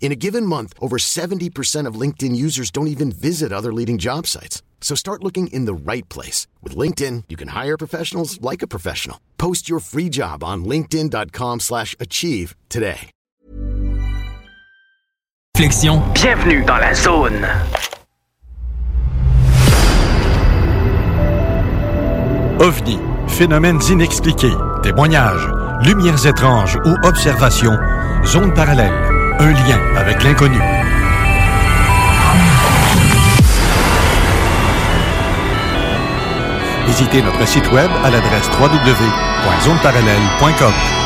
In a given month, over 70% of LinkedIn users don't even visit other leading job sites. So start looking in the right place. With LinkedIn, you can hire professionals like a professional. Post your free job on linkedin.com slash achieve today. Flexion. Bienvenue dans la zone. OVNI, phénomènes inexpliqués, témoignages, lumières étranges ou observations, zone parallèle, un lien avec l'inconnu. Visitez notre site web à l'adresse www.zoneparallèle.com.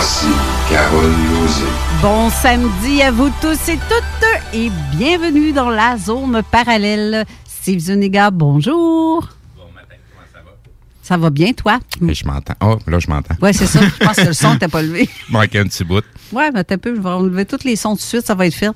Voici Carole Lozé. Bon samedi à vous tous et toutes et bienvenue dans la zone parallèle. Steve Zuniga, bonjour. Bon matin, comment ça va? Ça va bien, toi? Et je m'entends. Oh, là, je m'entends. Oui, c'est ça. Je pense que le son n'était pas levé. Manque un petit bout. Oui, mais t'as peu, je vais enlever tous les sons tout de suite, ça va être fait.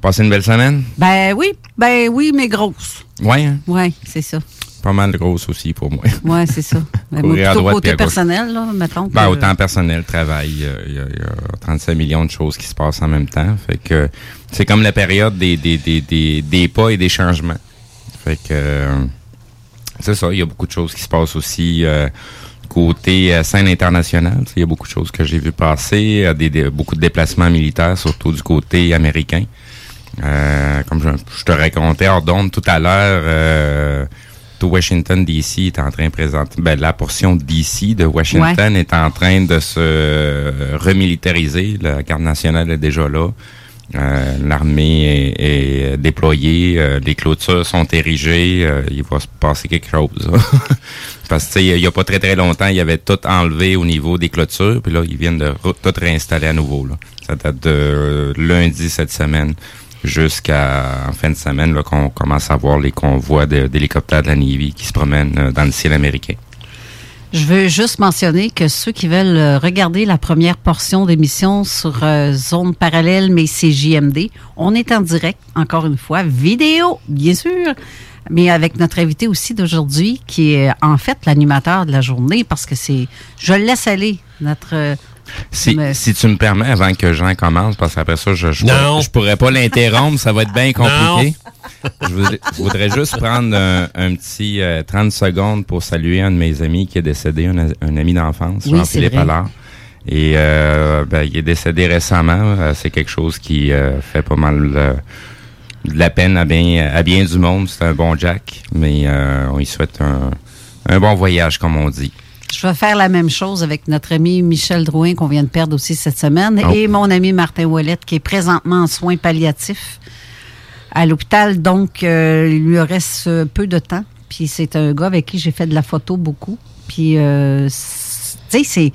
Passez une belle semaine? Ben oui, ben oui, mais grosse. Oui, hein? Oui, c'est ça. Pas mal grosse aussi pour moi. Oui, c'est ça. Mais moi, plutôt droite côté personnel, là, mettons. Ben, autant personnel, travail, il y, a- il y a 35 millions de choses qui se passent en même temps. Fait que c'est comme la période des, des, des, des, des pas et des changements. Fait que euh, c'est ça, il y a beaucoup de choses qui se passent aussi euh, côté euh, scène internationale. Il y a beaucoup de choses que j'ai vu passer, des, des- beaucoup de déplacements militaires, surtout du côté américain. Euh, comme je, je te racontais hors d'onde tout à l'heure, Washington DC est en train de présenter, ben, la portion DC de Washington est en train de se remilitariser. La garde nationale est déjà là. Euh, L'armée est, est déployée, euh, les clôtures sont érigées, euh, il va se passer quelque chose. Parce que il y a pas très très longtemps, il y avait tout enlevé au niveau des clôtures, puis là, ils viennent de tout réinstaller à nouveau. Là. Ça date de lundi cette semaine jusqu'à en fin de semaine là, qu'on commence à voir les convois d'hélicoptères de la Navy qui se promènent euh, dans le ciel américain. Je veux juste mentionner que ceux qui veulent euh, regarder la première portion d'émission sur euh, Zone Parallèle, mais c'est JMD, on est en direct, encore une fois, vidéo, bien sûr, mais avec notre invité aussi d'aujourd'hui, qui est en fait l'animateur de la journée, parce que c'est... Je laisse aller, notre... Si, Mais- si tu me permets, avant que Jean commence, parce qu'après ça, je je, Non. pourrais, je pourrais pas l'interrompre, ça va être bien compliqué. Je voudrais, je voudrais juste prendre un, un petit euh, 30 secondes pour saluer un de mes amis qui est décédé, un, un ami d'enfance, Oui, Jean-Philippe c'est vrai. Allard. Et euh, ben, il est décédé récemment. Euh, C'est quelque chose qui euh, fait pas mal euh, de la peine à bien, à bien du monde. C'est un bon Jack, mais euh, on lui souhaite un, un bon voyage, comme on dit. Je vais faire la même chose avec notre ami Michel Drouin qu'on vient de perdre aussi cette semaine Oh. et mon ami Martin Ouellette qui est présentement en soins palliatifs à l'hôpital. Donc, euh, il lui reste euh, peu de temps. Puis c'est un gars avec qui j'ai fait de la photo beaucoup. Puis, euh, tu sais, c'est...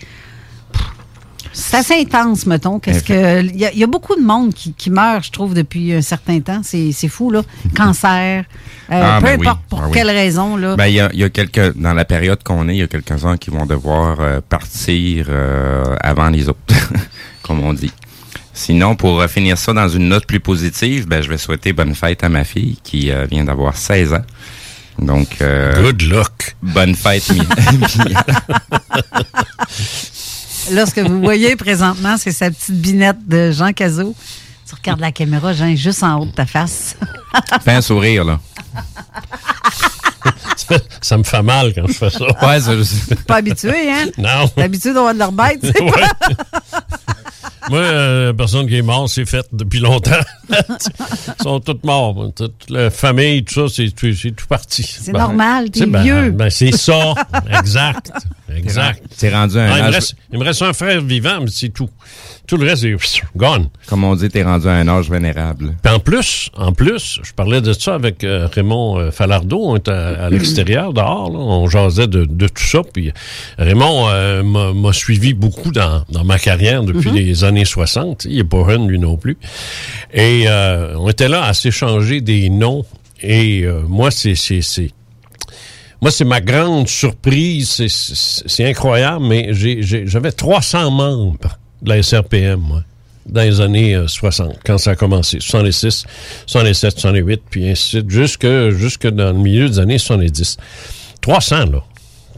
C'est assez intense, mettons. Qu'est-ce que il y, a- il y a beaucoup de monde qui, qui meurt, je trouve, depuis un certain temps. C'est fou là. Cancer, euh, Ah, peu ben oui. importe pour Ah oui. quelle raison là. Ben, il y a, il y a quelques, dans la période qu'on est, il y a quelques-uns qui vont devoir euh, partir euh, avant les autres, comme on dit. Sinon, pour euh, finir ça dans une note plus positive, ben, je vais souhaiter bonne fête à ma fille qui euh, vient d'avoir 16 ans. Donc, euh, Good luck. bonne fête, Mi- Mia. Là, ce que vous voyez présentement, c'est sa petite binette de Jean Cazot. Tu regardes la caméra, Jean, juste en haut de ta face. Fais un sourire, là. ça me fait mal quand je fais ça. Ouais, ça, je- Pas habitué, hein? Non. T'es habitué d'avoir de leur bête, tu sais. Ouais. Moi, euh, la personne qui est morte, c'est faite depuis longtemps. Ils sont toutes morts. moi. Toute la famille, tout ça, c'est tout, parti. C'est normal, t'es C'est ben, vieux. ben, c'est ça. exact. Exact. T'es rendu à un Ah, il, me reste, il me reste un frère vivant, mais c'est tout. Tout le reste est gone. comme on dit, t'es rendu à un âge vénérable. Puis en plus, en plus, je parlais de ça avec euh, Raymond euh, Falardeau. On était à, à l'extérieur, dehors. là. on jasait de, de tout ça. Puis Raymond euh, m'a m'a suivi beaucoup dans, dans ma carrière depuis les années 60. Il est pas jeune, lui non plus. Et euh, on était là à s'échanger des noms. Et euh, moi, c'est... Moi, c'est ma grande surprise. C'est- incroyable, mais j'avais 300 membres de la SRPM, moi, dans les années euh, 60, quand ça a commencé. 66, 67, 68, puis ainsi de suite, jusque, jusque dans le milieu des années 70. 300, là.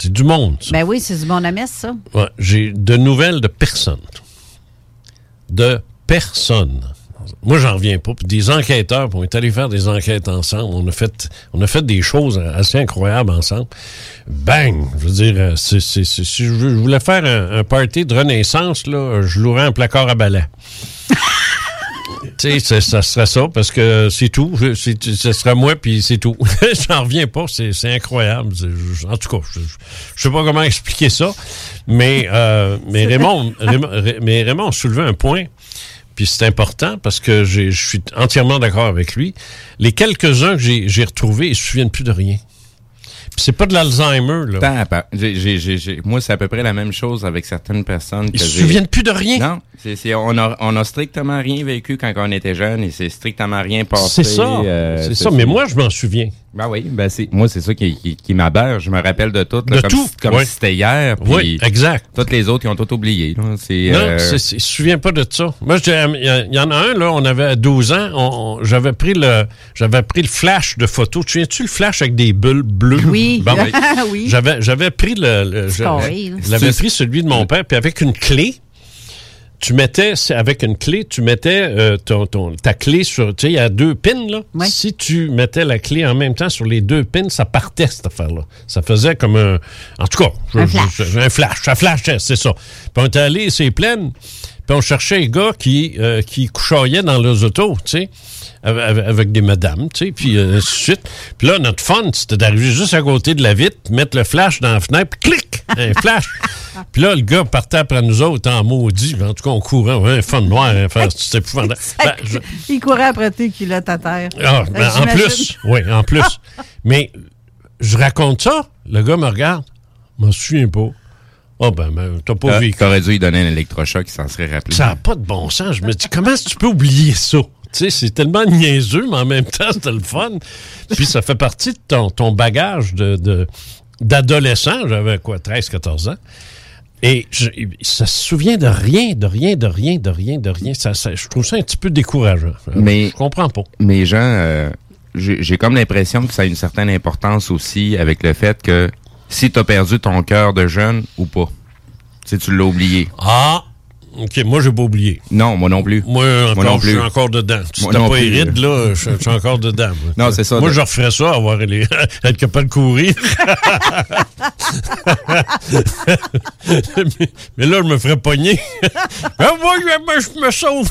C'est du monde, ça. Ben oui, c'est du bon à messe, ça. Ouais, j'ai de nouvelles de personne. De personne. Moi, j'en reviens pas. Puis des enquêteurs, on est allé faire des enquêtes ensemble. On a fait, on a fait des choses assez incroyables ensemble. Bang! Je veux dire, euh, c'est, c'est- c'est- si je, voulais faire un, un party de renaissance, là, je louerais un placard à balai. Tu sais, ça, serait ça, parce que c'est tout. Ce serait moi, puis c'est tout. J'en reviens pas, c'est c'est incroyable. C'est- je- En tout cas, je, je, sais pas comment expliquer ça, mais, euh, mais Raymond, Raymond, Ray- mais Raymond soulevait un point, puis c'est important, parce que je suis entièrement d'accord avec lui. Les quelques-uns que j'ai retrouvés, ils se souviennent plus de rien. Puis c'est pas de l'Alzheimer, là. Moi, c'est à peu près la même chose avec certaines personnes. Ils que se j'ai- souviennent plus de rien. Non, c'est, c'est- on, a, on a strictement rien vécu quand on était jeune et c'est strictement rien passé. C'est ça. euh, c'est ça. Mais moi, je m'en souviens. Ben oui, ben c'est, moi, c'est ça qui, qui, qui m'aberge. Je me rappelle de tout. là, De comme tout, si- comme si c'était hier. Oui, exact. Toutes les autres, ils ont tout oublié. Là. C'est, Non, euh, c'est- c'est- je me souviens pas de ça. Moi, j'ai- il y, en a un, là, on avait 12 ans, on- on- j'avais pris le j'avais pris le flash de photo. Tu souviens-tu le flash avec des bulles bleues? Oui. Bon, oui. J'avais, j'avais pris le, le- j'avais pris celui de mon père, puis avec une clé, tu mettais, avec une clé, tu mettais euh, ton, ton- ta clé sur, tu sais, il y a deux pins, là. Ouais. Si tu mettais la clé en même temps sur les deux pins, ça partait, cette affaire-là. Ça faisait comme un, en tout cas, je- Un flash. je- un flash, ça flashait, c'est ça. Puis on était allé, c'est pleine, puis on cherchait les gars qui, euh, qui couchaillaient dans leurs autos, tu sais, avec des madames, tu sais, puis euh, ainsi de suite. Puis là, notre fun, c'était d'arriver juste à côté de la vitre, mettre le flash dans la fenêtre, puis clic, un flash. Puis là, le gars partait après nous autres en maudit. En tout cas, on courait, on avait un fun noir. C'était épouvantable. Ben, je- Il courait après tes culottes à terre. ah, ben, en plus, oui, en plus. Mais je raconte ça, le gars me regarde, je m'en souviens pas. Ah ben, ben, t'as pas vécu. T'aurais dû lui donner un électrochoc, il s'en serait rappelé. Ça n'a pas de bon sens. Je me dis, comment est-ce que tu peux oublier ça? Tu sais, c'est tellement niaiseux, mais en même temps, c'était le fun. Puis ça fait partie de ton, ton bagage de, de- d'adolescent. J'avais quoi, 13, 14 ans. Et je, ça se souvient de rien, de rien, de rien, de rien, de rien. Ça, ça- je trouve ça un petit peu décourageant. Mais- Je comprends pas. Mais euh, j'ai j'ai comme l'impression que ça a une certaine importance aussi avec le fait que si t'as perdu ton cœur de jeune ou pas, si tu l'as oublié. Ah! OK, moi, j'ai pas oublié. Non, moi non plus. Moi, encore, non je suis plus. encore dedans. Si Moi t'as pas plus. hérite, là, je, je suis encore dedans. moi. Non, c'est ça. Moi, De- je referais ça, avoir les, être capable de courir. mais, mais là, je me ferais pogner. ah, moi, je, je me sauve.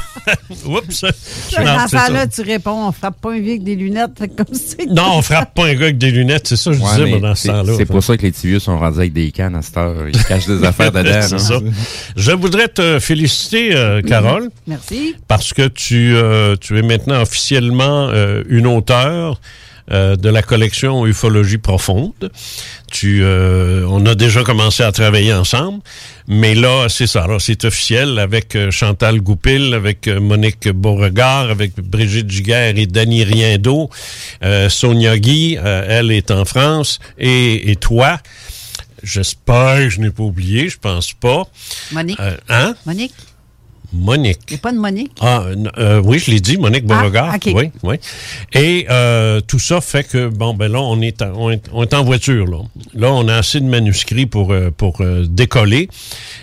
Oups. Dans Non, ce c'est ça. temps-là, tu réponds, on frappe pas un vieux avec des lunettes. Comme c'est. Non, on frappe pas un gars avec des lunettes. C'est ça que je Ouais, disais dans ce c'est temps-là. c'est pour ça que les petits vieux sont rendus avec des cannes à cette heure. Ils cachent des affaires dedans. C'est ça. Je voudrais te féliciter, euh, Carole. Merci. parce que tu, euh, tu es maintenant officiellement euh, une auteure euh, de la collection Ufologie profonde. Tu, euh, on a déjà commencé à travailler ensemble, mais là, c'est ça. C'est officiel avec euh, Chantal Goupil, avec Monique Beauregard, avec Brigitte Giguère et Dany Riendo. Euh, Sonia Guy, euh, elle est en France, et, et toi. J'espère que je n'ai pas oublié, je pense pas. Monique. Euh, hein? Monique. Monique. Il n'y a pas de Monique? Ah, euh, oui, je l'ai dit, Monique Beauregard. Ah, ok. Oui, oui. Et euh, tout ça fait que, bon, ben là, on est, en- on est, on est en voiture, là. Là, on a assez de manuscrits pour, pour euh, décoller.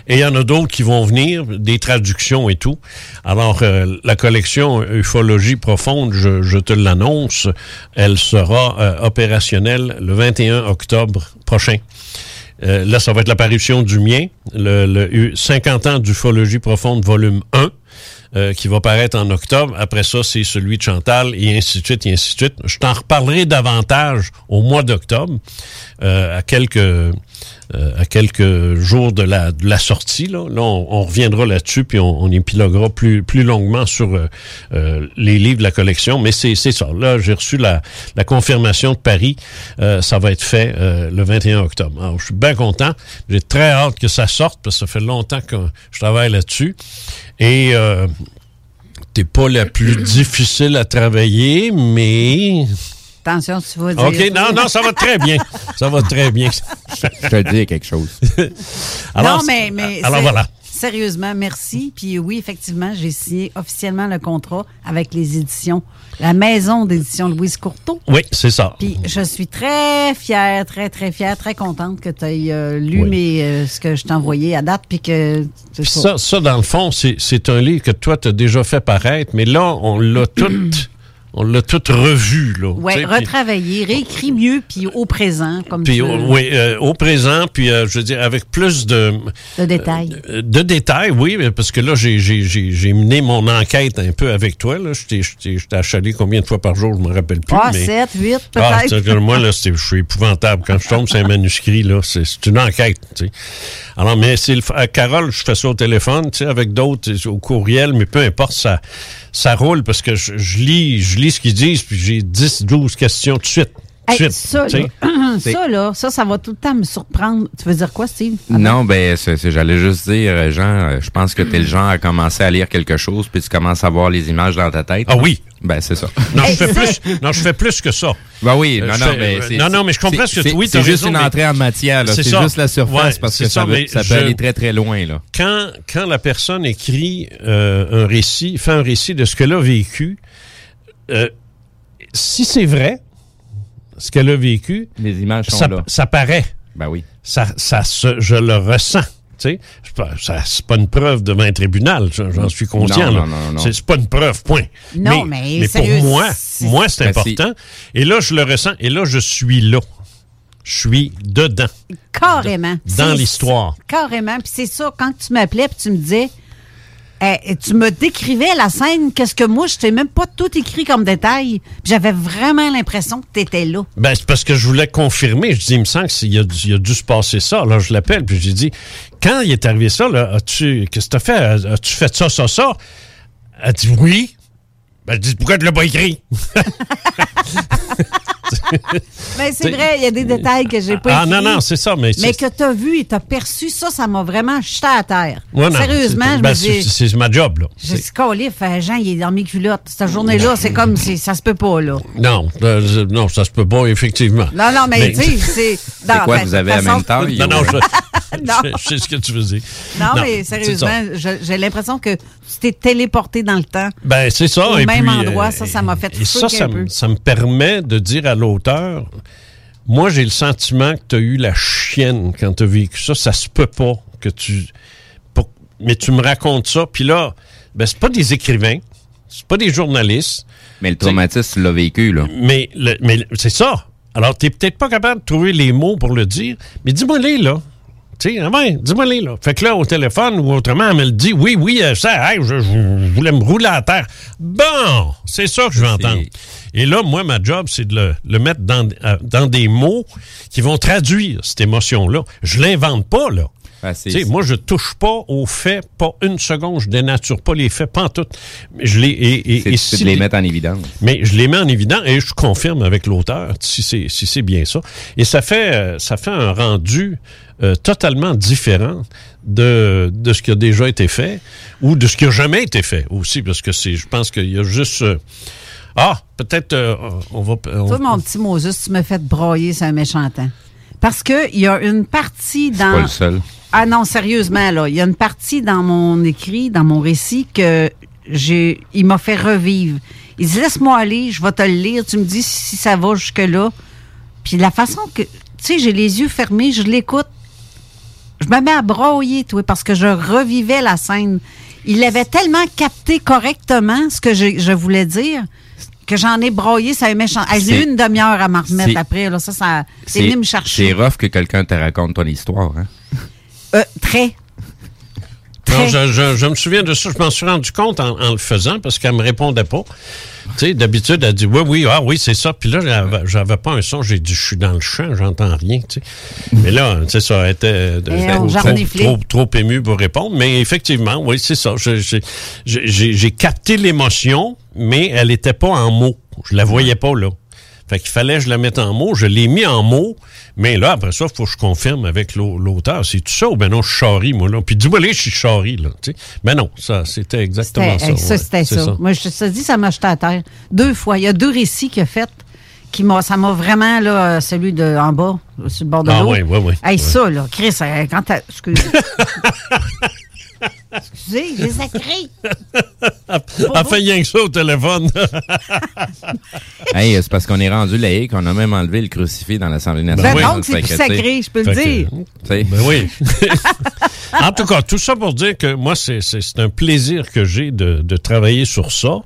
Et il y en a d'autres qui vont venir, des traductions et tout. Alors, la collection Ufologie profonde, je, je te l'annonce, elle sera opérationnelle le 21 octobre prochain. Euh, là, ça va être l'apparition du mien, le, le U- 50 ans d'ufologie profonde, volume 1, euh, qui va paraître en octobre. Après ça, c'est celui de Chantal, et ainsi de suite, et ainsi de suite. Je t'en reparlerai davantage au mois d'octobre, euh, à quelques... euh, à quelques jours de la, de la sortie. Là, Là, on, on reviendra là-dessus, puis on, on épiloguera plus, plus longuement sur euh, euh, les livres de la collection. Mais c'est ça. Là, j'ai reçu la, la confirmation de Paris. Euh, ça va être fait euh, le 21 octobre. Alors, je suis bien content. J'ai très hâte que ça sorte, parce que ça fait longtemps que je travaille là-dessus. Et... Euh, T'es pas la plus difficile à travailler, mais... Attention, tu vas dire. OK, non, non, ça va très bien. Ça va très bien. Je te dis quelque chose. Alors, non, mais, mais alors voilà. Sérieusement, merci. Puis oui, effectivement, j'ai signé officiellement le contrat avec les éditions, la maison d'édition Louise Courteau. Oui, c'est ça. Puis je suis très fière, très, très fière, très contente que tu aies lu Oui. mes, euh, ce que je t'ai envoyé à date. Puis que. Puis ça. ça, dans le fond, c'est c'est un livre que toi, tu as déjà fait paraître, mais là, on l'a tout, on l'a tout revu. Puis- retravailler, réécrit mieux, puis au présent, comme Puis, tu au- oui, euh, au présent, puis euh, je veux dire, avec plus de, de détails. euh, de détails, oui, parce que là, j'ai- mené mon enquête un peu avec toi. là. Je t'ai- achalé combien de fois par jour, je me rappelle plus. Ah, mais... 7, 8, Ah, peut-être. moi, là, je suis épouvantable. Quand je tombe sur un manuscrit, là, c'est une enquête, tu sais. Alors, mais c'est à Carole, je fais ça au téléphone, tu sais, avec d'autres, au courriel, mais peu importe, ça, ça roule parce que je, je lis, je lis ce qu'ils disent, puis j'ai 10, 12 questions tout de suite. Hey, ça, là, ça, là, ça, ça va tout le temps me surprendre. Tu veux dire quoi, Steve? Non, ben, c'est- c'est- j'allais juste dire, euh, Jean, euh, je pense que t'es le genre à commencer à lire quelque chose, puis tu commences à voir les images dans ta tête. Ah oui. Ben, c'est ça. Non, je fais plus, non, je fais plus que ça. Ben oui, Euh, non, non, fais- mais c'est- non, non, mais je comprends ce que c'est- tu- oui, C'est juste raison, une entrée en matière, là. C'est C'est ça. juste la surface Ouais, parce que ça, ça, veut- ça peut je- aller très, très loin, là. Quand, quand la personne écrit euh, un récit, fait un récit de ce qu'elle a vécu, euh, si c'est vrai, ce qu'elle a vécu, Les images sont ça, là. ça paraît. Ben oui. ça, ça se- je le ressens. tu sais. C'est pas, c'est une preuve devant un tribunal, j'en suis conscient. Non, non, non, non. C'est c'est pas une preuve, point. Non, mais pour sérieux, moi, c'est- moi c'est Ben, important. Et là, je le ressens. Et là, je suis là. Je suis dedans, Carrément. dans C'est- l'histoire. Carrément. Puis c'est ça, quand tu m'appelais puis tu me disais, eh, tu me décrivais la scène, qu'est-ce que moi, je t'ai même pas tout écrit comme détail. J'avais vraiment l'impression que tu étais là. Ben, c'est parce que je voulais confirmer. Je dis, il me semble qu'il il a dû se passer ça. Alors, je l'appelle, puis j'ai dit, quand il est arrivé ça, là, as-tu, qu'est-ce que t'as fait? As-tu fait ça, ça, ça? Elle dit, oui. Ben, je dis, pourquoi tu l'as pas écrit? Mais c'est T'sais- vrai, il y a des détails que j'ai pas ah, non, non, c'est ça. Mais, Mais c'est- que tu as vu et tu as perçu, ça, ça m'a vraiment jeté à terre. Ouais, non, Sérieusement, c'est- je ben, me c'est- dis, C'est ma job, là. C'est- suis calif, euh, Jean, il est dans mes culottes. Cette journée-là, c'est comme, c'est- ça se peut pas, là. Non, euh, je- non, ça se peut pas, effectivement. Non, non, mais, Mais- tu sais, c'est... C'est quoi, vous avez la même taille? Non, non, je, Non. je- je sais ce que tu veux dire. Non, Non, mais sérieusement, j'ai l'impression que tu t'es téléporté dans le temps. Ben, c'est ça. Au et même puis, endroit, euh, ça, ça m'a fait Et ça, ça, un me- peu. ça me permet de dire à l'auteur, moi, j'ai le sentiment que tu as eu la chienne quand tu as vécu ça. Ça se peut pas que tu... pour- mais tu me racontes ça, puis là, ben, c'est pas des écrivains, c'est pas des journalistes, Mais le traumatisme, tu l'as vécu, là. mais, le- mais c'est ça. Alors, tu peut-être pas capable de trouver les mots pour le dire, mais dis-moi-les, là. Tu sais, ah ben, dis-moi-les, là. Fait que là, au téléphone ou autrement, elle me le dit. Oui, oui, euh, ça, hey, je, je voulais me rouler à terre. Bon, c'est ça que je veux entendre. Et là, moi, ma job, c'est de le, le mettre dans, euh, dans des mots qui vont traduire cette émotion-là. Je l'invente pas, là. Ah, c'est- Tu sais, moi, je touche pas aux faits, pas une seconde, je dénature pas les faits, pas en tout. Je les, et, si de les les- mettre en évidence. mais je les mets en évidence et je confirme avec l'auteur si c'est si c'est bien ça. Et ça fait euh, ça fait un rendu euh, totalement différent de, de ce qui a déjà été fait ou de ce qui a jamais été fait aussi parce que c'est je pense qu'il y a juste euh, ah peut-être euh, on va on- Toi, mon petit Moses, tu me fais brailler, c'est un méchant temps. Parce qu'il y a une partie Pas dans. le seul. Ah non, sérieusement, là, il y a une partie dans mon écrit, dans mon récit, que j'ai, il m'a fait revivre. Il dit, laisse-moi aller, je vais te le lire, tu me dis si ça va jusque-là. Puis la façon que, tu sais, j'ai les yeux fermés, je l'écoute. Je me mets à broyer, toi, parce que je revivais la scène. Il avait tellement capté correctement ce que je, je voulais dire que j'en ai broyé, ça méchant. J'ai eu une demi-heure à m'en remettre après. Là. Ça, ça c'est venu me chercher. C'est rough que quelqu'un te raconte ton histoire. Hein? Euh, très. Non, je, je- je me souviens de ça. Je m'en suis rendu compte en, en le faisant parce qu'elle me répondait pas. Tu sais, d'habitude, elle dit oui, oui, ah oui, c'est ça. Puis là, j'avais, pas un son. J'ai dit, je suis dans le champ, j'entends rien. Tu sais. Mais là, c'est ça, elle était euh, trop, trop, trop émue pour répondre. Mais effectivement, oui, c'est ça. J'ai, j'ai- j'ai capté l'émotion, mais elle était pas en mots. Je la voyais pas là. Fait qu'il fallait que je la mette en mots. Je l'ai mis en mots, mais là, après ça, il faut que je confirme avec l'au- l'auteur. C'est tout ça ou ben non, je charrie, moi, là. Puis dis-moi, je suis charrie, là. tu sais. Ben non, ça, c'était exactement ça. ça, ouais, c'était ça. Moi, je te dis, ça m'a jeté à terre. Deux fois. Il y a deux récits qu'il a fait qui m'a, ça m'a vraiment, là, celui de en bas, sur le bord de Ah l'eau. oui, oui, oui. Hey, Ouais. ça, là, Chris, euh, quand t'as. Excusez. Excusez, j'ai sacré. Elle fait rien que ça au téléphone. hey, c'est parce qu'on est rendu laïque, on a même enlevé le crucifix dans l'Assemblée Ben nationale. donc, c'est plus sacré, je peux le que, dire. Ben oui. en tout cas, tout ça pour dire que moi, c'est un plaisir que j'ai de, de travailler sur ça,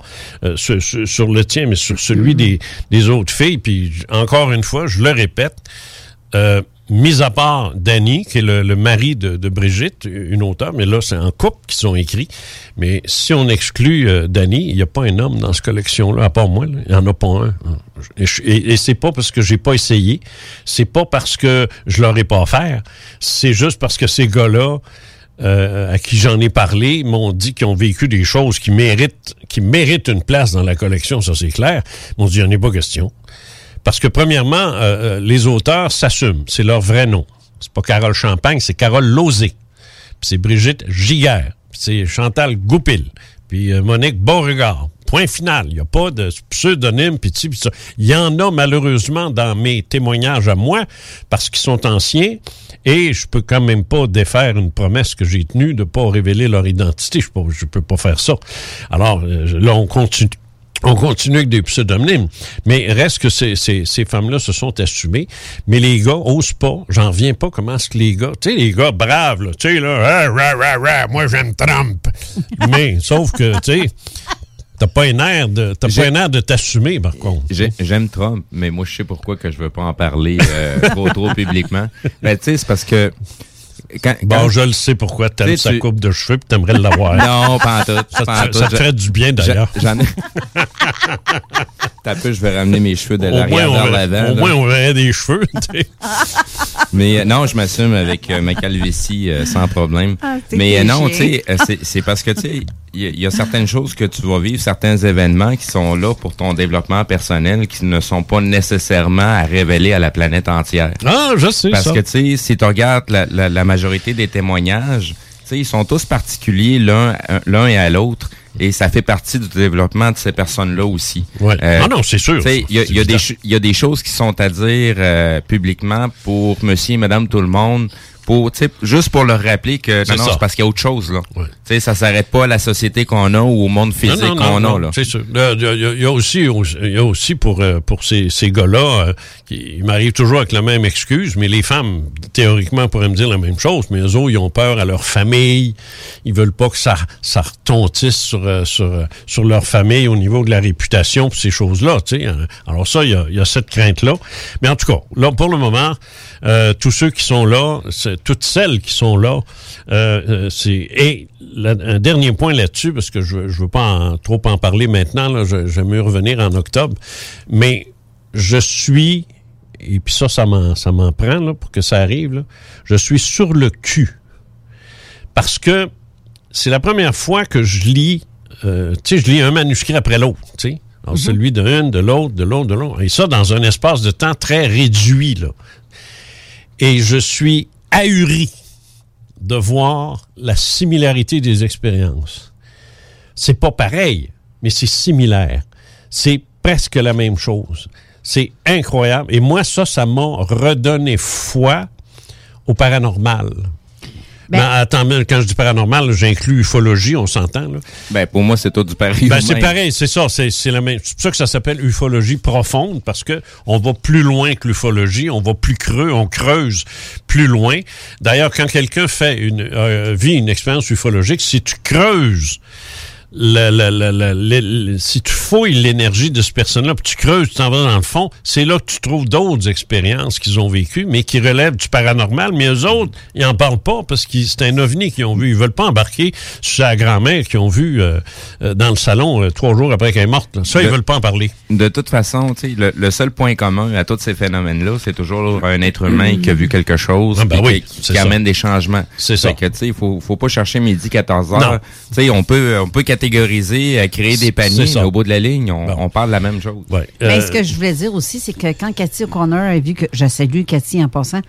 euh, sur, le tien, mais sur celui des, des autres filles. Puis, encore une fois, je le répète, euh, mis à part Danny, qui est le, mari de, Brigitte, une auteure, mais là, c'est en couple qui sont écrits. Mais si on exclut euh, Danny, il n'y a pas un homme dans cette collection-là, à part moi. Il n'y en a pas un. Et, et- c'est pas parce que j'ai pas essayé. C'est pas parce que je leur pas offert. C'est juste parce que ces gars-là, euh, à qui j'en ai parlé, m'ont dit qu'ils ont vécu des choses qui méritent, qui méritent une place dans la collection, ça c'est clair. M'ont dit, il n'y en est pas question. Parce que premièrement, euh, euh, les auteurs s'assument. C'est leur vrai nom. C'est pas Carole Champagne, c'est Carole Lozé. Puis c'est Brigitte Giguère. Puis c'est Chantal Goupil. Puis euh, Monique Beauregard. Point final. Il n'y a pas de pseudonyme. Puis ça. Il y en a malheureusement dans mes témoignages à moi parce qu'ils sont anciens. Et je peux quand même pas défaire une promesse que j'ai tenue de pas révéler leur identité. Je peux, je peux pas faire ça. Alors là, on continue. On continue avec des pseudonymes, mais reste que ces, ces, ces femmes-là se sont assumées, mais les gars osent pas. J'en reviens pas comment est-ce que les gars, tu sais, les gars braves, là, tu sais, là, Ah, ra, moi j'aime Trump. mais, sauf que, tu sais, t'as pas un air de, t'as pas un air de t'assumer, par contre. j'ai- j'aime Trump, mais moi, je sais pourquoi que je veux pas en parler euh, trop, trop publiquement. Ben, tu sais, c'est parce que... Quand, Bon, je le sais pourquoi t'aimes sa tu- coupe de cheveux pis t'aimerais l'avoir. Non, pas en tout. Ça te, ça te Je- ferait du bien, d'ailleurs. J'en ai. T'as peu, je vais ramener mes cheveux de l'arrière on vers l'avant. au moins, on verrait des cheveux. Mais euh, non, je m'assume avec euh, ma calvitie euh, sans problème. Ah, Mais euh, non, tu sais, c'est- parce que tu sais, il y, a- il y a certaines choses que tu vas vivre, certains événements qui sont là pour ton développement personnel, qui ne sont pas nécessairement à révéler à la planète entière. Ah, je sais Parce ça. que, tu sais, si tu regardes la, la, la majorité des témoignages, tu sais, ils sont tous particuliers l'un l'un et à l'autre. Et ça fait partie du développement de ces personnes-là aussi. Ouais. Euh, ah non, c'est sûr. Y y il y a des choses qui sont à dire euh, publiquement pour monsieur et madame tout le monde, pour, juste pour leur rappeler que non, non, c'est parce qu'il y a autre chose, là. Ouais. Tu sais, ça s'arrête pas à la société qu'on a ou au monde physique qu'on a, là. C'est sûr. Là, Il y, a- il y a- aussi, il y a aussi pour, euh, pour ces, ces gars-là, euh, il m'arrive toujours avec la même excuse, mais les femmes, théoriquement, pourraient me dire la même chose, mais eux autres, ils ont peur à leur famille. Ils veulent pas que ça, ça retontisse sur, euh, sur, euh, sur leur famille au niveau de la réputation, puis ces choses-là. tu sais. Euh, Alors ça, il y a, il y a cette crainte-là. Mais en tout cas, là, pour le moment, euh, tous ceux qui sont là, toutes celles qui sont là, euh, euh, c'est et la- un dernier point là-dessus parce que je je veux pas en- trop en parler maintenant. Là, je, j'aime mieux revenir en octobre, mais je suis et puis ça, ça m'en ça m'en prend là, pour que ça arrive. Là, je suis sur le cul parce que c'est la première fois que je lis, euh, tu sais, je lis un manuscrit après l'autre, tu sais. Alors, celui de une, de l'autre, de l'autre, de l'autre. Et ça, dans un espace de temps très réduit, là. Et je suis ahuri de voir la similarité des expériences. C'est pas pareil, mais c'est similaire. C'est presque la même chose. C'est incroyable. Et moi, ça, ça m'a redonné foi au paranormal. Ben- Mais attends, mais quand je dis paranormal, j'inclus ufologie, on s'entend. là. Ben, pour moi, c'est tout du pareil. Ben, c'est même. pareil, c'est ça. C'est c'est la même. C'est pour ça que ça s'appelle ufologie profonde, parce que on va plus loin que l'ufologie, on va plus creux, on creuse plus loin. D'ailleurs, quand quelqu'un fait une euh, vit une expérience ufologique, si tu creuses le- le- le- si tu fouilles l'énergie de cette personne-là, puis tu creuses, tu t'en vas dans le fond, c'est là que tu trouves d'autres expériences qu'ils ont vécues, mais qui relèvent du paranormal. Mais eux autres, ils en parlent pas parce que c'est un ovni qu'ils ont vu. Ils veulent pas embarquer sur sa grand-mère qu'ils ont vu euh, euh, dans le salon euh, trois jours après qu'elle est morte. là. Ça, ils De- veulent pas en parler. De toute façon, le, le seul point commun à tous ces phénomènes-là, c'est toujours un être humain qui a vu quelque chose, Ah, ben oui, qui, amène des changements. C'est ça. Fait que, tu sais, il faut, faut pas chercher midi 14 Non. heures. Tu sais, on peut, on peut catégoriser, créer des paniers, mais au bout de la ligne, on, Bon. on parle de la même chose. Ouais. Mais Euh, ce que je voulais dire aussi, c'est que quand Cathy O'Connor a vu que. Je salue Cathy en passant.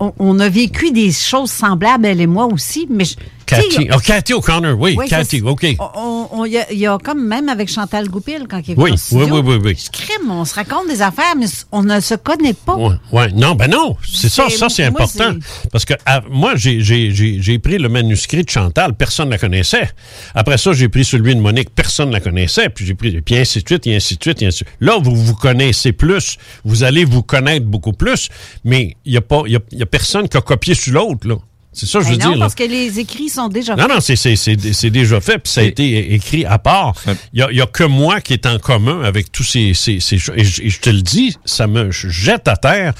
On, on a vécu des choses semblables, elle et moi aussi, mais. je- Cathy. Oh, Cathy O'Connor, oui, Oui, Cathy, OK. on- on- on- Il y, a- il y a comme même avec Chantal Goupil, quand il est Oui, oui, oui, oui, oui. Je crème, on se raconte des affaires, mais on ne se connaît pas. Ouais, ouais. Non, ben non, c'est ça, ça c'est important. Parce que à- moi, j'ai- pris le manuscrit de Chantal, personne ne la connaissait. Après ça, j'ai pris celui de Monique, personne ne la connaissait. Puis j'ai pris, puis ainsi de suite, et ainsi de suite, et ainsi de suite. Là, vous vous connaissez plus, vous allez vous connaître beaucoup plus, mais il n'y a, pas- il y a, il y a personne qui a copié sur l'autre, là. C'est ça que je veux Ben non, dire. là. parce que les écrits sont déjà Non, non, c'est- c'est c'est- c'est déjà fait, puis ça a été écrit à part. Il y a, il y a que moi qui est en commun avec tous ces, ces, ces choses. Et, je- et je te le dis, ça me jette à terre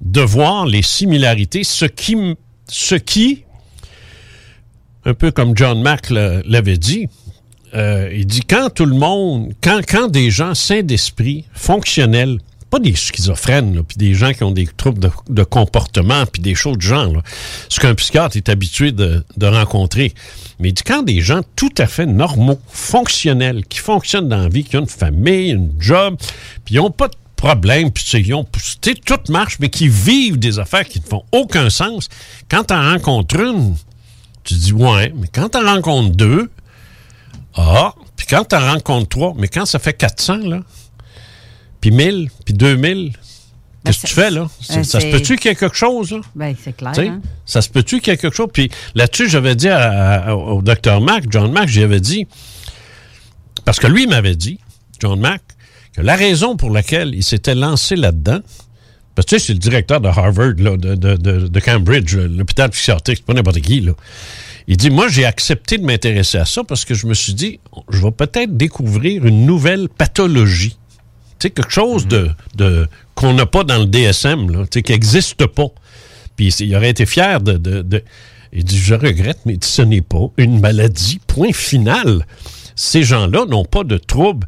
de voir les similarités, ce qui, ce qui un peu comme John Mack l'a- l'avait dit, euh, il dit quand tout le monde, quand, quand des gens sains d'esprit, fonctionnels, des schizophrènes, puis des gens qui ont des troubles de, comportement, puis des choses de genre, ce qu'un psychiatre est habitué de, rencontrer. Mais quand des gens tout à fait normaux, fonctionnels, qui fonctionnent dans la vie, qui ont une famille, une job, puis ils n'ont pas de problème, puis ils ont- tout marche, mais qui vivent des affaires qui ne font aucun sens, quand tu en rencontres une, tu dis ouais, mais quand tu en rencontres deux, ah, puis quand tu en rencontres trois, mais quand ça fait 400, là, puis 1000, puis 2000, Ben, qu'est-ce que tu fais, là? ben, ça se peut-tu qu'il y ait quelque chose, là? Ben, c'est clair. Hein. Ça se peut-tu qu'il y ait quelque chose? Puis là-dessus, j'avais dit à- à- au docteur Mack, John Mack, j'y avais dit, parce que lui il m'avait dit, John Mack, que la raison pour laquelle il s'était lancé là-dedans, parce que tu sais, c'est le directeur de Harvard, là, de, de- de- de Cambridge, l'hôpital psychiatrique, c'est pas n'importe qui, là. Il dit, moi, j'ai accepté de m'intéresser à ça parce que je me suis dit, je vais peut-être découvrir une nouvelle pathologie. Sais, quelque chose de, qu'on n'a pas dans le DSM, qui n'existe pas. Puis il aurait été fier de, de, de- Il dit, je regrette, mais ce n'est pas une maladie. Point final. Ces gens-là n'ont pas de troubles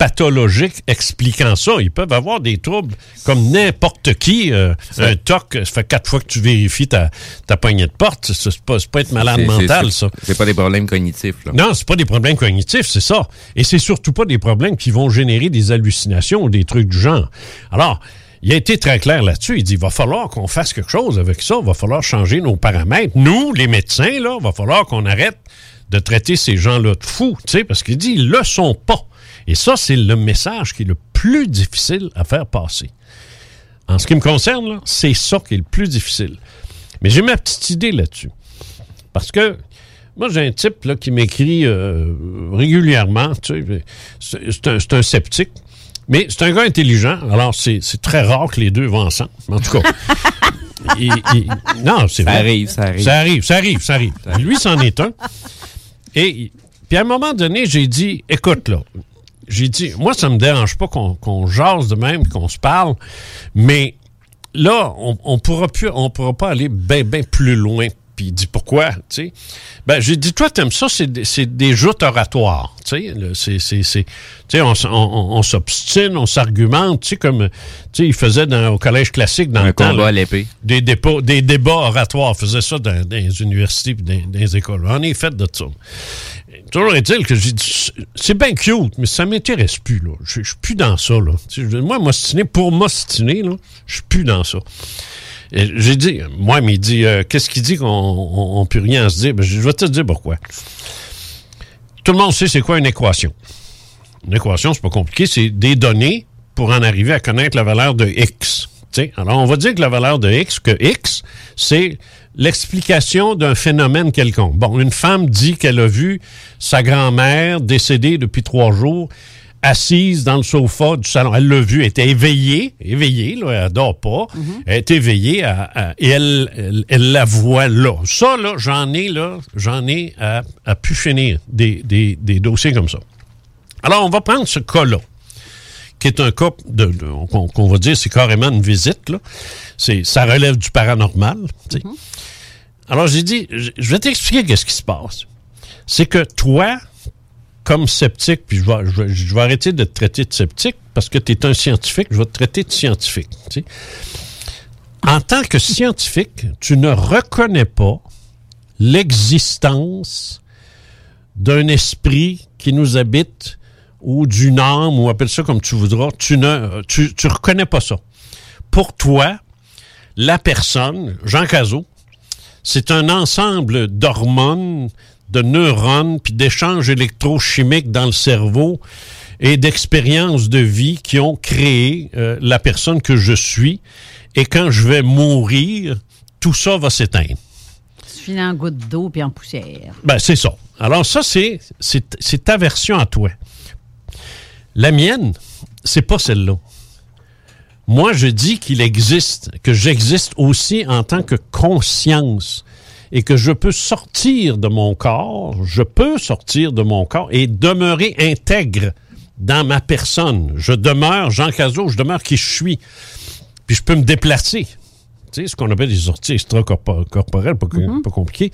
pathologiques expliquant ça. Ils peuvent avoir des troubles comme n'importe qui. euh, un toc, ça fait quatre fois que tu vérifies ta, ta poignée de porte. C'est pas, pas être malade mental, ça. C'est pas des problèmes cognitifs, là. Non, c'est pas des problèmes cognitifs, c'est ça. Et c'est surtout pas des problèmes qui vont générer des hallucinations ou des trucs du genre. Alors, il a été très clair là-dessus. Il dit, il va falloir qu'on fasse quelque chose avec ça. Il va falloir changer nos paramètres. Nous, les médecins, là, il va falloir qu'on arrête de traiter ces gens-là de fous, tu sais, parce qu'il dit, ils le sont pas. Et ça, c'est le message qui est le plus difficile à faire passer. En ce qui me concerne, c'est ça qui est le plus difficile. Mais j'ai ma petite idée là-dessus. Parce que moi, j'ai un type là, qui m'écrit euh, régulièrement. tu sais, C'est un, sceptique. Mais c'est un gars intelligent. Alors, c'est c'est très rare que les deux vont ensemble. En tout cas. non, c'est Ça vrai. arrive, ça arrive. Ça arrive, ça arrive, ça arrive. Lui, c'en est un. Et puis à un moment donné, j'ai dit, écoute là, j'ai dit, moi, ça me dérange pas qu'on qu'on jase de même, qu'on se parle, mais là, on, on pourra pourra pas aller bien, bien plus loin. Puis il dit pourquoi, tu sais? Ben, j'ai dit, toi, t'aimes ça, c'est des, c'est des joutes oratoires, tu sais. là, c'est, c'est, c'est, tu sais, on, on, on- s'obstine, on s'argumente, tu sais, comme, tu sais, il faisait dans, au collège classique dans Un le temps. combat à l'épée. des, débats, des débats oratoires. On faisait ça dans, dans les universités et dans, dans les écoles. On est fait de ça. Toujours est-il que j'ai dit, c'est bien cute, mais ça m'intéresse plus, là. Je suis plus dans ça, là. Tu sais, je- moi, m'ostiner pour m'ostiner, là, je suis plus dans ça. J'ai dit, moi, mais il dit, euh, qu'est-ce qu'il dit qu'on n'a plus rien se dire? Ben, je vais te dire pourquoi. Tout le monde sait c'est quoi une équation. Une équation, c'est pas compliqué, c'est des données pour en arriver à connaître la valeur de x. Tu sais, alors, on va dire que la valeur de x, que x, c'est l'explication d'un phénomène quelconque. Bon, une femme dit qu'elle a vu sa grand-mère décédée depuis trois jours assise dans le sofa du salon. Elle l'a vu, elle était éveillée, éveillée, là, elle dort pas. Elle est éveillée à- à- et elle, elle, elle la voit là. Ça, là, j'en ai, là, j'en ai à, à pu finir des, des, des dossiers comme ça. Alors, on va prendre ce cas-là, qui est un cas de, de- qu'on, va dire, c'est carrément une visite, là. C'est, ça relève du paranormal, tu sais. Alors, j'ai dit, je je vais t'expliquer qu'est-ce qui se passe. C'est que toi, comme sceptique, puis je vais, arrêter de te traiter de sceptique parce que tu es un scientifique, je vais te traiter de scientifique. En tant que scientifique, tu ne reconnais pas l'existence d'un esprit qui nous habite ou d'une âme, ou appelle ça comme tu voudras. Tu ne tu, tu reconnais pas ça. Pour toi, la personne, Jean Cazot, c'est un ensemble d'hormones, de neurones, puis d'échanges électrochimiques dans le cerveau et d'expériences de vie qui ont créé euh, la personne que je suis. Et quand je vais mourir, tout ça va s'éteindre. Tu finis en gouttes d'eau puis en poussière. Ben, c'est ça. Alors, ça, c'est, c'est, c'est ta version à toi. La mienne, c'est pas celle-là. Moi, je dis qu'il existe, que j'existe aussi en tant que conscience et que je peux sortir de mon corps, je peux sortir de mon corps et demeurer intègre dans ma personne. Je demeure Jean Cazot, je demeure qui je suis. Puis je peux me déplacer. Tu sais, ce qu'on appelle des sorties extracorporelles, pas, pas compliqué.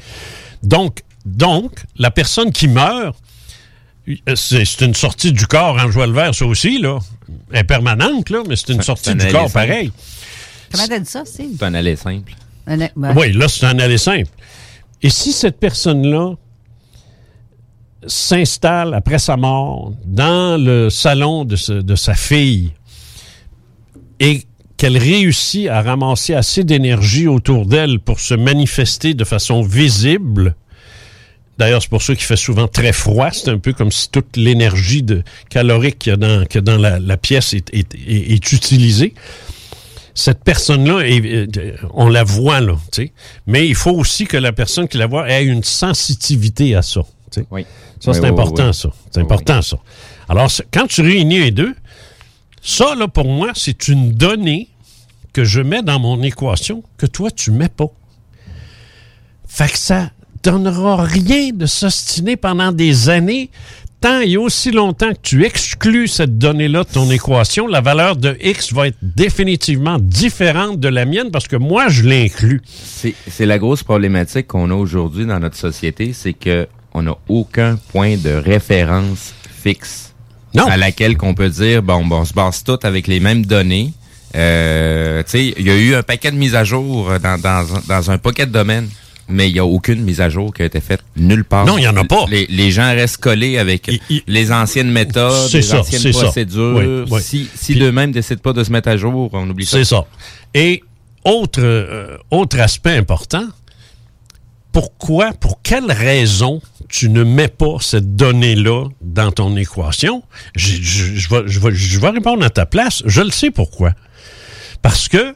Donc, donc, la personne qui meurt, euh, c'est c'est une sortie du corps en joie le vert, ça aussi, là. Elle est permanente, là, mais c'est une C'est sortie un du corps simple. pareil. Comment t'as dit ça, Steve? C'est un aller simple. Ben, Oui, là, c'est un aller simple. Et si cette personne-là s'installe après sa mort dans le salon de, sa fille et qu'elle réussit à ramasser assez d'énergie autour d'elle pour se manifester de façon visible, D'ailleurs, c'est pour ça qu'il fait souvent très froid. C'est un peu comme si toute l'énergie calorique qu'il y a dans, la, pièce est utilisée. Cette personne-là, euh, on la voit là, tu sais. Mais il faut aussi que la personne qui la voit ait une sensitivité à ça. tu sais. Oui. Ça, Oui, c'est oui, important, ça. C'est important, ça. Alors, quand tu réunis les deux, ça, là, pour moi, c'est une donnée que je mets dans mon équation que toi, tu mets pas. Fait que ça donnera rien de s'ostiner pendant des années. Tant et aussi longtemps que tu exclus cette donnée-là de ton équation, la valeur de X va être définitivement différente de la mienne parce que moi, je l'inclus. C'est la grosse problématique qu'on a aujourd'hui dans notre société, c'est que on n'a aucun point de référence fixe Non. à laquelle qu'on peut dire bon, bon on se base tout avec les mêmes données. Euh, tu sais, il y a eu un paquet de mises à jour dans, dans, dans un paquet de domaines, mais il n'y a aucune mise à jour qui a été faite nulle part. Non, il y en a pas. Les, les gens restent collés avec Il- il- les anciennes méthodes, les ça, anciennes procédures. Oui, oui. Si, si d'eux-mêmes décident pas de se mettre à jour, on oublie ça. C'est ça. Et autre, euh, autre aspect important, pourquoi, pour quelle raison tu ne mets pas cette donnée-là dans ton équation? Je, je- je vais, je vais- je vais répondre à ta place. Je le sais pourquoi. Parce que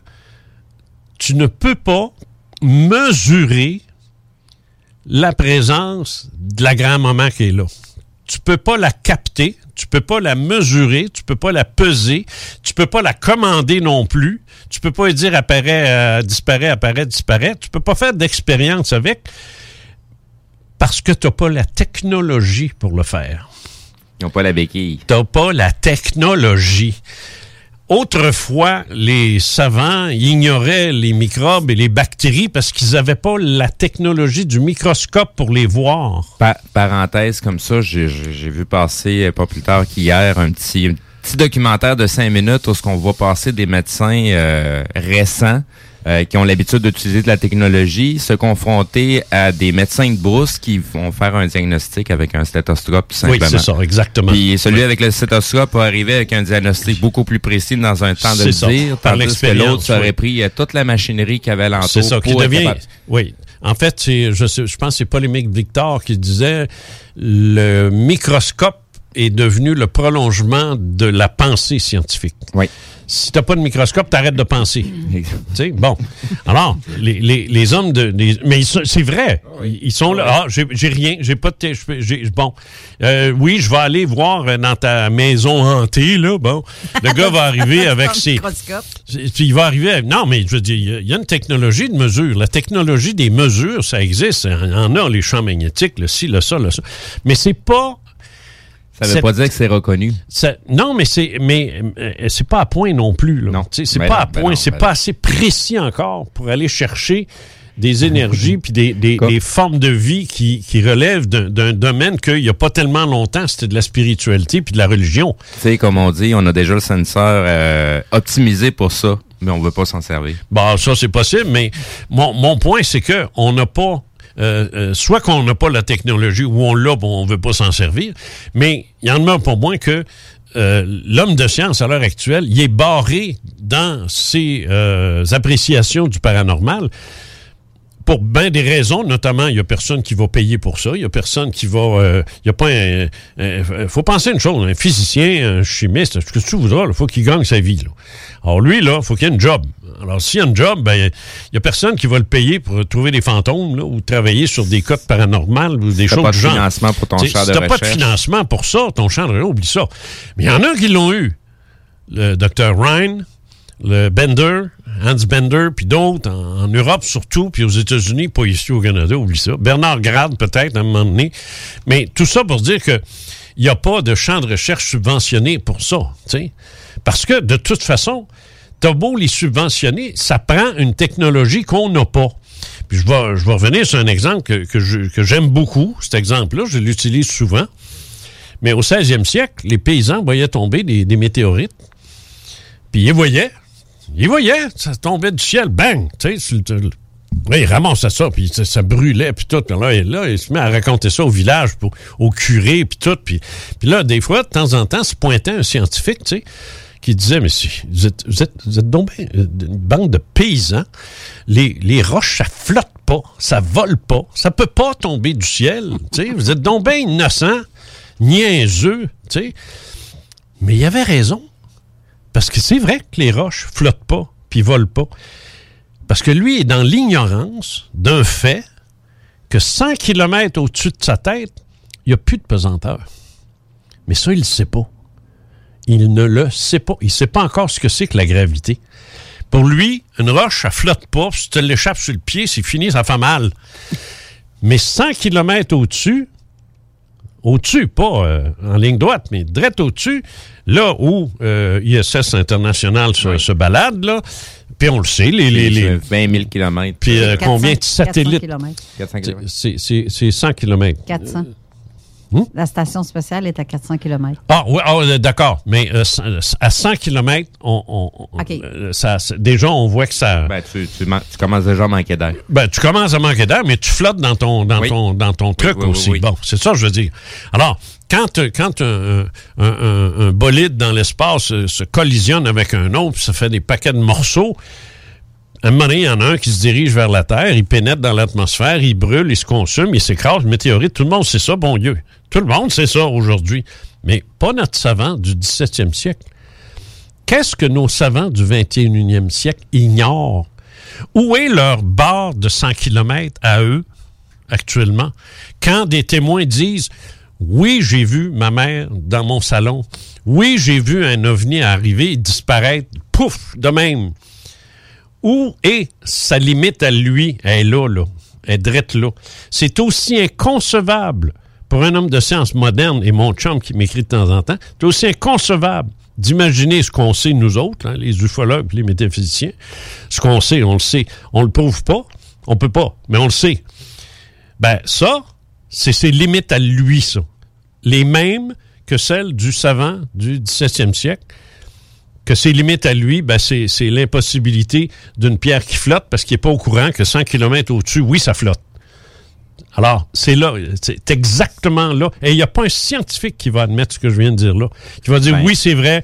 tu ne peux pas mesurer la présence de la grand-maman qui est là. Tu peux pas la capter, tu peux pas la mesurer, tu peux pas la peser, tu peux pas la commander non plus. Tu peux pas dire apparaît, euh, disparaît, apparaît, disparaît. Tu peux pas faire d'expérience avec parce que tu n'as pas la technologie pour le faire. Ils n'ont pas la béquille. T'as pas la technologie. Autrefois, les savants ignoraient les microbes et les bactéries parce qu'ils n'avaient pas la technologie du microscope pour les voir. Pa- parenthèse comme ça, j'ai- vu passer euh, pas plus tard qu'hier un petit, un petit documentaire de cinq minutes où ce qu'on voit passer des médecins euh, récents euh, qui ont l'habitude d'utiliser de la technologie se confronter à des médecins de brousse qui vont faire un diagnostic avec un stéthoscope tout Oui, simplement. c'est ça, exactement. Puis celui Oui. avec le stéthoscope va arriver avec un diagnostic beaucoup plus précis dans un temps de le dire, par tandis que l'autre ça aurait oui. pris toute la machinerie qu'il avait alentour C'est ça, qui devient. capable- Oui. En fait, je, je pense que c'est Polémique Victor qui disait le microscope est devenu le prolongement de la pensée scientifique. Oui. Si t'as pas de microscope, t'arrêtes de penser. Tu sais, bon. Alors, les, les, les hommes de. les- mais c'est vrai. Ils, sont là. Ah, j'ai j'ai rien. J'ai pas de. Bon. Euh, oui, je vais aller voir dans ta maison hantée, là. Bon. Le gars va arriver avec ses. microscope. C'est- Il va arriver. à- Non, mais je veux dire, il y a- il y a une technologie de mesure. La technologie des mesures, ça existe. Il y en a, les champs magnétiques, le ci, le ça, le ça. Mais c'est pas. Ça veut pas dire que c'est reconnu. ça- non, mais c'est mais euh, c'est pas à point non plus. Là. Non. C'est Ben pas non, à point, c'est ben pas assez précis encore pour aller chercher des énergies puis des, des- Comme- des formes de vie qui, qui relèvent d'un- domaine qu'il n'y a pas tellement longtemps, c'était de la spiritualité puis de la religion. Tu sais, comme on dit, on a déjà le senseur euh, optimisé pour ça, mais on veut pas s'en servir. Bon, ça, c'est possible, mais mon, mon point, c'est que on n'a pas. Euh, euh, soit qu'on n'a pas la technologie ou on l'a, bon, on veut pas s'en servir, mais il y en a pour moins que euh, l'homme de science à l'heure actuelle, il est barré dans ses appréciations du paranormal pour bien des raisons, notamment, il y a personne qui va payer pour ça. Il y a personne qui va. euh, il y a pas un. un- faut penser une chose, un physicien, un chimiste, ce que tu voudras, il faut qu'il gagne sa vie. Là. Alors lui, là, il faut qu'il y ait une job. Alors, s'il y a une job, ben, il y a personne qui va le payer pour trouver des fantômes, là, ou travailler sur des codes paranormales ou des choses pas du de genre. financement pour ton T'sais, champ si de t'as pas de recherche. financement pour ça, ton champ de recherche, oublie ça. Mais il y en a qui l'ont eu. Le docteur Ryan, le Bender, Hans Bender, puis d'autres, en, Europe surtout, puis aux États-Unis, pas ici au Canada, oublie ça. Bernard Grade, peut-être, à un moment donné. Mais tout ça pour dire que il n'y a pas de champ de recherche subventionné pour ça. Parce que, de toute façon, t'as beau les subventionner, ça prend une technologie qu'on n'a pas. Puis je vais, je vais revenir sur un exemple que, que j'aime beaucoup. Cet exemple-là, je l'utilise souvent. Mais au 16e siècle, les paysans voyaient tomber des, des météorites. Puis ils voyaient. Ils voyaient. Ça tombait du ciel. Bang! Tu sais, oui, il ramassait ça, puis ça, brûlait, puis tout. Puis là, et là, il se met à raconter ça au village, au curé, puis tout. Puis, puis là, des fois, de temps en temps, se pointait un scientifique, tu sais, qui disait, mais vous êtes, vous êtes, vous êtes euh, une bande de paysans. Les, les roches, ça flotte pas, ça vole pas, ça peut pas tomber du ciel. Tu sais, vous êtes donc bien innocents, niaiseux, tu sais. Mais il avait raison. Parce que c'est vrai que les roches flottent pas, puis volent pas. Parce que lui est dans l'ignorance d'un fait que 100 km au-dessus de sa tête, il n'y a plus de pesanteur. Mais ça, il ne sait pas. Il ne le sait pas. Il ne sait pas encore ce que c'est que la gravité. Pour lui, une roche, ça flotte pas. Si tu l'échappes sur le pied, c'est fini, ça fait mal. Mais 100 km au-dessus, au-dessus, pas euh, en ligne droite, mais direct au-dessus, là où euh, ISS International se, se balade, là, puis on le sait, les... les, les- 20 000 km. puis euh, 400 combien de satellites? 400 km. 400 C'est- km. C'est c'est- c'est 100 km. 400. Hmm? La station spatiale est à 400 km. Ah, oui, ah, euh, d'accord. Mais euh, c- à 100 km, on, euh, ça, déjà, on voit que ça... Ben, Ben, tu, tu, tu commences déjà à manquer d'air. tu commences à manquer d'air, mais tu flottes dans ton, dans Oui. ton, dans ton truc oui, oui, aussi. oui. Bon, c'est ça que je veux dire. Alors, quand, euh, quand un, un- un- un bolide dans l'espace euh, se collisionne avec un autre, puis ça fait des paquets de morceaux, un moment il y en a un qui se dirige vers la Terre, il pénètre dans l'atmosphère, il brûle, il se consume, il s'écrase, météorite. Tout le monde sait ça, bon Dieu. Tout le monde sait ça aujourd'hui. Mais pas notre savant du 17e siècle. Qu'est-ce que nos savants du 21e siècle ignorent? Où est leur barre de 100 km à eux, actuellement, quand des témoins disent Oui, j'ai vu ma mère dans mon salon. Oui, j'ai vu un ovni arriver et disparaître. Pouf, de même. Où est sa limite à lui? Elle est là, là. Elle est drette là. C'est aussi inconcevable pour un homme de science moderne, et mon chum qui m'écrit de temps en temps, c'est aussi inconcevable d'imaginer ce qu'on sait, nous autres, hein, les ufologues, les métaphysiciens. Ce qu'on sait, on le sait. On le prouve pas, on peut pas, mais on le sait. Ben, ça, c'est ses limites à lui, ça. Les mêmes que celles du savant du 17e siècle. Que ses limites à lui, ben, c'est c'est l'impossibilité d'une pierre qui flotte parce qu'il n'est pas au courant que 100 km au-dessus, oui, ça flotte. Alors, c'est là, c'est exactement là. Et il n'y a pas un scientifique qui va admettre ce que je viens de dire là. Qui va dire, Ben. oui, c'est vrai,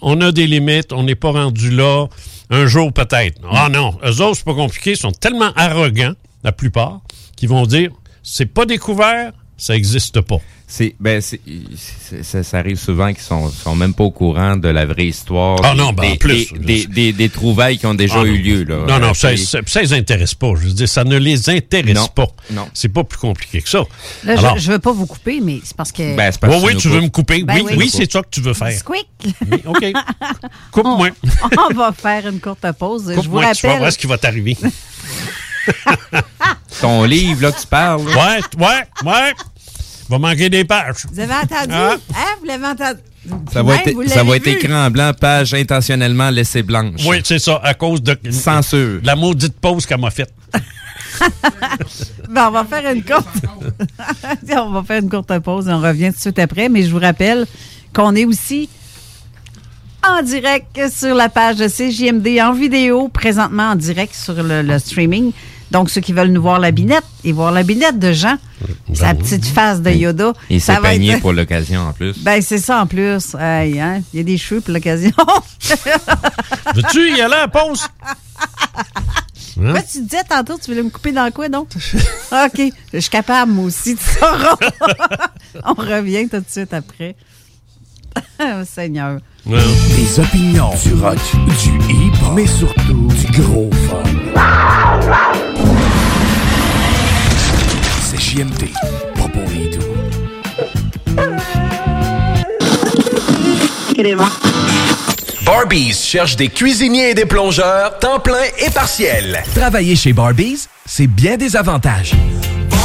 on a des limites, on n'est pas rendu là, un jour peut-être. Ah non, eux autres, c'est pas compliqué, ils sont tellement arrogants, la plupart, qu'ils vont dire, c'est pas découvert, ça n'existe pas. C'est, ben, c'est, c'est- ça, ça arrive souvent qu'ils sont, sont même pas au courant de la vraie histoire. Ah non, ben, en des, plus. Des, des, des- des trouvailles qui ont déjà Ah, eu non. lieu, là. Non, non, ça, ça, ça les intéresse pas. Je veux dire, ça ne les intéresse Non, pas. non. C'est pas plus compliqué que ça. Là, Alors, je, je veux pas vous couper, mais c'est parce que. Ben, c'est parce oui, que oui, tu veux me couper? Ben oui, oui. oui, c'est ça que tu veux faire. Squick! Oui, OK. Coupe-moi. On va faire une courte pause. je vous Coupe-moi, tu vas rappelle. voir ce qui va t'arriver. Ton livre, là, que tu parles. là. ouais, ouais, ouais. Va manquer des pages. Vous avez entendu? Ah. Hein? Vous l'avez entendu? Ça va, être, ça va être écrit en blanc, page intentionnellement laissée blanche. Oui, c'est ça, à cause de Censure. la maudite pause qu'elle m'a faite. Ben, on va faire une courte. on va faire une courte pause et on revient tout de suite après. Mais je vous rappelle qu'on est aussi en direct sur la page de CJMD en vidéo, présentement en direct sur le, le streaming. Donc, ceux qui veulent nous voir la binette et voir la binette de Jean, sa petite face de Yoda. S'est va peigné être- pour l'occasion, en plus. Ben, c'est ça en plus. Aïe, hein? Il y a des cheveux pour l'occasion. Veux-tu y aller à la pause? Hein? Ouais, tu disais tantôt, tu voulais me couper dans quoi, donc? OK. Je suis capable, moi aussi, tu sauras. On revient tout de suite après. Oh, Seigneur. Ouais. Des opinions, du rock, du hip, mais surtout du gros fun. JMD, pas pour les doux. Barbies cherche des cuisiniers et des plongeurs, temps plein et partiel. Travailler chez Barbies, c'est bien des avantages.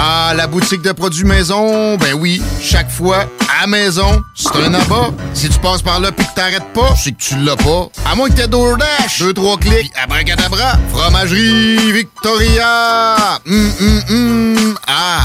Ah, la boutique de produits maison, ben oui, chaque fois, à maison, c'est un abat. Si tu passes par là pis que t'arrêtes pas, c'est que tu l'as pas. À moins que t'aies DoorDash, deux, trois clics, abracadabra, fromagerie Victoria! Hum, hum, hum, ah!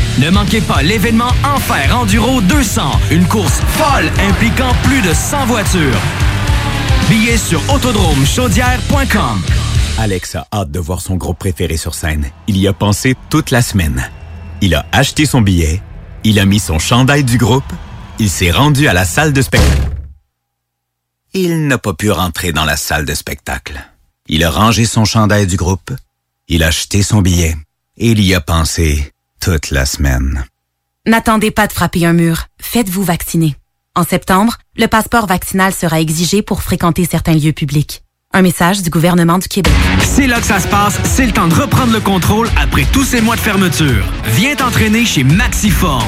Ne manquez pas l'événement Enfer Enduro 200, une course folle impliquant plus de 100 voitures. Billets sur autodromechaudière.com. Alex a hâte de voir son groupe préféré sur scène. Il y a pensé toute la semaine. Il a acheté son billet, il a mis son chandail du groupe, il s'est rendu à la salle de spectacle. Il n'a pas pu rentrer dans la salle de spectacle. Il a rangé son chandail du groupe, il a acheté son billet et il y a pensé toute la semaine. N'attendez pas de frapper un mur. Faites-vous vacciner. En septembre, le passeport vaccinal sera exigé pour fréquenter certains lieux publics. Un message du gouvernement du Québec. C'est là que ça se passe, c'est le temps de reprendre le contrôle après tous ces mois de fermeture. Viens t'entraîner chez Maxiform.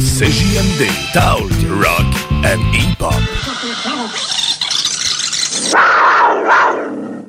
CJMD, Talk, Rock and Hip-Hop.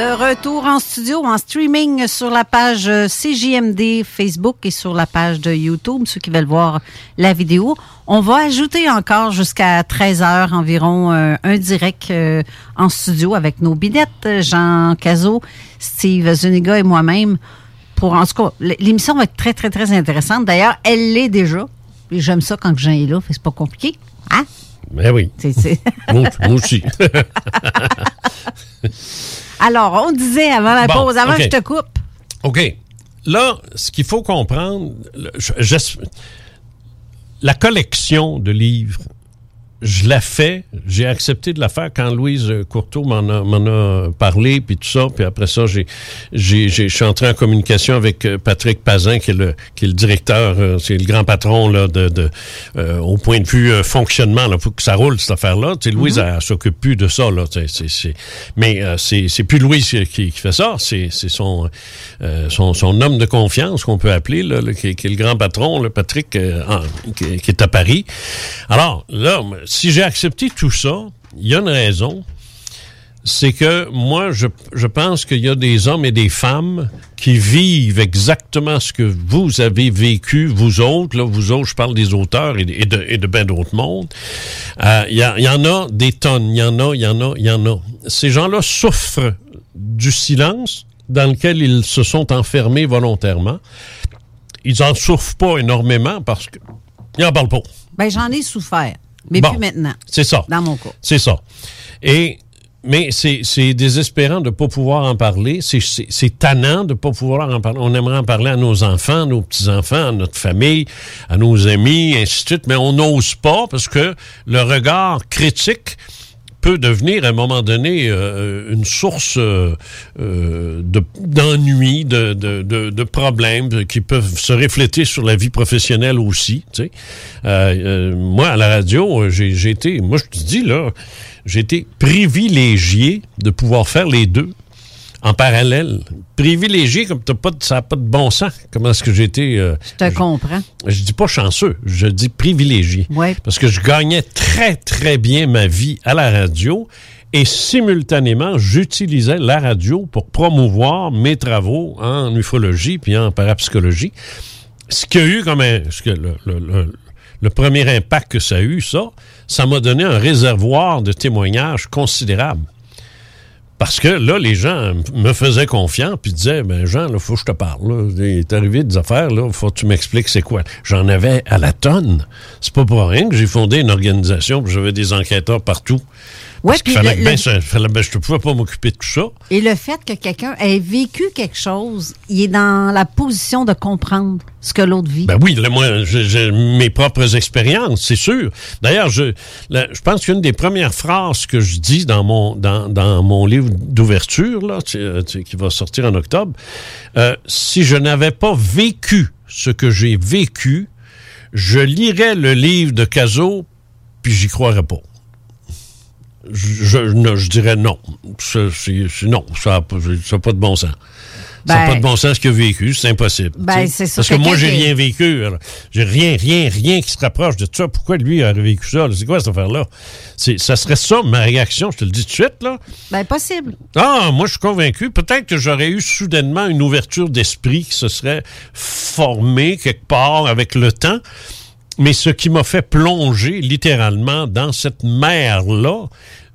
Retour en studio, en streaming sur la page euh, CJMD Facebook et sur la page de YouTube, ceux qui veulent voir la vidéo. On va ajouter encore jusqu'à 13 heures environ euh, un direct euh, en studio avec nos binettes, Jean Cazot, Steve Zuniga et moi-même. Pour, en tout cas, l'émission va être très, très, très intéressante. D'ailleurs, elle l'est déjà. J'aime ça quand Jean est là, c'est pas compliqué. Hein? Ben oui. C'est- c'est- moi, moi aussi. Alors, on disait avant la Bon, pause, avant que je te coupe. OK. Là, ce qu'il faut comprendre, le- je- je- la collection de livres, je la fais, j'ai accepté de la faire quand Louise Courteau m'en a, m'en a parlé, puis tout ça, puis après ça, j'ai, j'ai, j'ai- je suis entré en communication avec euh, Patrick Pazin, qui est le, qui est le directeur, euh, c'est le grand patron là, de, de euh, au point de vue euh, fonctionnement, il faut que ça roule cette affaire-là. Tu sais, Louise, elle, elle s'occupe plus de ça, là, tu sais, c'est, c'est, mais euh, c'est, c'est plus Louise qui, qui fait ça, c'est, c'est son, euh, son, son homme de confiance qu'on peut appeler, là, là, qui, qui est le grand patron, le Patrick, en- qui, qui est à Paris. Alors, là, si j'ai accepté tout ça, il y a une raison. C'est que moi, je, pense qu'il y a des hommes et des femmes qui vivent exactement ce que vous avez vécu, vous autres. Là, vous autres, je parle des auteurs et de, et de, bien d'autres mondes. Euh, Il y, en a des tonnes. Il y en a, il y en a, il y en a. Ces gens-là souffrent du silence dans lequel ils se sont enfermés volontairement. Ils en souffrent pas énormément parce que ils en parlent pas. Ben, j'en ai souffert. Mais Bon. plus maintenant. C'est ça. Dans mon cas. C'est ça. Et mais c'est c'est désespérant de ne pas pouvoir en parler. C'est- tannant de ne pas pouvoir en parler. On aimerait en parler à nos enfants, à nos petits-enfants, à notre famille, à nos amis, ainsi de suite, mais on n'ose pas parce que le regard critique peut devenir à un moment donné euh, une source euh, euh, de- d'ennui, de, de, de, problèmes qui peuvent se refléter sur la vie professionnelle aussi. Euh, euh, moi, à la radio, euh, j'ai été, moi je te dis là, j'ai été privilégié de pouvoir faire les deux en parallèle. Privilégié comme t'as pas de, ça n'a pas de bon sens. Comment est-ce que j'ai été... euh, Je te comprends. je dis pas chanceux, je dis privilégié. Parce que je gagnais très, très bien ma vie à la radio et simultanément, j'utilisais la radio pour promouvoir mes travaux en ufologie puis en parapsychologie. Ce qui a eu comme un, ce que le, le- le- le premier impact que ça a eu, ça, ça m'a donné un réservoir de témoignages considérable. Parce que là, les gens me faisaient confiance puis disaient ben Jean, il faut que je te parle. Là. Il est arrivé des affaires, là, faut que tu m'expliques c'est quoi. J'en avais à la tonne. C'est pas pour rien que j'ai fondé une organisation, j'avais des enquêteurs partout. Ouais, puis fallait le- que ben, le- ça- fallait- ben, je ne pouvais pas m'occuper de tout ça. Et le fait que quelqu'un ait vécu quelque chose, il est dans la position de comprendre ce que l'autre vit. Ben oui, là, moi, j'ai mes propres expériences, c'est sûr. D'ailleurs, je, la- je pense qu'une des premières phrases que je dis dans mon, dans, dans mon livre d'ouverture, là, tu- tu- qui va sortir en octobre, euh, si je n'avais pas vécu ce que j'ai vécu, je lirais le livre de Cazot, puis j'y croirais pas. Je, je- non, je dirais non. Non, ça n'a pas, de bon sens. ça n'a Ben- pas de bon sens ce qu'il a vécu, c'est impossible. Ben, ça. Parce que moi, Quelqu'un j'ai rien vécu. J'ai rien, rien, rien qui se rapproche de ça. Pourquoi lui a vécu ça? C'est quoi cette affaire-là? C'est- Ça serait ça, ma réaction, je te le dis tout de suite, là. Ben, possible. Ah, moi, je suis convaincu. Peut-être que j'aurais eu soudainement une ouverture d'esprit qui se serait formée quelque part avec le temps. Mais ce qui m'a fait plonger littéralement dans cette mer-là,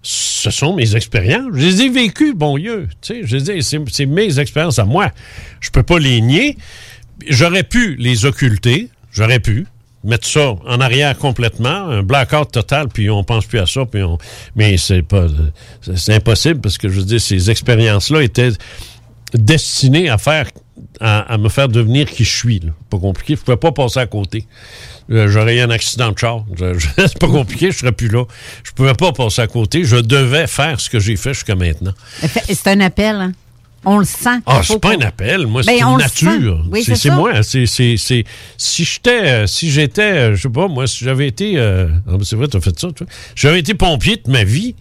ce sont mes expériences. Je les ai vécues, bon Dieu. Je c'est, mes expériences à moi. Je peux pas les nier. J'aurais pu les occulter. J'aurais pu mettre ça en arrière complètement, un blackout total, puis on pense plus à ça, puis on... mais c'est pas, c'est, impossible parce que je ces expériences-là étaient destinées à faire, à, à me faire devenir qui je suis. là. Pas compliqué. Je pouvais pas passer à côté. Euh, J'aurais eu un accident de char. C'est pas compliqué, je serais plus là. Je pouvais pas passer à côté. Je devais faire ce que j'ai fait jusqu'à maintenant. C'est un appel, hein. On le sent. Ah, c'est pas un appel, moi, Ben, c'est on une nature. Oui, c'est moi. C'est, si j'étais, si j'étais, euh, je sais pas, moi, si j'avais été, euh, ah, ben, c'est vrai, t'as fait ça. J'avais été pompier de ma vie.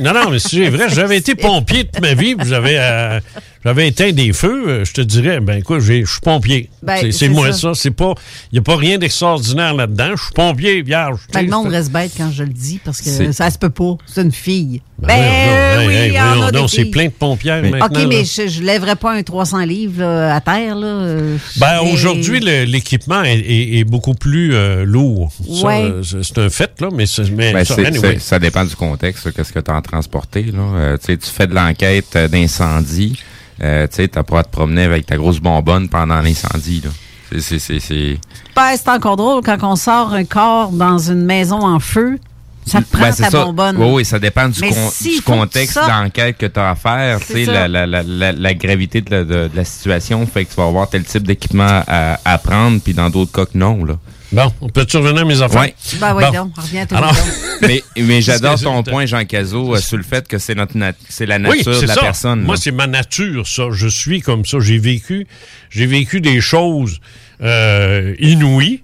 Non, non, mais si c'est vrai, j'avais été pompier de ma vie, j'avais, euh, j'avais éteint des feux, euh, je te dirais, ben, écoute, j'ai- je suis pompier. Ben, c'est, moi, ça. ça. C'est pas, il y a pas rien d'extraordinaire là-dedans. Je suis pompier, vierge. Ben, le monde reste bête quand je le dis parce que ça se peut pas. C'est une fille. Ben, Ben, oui, hey, a c'est plein de pompières maintenant. OK, mais là. je, lèverais pas un 300 livres là, à terre. Là. euh, Ben, mais- aujourd'hui, l'équipement est, est- est beaucoup plus euh, lourd. Ouais. euh, c'est un fait, là, mais, Ben, anyway. ça dépend du contexte, qu'est-ce que tu as transporté. Là. Euh, tu sais, fais de l'enquête euh, d'incendie, euh, tu n'as pas à te promener avec ta grosse bonbonne pendant l'incendie. là. C'est- c'est- c'est- c'est- Ben, c'est encore drôle quand on sort un corps dans une maison en feu. Ça te prend Ben, ta ça. bonbonne. Oui, oui, ça dépend du, con- s'il du contexte d'enquête que tu as à faire. Tu sais, la, la, la, la, la gravité de la, de- de la situation fait que tu vas avoir tel type d'équipement à, à prendre, puis dans d'autres cas que non. Là. Bon, on peut-tu revenir à mes affaires? Ouais. Ben oui, Bon. donc, reviens à Alors- mais mais j'adore ton point, Jean Cazot, euh, sur le fait que c'est notre nat- c'est la Oui, nature de la ça. personne. Moi, c'est ma nature, ça. Je suis comme ça. J'ai vécu, j'ai vécu des choses euh, inouïes.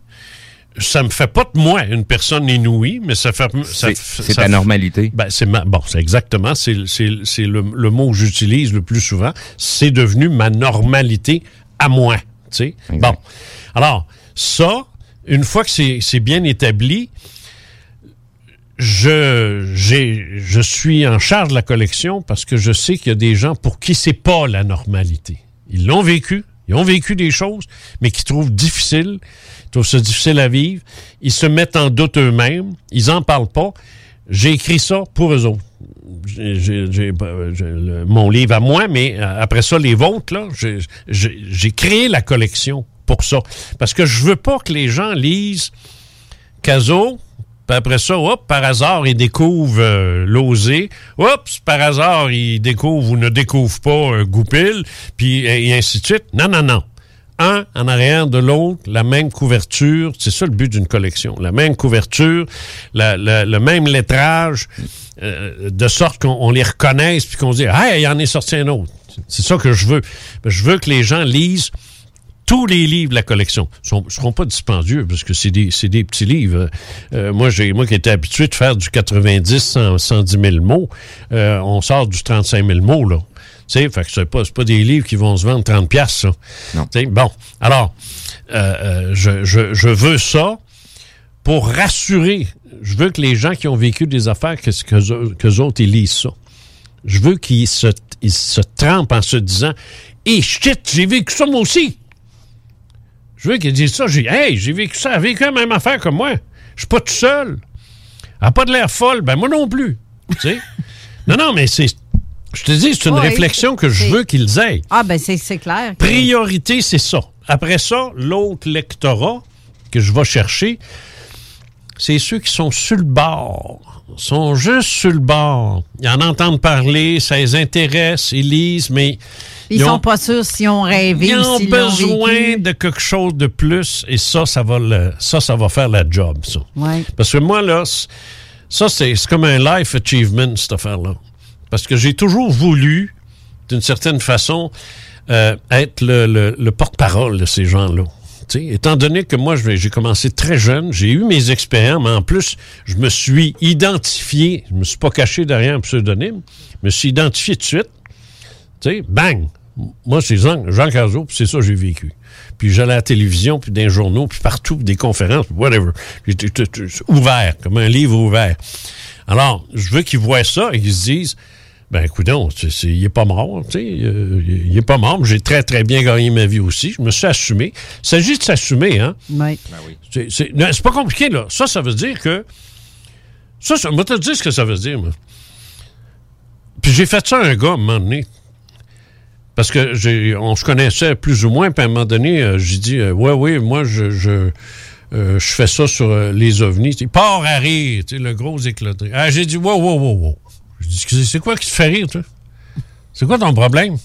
Ça me fait pas de moi une personne inouïe, mais ça fait. C'est- ta normalité. Ben, c'est ma, bon, c'est exactement, c'est, c'est, c'est le, le mot que j'utilise le plus souvent. C'est devenu ma normalité à moi. Tu sais. Bon. Alors, ça, une fois que c'est, bien établi, je, suis en charge de la collection parce que je sais qu'il y a des gens pour qui c'est pas la normalité. Ils l'ont vécu, ils ont vécu des choses, mais qui trouvent difficile, trouvent ça difficile à vivre. Ils se mettent en doute eux-mêmes, ils en parlent pas. J'ai écrit ça pour eux autres. Le- mon livre à moi, mais euh, après ça, les vôtres, là, j'ai créé la collection pour ça. Parce que je veux pas que les gens lisent Caso, puis après ça, hop, par hasard, ils découvrent euh, l'osé. Oups, par hasard, ils découvrent ou ne découvrent pas euh, Goupil, puis et ainsi de suite. Non, non, non. Un en arrière de l'autre, la même couverture. C'est ça le but d'une collection. La même couverture, le même lettrage, euh, de sorte qu'on on les reconnaisse, puis qu'on se dit, hey, il en est sorti un autre. C'est ça que je veux. Je veux que les gens lisent tous les livres de la collection ne seront pas dispendieux parce que c'est des, c'est des petits livres. Euh, moi, j'ai moi qui étais habitué de faire du 90, 100, 110 000 mots, euh, on sort du 35 000 mots, là. Tu sais, fait que c'est pas, c'est pas des livres qui vont se vendre 30 piastres, ça. Sais, bon, alors, euh, euh, je, je, je veux ça pour rassurer. Je veux que les gens qui ont vécu des affaires, que, que, que autres, ils lisent ça. Je veux qu'ils se, ils se trempent en se disant « Et shit, j'ai vécu ça moi aussi! » Je veux qu'ils disent ça. J'ai, hey, j'ai vécu ça. Elle a vécu la même affaire que moi. Je suis pas tout seul. Elle n'a pas de l'air folle. Ben, moi non plus. Tu sais? non, non, mais c'est. Je te dis, c'est une Oui, réflexion que je veux qu'ils aient. Ah, ben c'est c'est clair. que- Priorité, c'est ça. Après ça, l'autre lectorat que je vais chercher, c'est ceux qui sont sur le bord. sont juste sur le bord. Ils en entendent parler, ça les intéresse, ils lisent, mais Ils, ont- sont pas sûrs s'ils ont rêvé ils ont besoin vécu. de quelque chose de plus et ça, ça va, le- ça, ça va faire la job, ça. Ouais. Parce que moi, là, ça, c'est comme un life achievement, cette affaire-là. Parce que j'ai toujours voulu, d'une certaine façon, euh, être le, le- le porte-parole de ces gens-là. Étant donné que moi, j'ai commencé très jeune, j'ai eu mes expériences, mais en plus, je me suis identifié, je me suis pas caché derrière un pseudonyme, je me suis identifié de suite. Tu sais, bang! Moi, c'est Jean, Jean Cazot, puis c'est ça que j'ai vécu. Puis j'allais à la télévision, puis dans les journaux, puis partout, puis des conférences, puis whatever. J'étais ouvert, comme un livre ouvert. Alors, je veux qu'ils voient ça et qu'ils se disent, ben écoute, il est pas mort, tu sais, euh, il est pas mort. J'ai très, très bien gagné ma vie aussi. Je me suis assumé. Il s'agit de s'assumer, hein? Oui. C'est- C'est non, c'est pas compliqué, là. Ça, ça veut dire que. Ça, ça moi, te dire ce que ça veut dire, moi. Puis j'ai fait ça à un gars, à un moment donné. Parce que j'ai, on se connaissait plus ou moins, puis à un moment donné, euh, j'ai dit, euh, ouais, oui, moi, je, je, euh, je fais ça sur euh, les ovnis. Il part à rire, tu sais, le gros éclaté. Ah, j'ai dit, wow, wow, wow, wow. Je dis, c'est- c'est quoi qui te fait rire, toi? C'est quoi ton problème?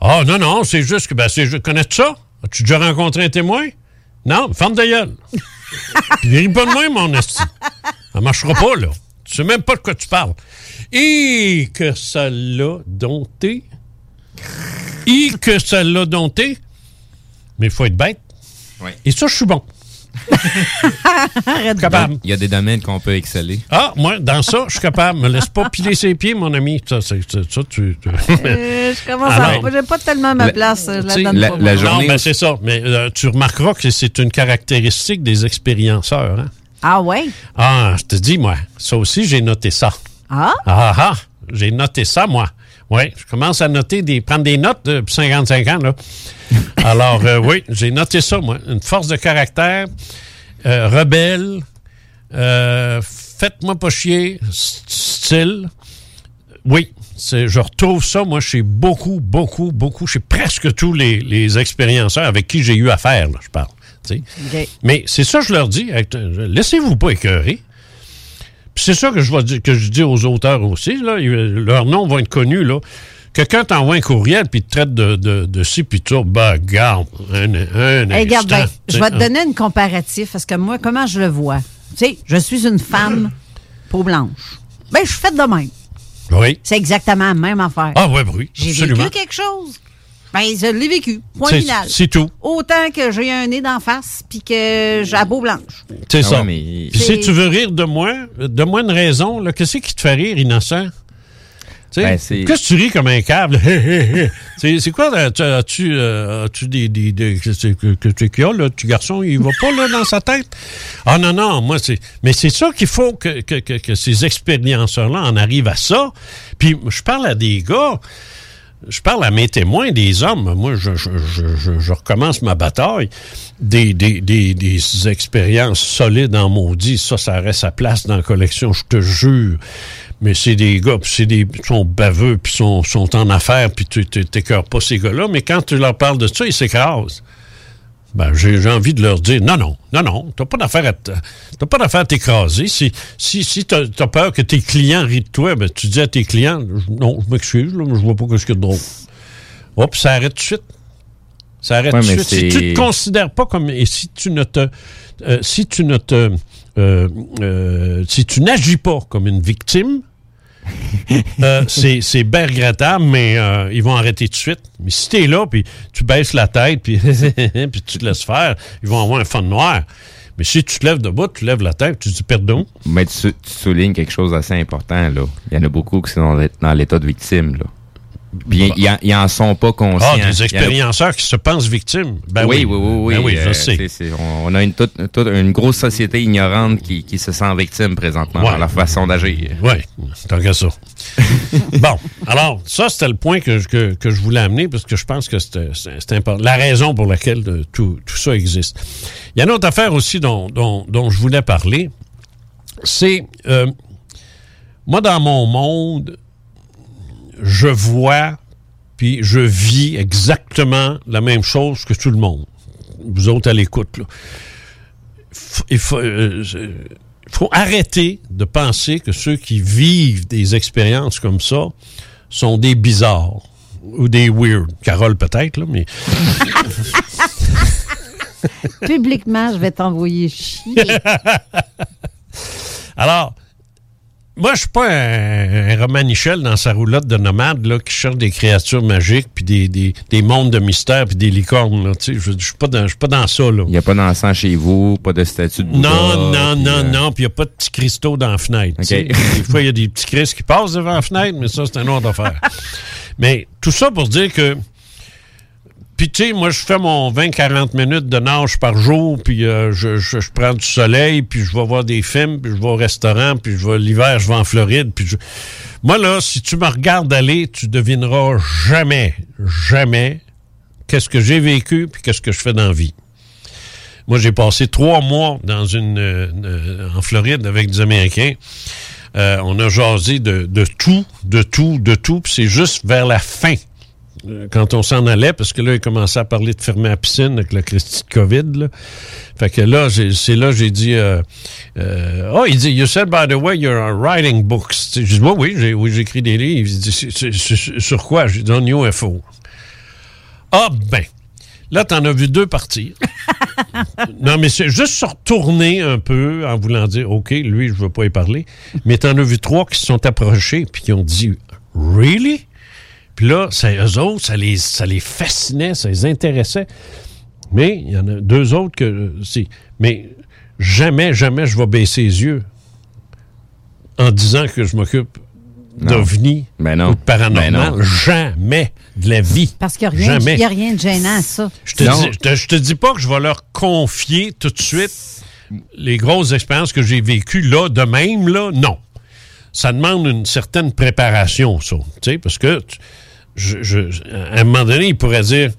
Ah, non, non, c'est juste que, ben, c'est, je connais ça? As-tu déjà rencontré un témoin? Non, ferme ta gueule. Puis ris pas de moi, mon esti. Ça marchera pas, là. Tu sais même pas de quoi tu parles. Et que ça l'a dompté. Et que ça l'a dompté. Mais il faut être bête. Et ça, je suis bon. Arrête Capable. Il y a des domaines qu'on peut exceller. Ah, moi, dans ça, je suis capable. Me laisse pas piler ses pieds, mon ami. Ça, c'est, ça tu. tu- Euh, je commence Alors, à. J'ai pas tellement ma la- place. Je la donne pas. moi. Non, ben, c'est ça. Mais euh, tu remarqueras que c'est une caractéristique des expérienceurs. hein. Ah ouais? Ah, je te dis, moi, ça aussi, j'ai noté ça. Ah? Ah ah, j'ai noté ça, moi. Oui, je commence à noter des, prendre des notes depuis 55 ans, là. Alors, euh, oui, j'ai noté ça, moi. Une force de caractère, euh, rebelle, euh, faites-moi pas chier, style. Oui, c'est- je retrouve ça, moi, chez beaucoup, beaucoup, beaucoup, chez presque tous les, les expérienceurs avec qui j'ai eu affaire, là, je parle. Mais c'est ça que je leur dis. Laissez-vous pas écœurer. Puis c'est ça que je, vais dire- que je dis aux auteurs aussi. Là, Ils- leur nom va être connu. Là. Quelqu'un t'envoie un courriel puis te traite de, de, de ci puis ça. Ben, garde, un, un Hey, regarde instant, tu je vais te hein. donner une comparatif parce que moi, comment je le vois? Tu sais, je suis une femme peau blanche. Ben, je suis faite de même. Oui. C'est exactement la même affaire. Ah, ouais, oui, J'ai vécu quelque chose. Ben, je l'ai vécu. Point C'est- final. c'est tout. Autant que j'ai un nez d'en face puis que j'ai la peau blanche. C'est Ah ça. ouais, mais- Puis si tu veux rire de moi, donne-moi une raison. là. Qu'est-ce qui te fait rire, innocent? Tu sais, Ben, c'est- Qu'est-ce que tu ris comme un câble? c'est c'est quoi? Tu- As-tu euh, as-tu des... des, des que que, que, que- qu'il y a, là, petit garçon, il va pas là, dans sa tête? Ah non, non, moi, c'est... Mais c'est ça qu'il faut que, que, que, que ces expériences-là en arrivent à ça. Puis je parle à des gars... Je parle à mes témoins, des hommes. Moi, je, recommence ma bataille. Des, expériences solides en maudit. Ça, ça reste sa place dans la collection, je te jure. Mais c'est des gars, puis c'est des, sont baveux, puis sont, en affaires, puis tu- t'écœures pas ces gars-là. Mais quand tu leur parles de ça, ils s'écrasent. Ben, j'ai envie de leur dire, non, non, non, non, t'as pas d'affaire à t'as pas d'affaire à t'écraser. Si, si, si t'as as peur que tes clients rient de toi, ben, tu dis à tes clients, non, je m'excuse, là, mais je vois pas ce qu'il y a de drôle. Hop, ça arrête tout de suite. Ça arrête Ouais, tout de suite. Si tu te considères pas comme, et si tu ne te, euh, si tu ne te, euh, euh, si tu n'agis pas comme une victime, euh, c'est bien regrettable, mais euh, ils vont arrêter tout de suite. Mais si t'es là, puis tu baisses la tête, puis tu te laisses faire, ils vont avoir un fond noir. Mais si tu te lèves debout, tu lèves la tête, tu dis pardon. Mais tu, soulignes quelque chose d'assez important, là. Il y en a beaucoup qui sont dans, dans l'état de victime. Puis ils, en- ils en sont pas conscients. Ah, Il y en des a- expérienceurs qui se pensent victimes. Ben oui, oui, oui, oui. Ben oui, je euh, sais. on, on a une, toute, toute une grosse société ignorante qui, qui se sent victime présentement Ouais. dans leur façon d'agir. Oui, tant qu'à ça. bon, alors, ça, c'était le point que, je- que, que je voulais amener parce que je pense que c'est important. La raison pour laquelle euh, tout, tout ça existe. Il y a une autre affaire aussi dont, dont, dont je voulais parler. C'est, euh, moi, dans mon monde, je vois puis je vis exactement la même chose que tout le monde. Vous autres à l'écoute, Il faut, euh, faut arrêter de penser que ceux qui vivent des expériences comme ça sont des bizarres ou des weird. Carole peut-être, là, mais Publiquement, je vais t'envoyer chier. Alors, moi, je suis pas un, un Romanichel dans sa roulotte de nomade là, qui cherche des créatures magiques, puis des, des, des mondes de mystère, puis des licornes. là. Je je suis pas dans, ça. Là. Il n'y a pas d'encens chez vous, pas de statue de Bouddha. Non, non, non, euh, non, puis il n'y a pas de petits cristaux dans la fenêtre. tu sais. OK. Des fois, il y a des petits cristaux qui passent devant la fenêtre, mais ça, c'est une autre affaire. Mais tout ça pour dire que. Puis, tu sais, moi, je fais mon 20-40 minutes de nage par jour, puis euh, je, je- je prends du soleil, puis je vais voir des films, puis je vais au restaurant, puis je vais l'hiver, je vais en Floride, puis je- Moi, là, si tu me regardes aller, tu devineras jamais, jamais qu'est-ce que j'ai vécu, puis qu'est-ce que je fais dans la vie. Moi, j'ai passé trois mois dans une, euh, en Floride avec des Américains. Euh, on a jasé de, de tout, de tout, de tout. Puis c'est juste vers la fin, quand on s'en allait, parce que là, il commençait à parler de fermer la piscine avec le Christy de COVID. Là. Fait que là, c'est là j'ai dit... euh, euh, oh, il dit, you said, by the way, you're writing books. Sais, J'ai dit, oui, oui, j'ai oui, j'écris des livres. Il dit, sur quoi? J'ai dit, on UFO. Ah, ben. Là, t'en as vu deux partir. non, mais c'est juste se retourner un peu en voulant dire, OK, lui, je veux pas y parler. Mais t'en as vu trois qui se sont approchés puis qui ont dit, Really? Puis là, c'est eux autres, ça les, ça les fascinait, ça les intéressait. Mais il y en a deux autres que. Si, mais jamais, jamais je vais baisser les yeux en disant que je m'occupe Non. d'ovnis Ben ou de paranormal. Ben non. Jamais de la vie. Parce qu'il n'y a, rien- Jamais. il y a rien de gênant à ça. Je te, dis, je, te, je te dis pas que je vais leur confier tout de suite les grosses expériences que j'ai vécues là, de même, là. Non. Ça demande une certaine préparation, ça. Tu sais, parce que tu- je, je- à un moment donné, il pourrait dire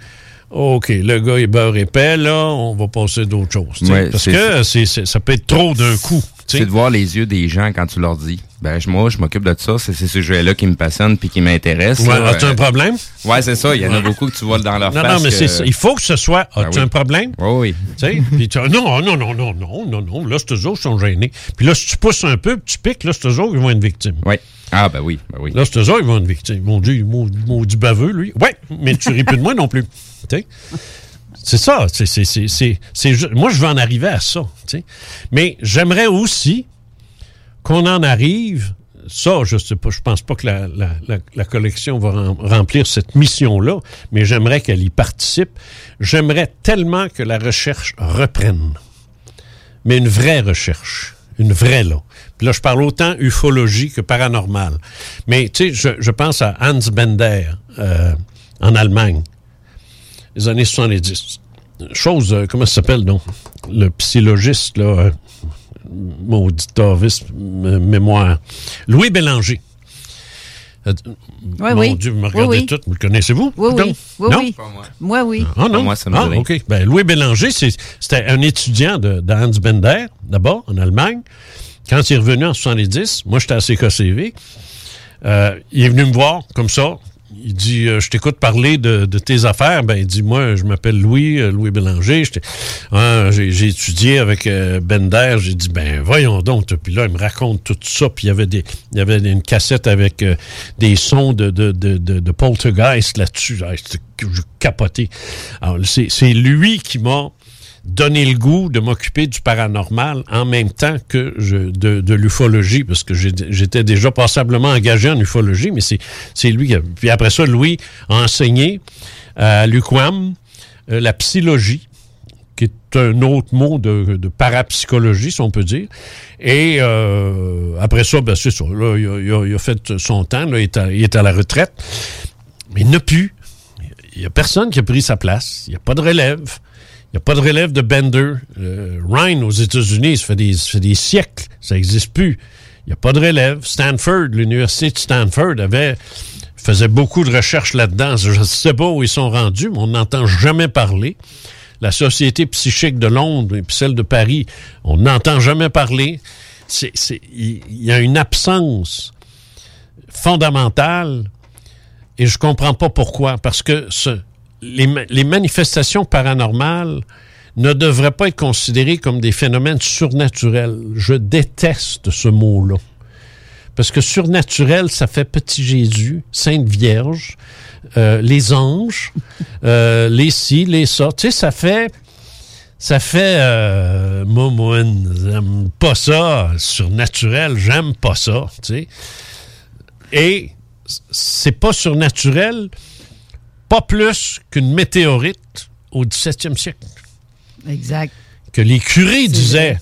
OK, le gars est beurre épais, là, on va passer d'autres choses. Ouais, parce que ça peut être trop d'un coup. Tu sais? C'est de voir les yeux des gens quand tu leur dis. Ben, moi, je m'occupe de ça. C'est ces sujets-là qui me passionnent puis qui m'intéressent. Ouais, as-tu un problème? Ouais, c'est ça. Il y en a beaucoup que tu vois dans leur Non, face. non, mais que- c'est ça. il faut que ce soit. Ben As-tu oui. un problème? Oui, oui. Tu sais, puis tu- non, non, non, non, non, non, non. Là, c'est toujours, ils sont gênés. Puis là, si tu pousses un peu, tu piques, là, c'est toujours, ils vont être victimes. Oui. Ah, ben oui, ben oui. Là, c'est toujours, ils vont être victimes. Mon Dieu, maudit baveux, lui. Ouais, mais tu ris plus de moi non plus. Tu sais? C'est ça. c'est- c'est- c'est- moi, je veux en arriver à ça. Mais j'aimerais aussi qu'on en arrive. Ça, je sais pas, je pense pas que la, la- la- la collection va rem- remplir cette mission-là, mais j'aimerais qu'elle y participe. J'aimerais tellement que la recherche reprenne. Mais une vraie recherche. Une vraie, là. Puis là, je parle autant ufologie que paranormal. Mais, tu sais, je, je pense à Hans Bender, euh, en Allemagne, les années 70. Chose, euh, comment ça s'appelle, donc? Le psychologiste, là, euh, maudit Tavis, m- mémoire. Louis Bélanger. Euh, Oui, mon oui. Dieu, vous me regardez oui. tout. Vous le connaissez-vous? Oui, Donc, oui. Oui, non? oui. Moi, oui. Ah non? Moi, ça me ah. OK. Ben, Louis Bélanger, c'était un étudiant de, de Hans Bender, d'abord, en Allemagne. Quand il est revenu en 70, moi, j'étais à CKCV. Euh, il est venu me voir, comme ça. Il dit, euh, je t'écoute parler de, de tes affaires. Ben, il dit, moi, je m'appelle Louis, euh, Louis Bélanger. Ah, J'ai étudié avec euh, Bender. J'ai dit, ben, voyons donc. Puis là, il me raconte tout ça. Puis il y avait, des, il y avait une cassette avec euh, des sons de, de, de, de, poltergeist là-dessus. J'étais- Je capotais. C'est lui qui m'a donné le goût de m'occuper du paranormal en même temps que de, l'ufologie, parce que j'étais déjà passablement engagé en ufologie, mais c'est lui qui a... Puis après ça, Louis a enseigné à l'UQAM euh, la psychologie, qui est un autre mot de, parapsychologie, si on peut dire. Et euh, après ça, ben, c'est ça. Là, il a fait son temps, là, il, est à, il est à la retraite. Mais il n'a plus. Il n'y a personne qui a pris sa place. Il n'y a pas de relève. N'y a pas de relève de Bender. Euh, Ryan, aux États-Unis, ça fait des, ça fait des siècles. Ça n'existe plus. Il n'y a pas de relève. Stanford, l'université de Stanford avait faisait beaucoup de recherches là-dedans. Je ne sais pas où ils sont rendus, mais on n'entend jamais parler. La Société psychique de Londres et celle de Paris, on n'entend jamais parler. Il il y a une absence fondamentale et je comprends pas pourquoi. Parce que ce- les, ma- les manifestations paranormales ne devraient pas être considérées comme des phénomènes surnaturels. Je déteste ce mot-là. Parce que surnaturel, ça fait Petit Jésus, Sainte Vierge, euh, les anges, euh, les ci, les ça. Tu sais, ça fait... Ça fait... Euh, moi, moi, j'aime pas ça. Surnaturel, j'aime pas ça. Tu sais. Et c'est pas surnaturel, pas plus qu'une météorite au 17e siècle. Exact. Que les curés disaient,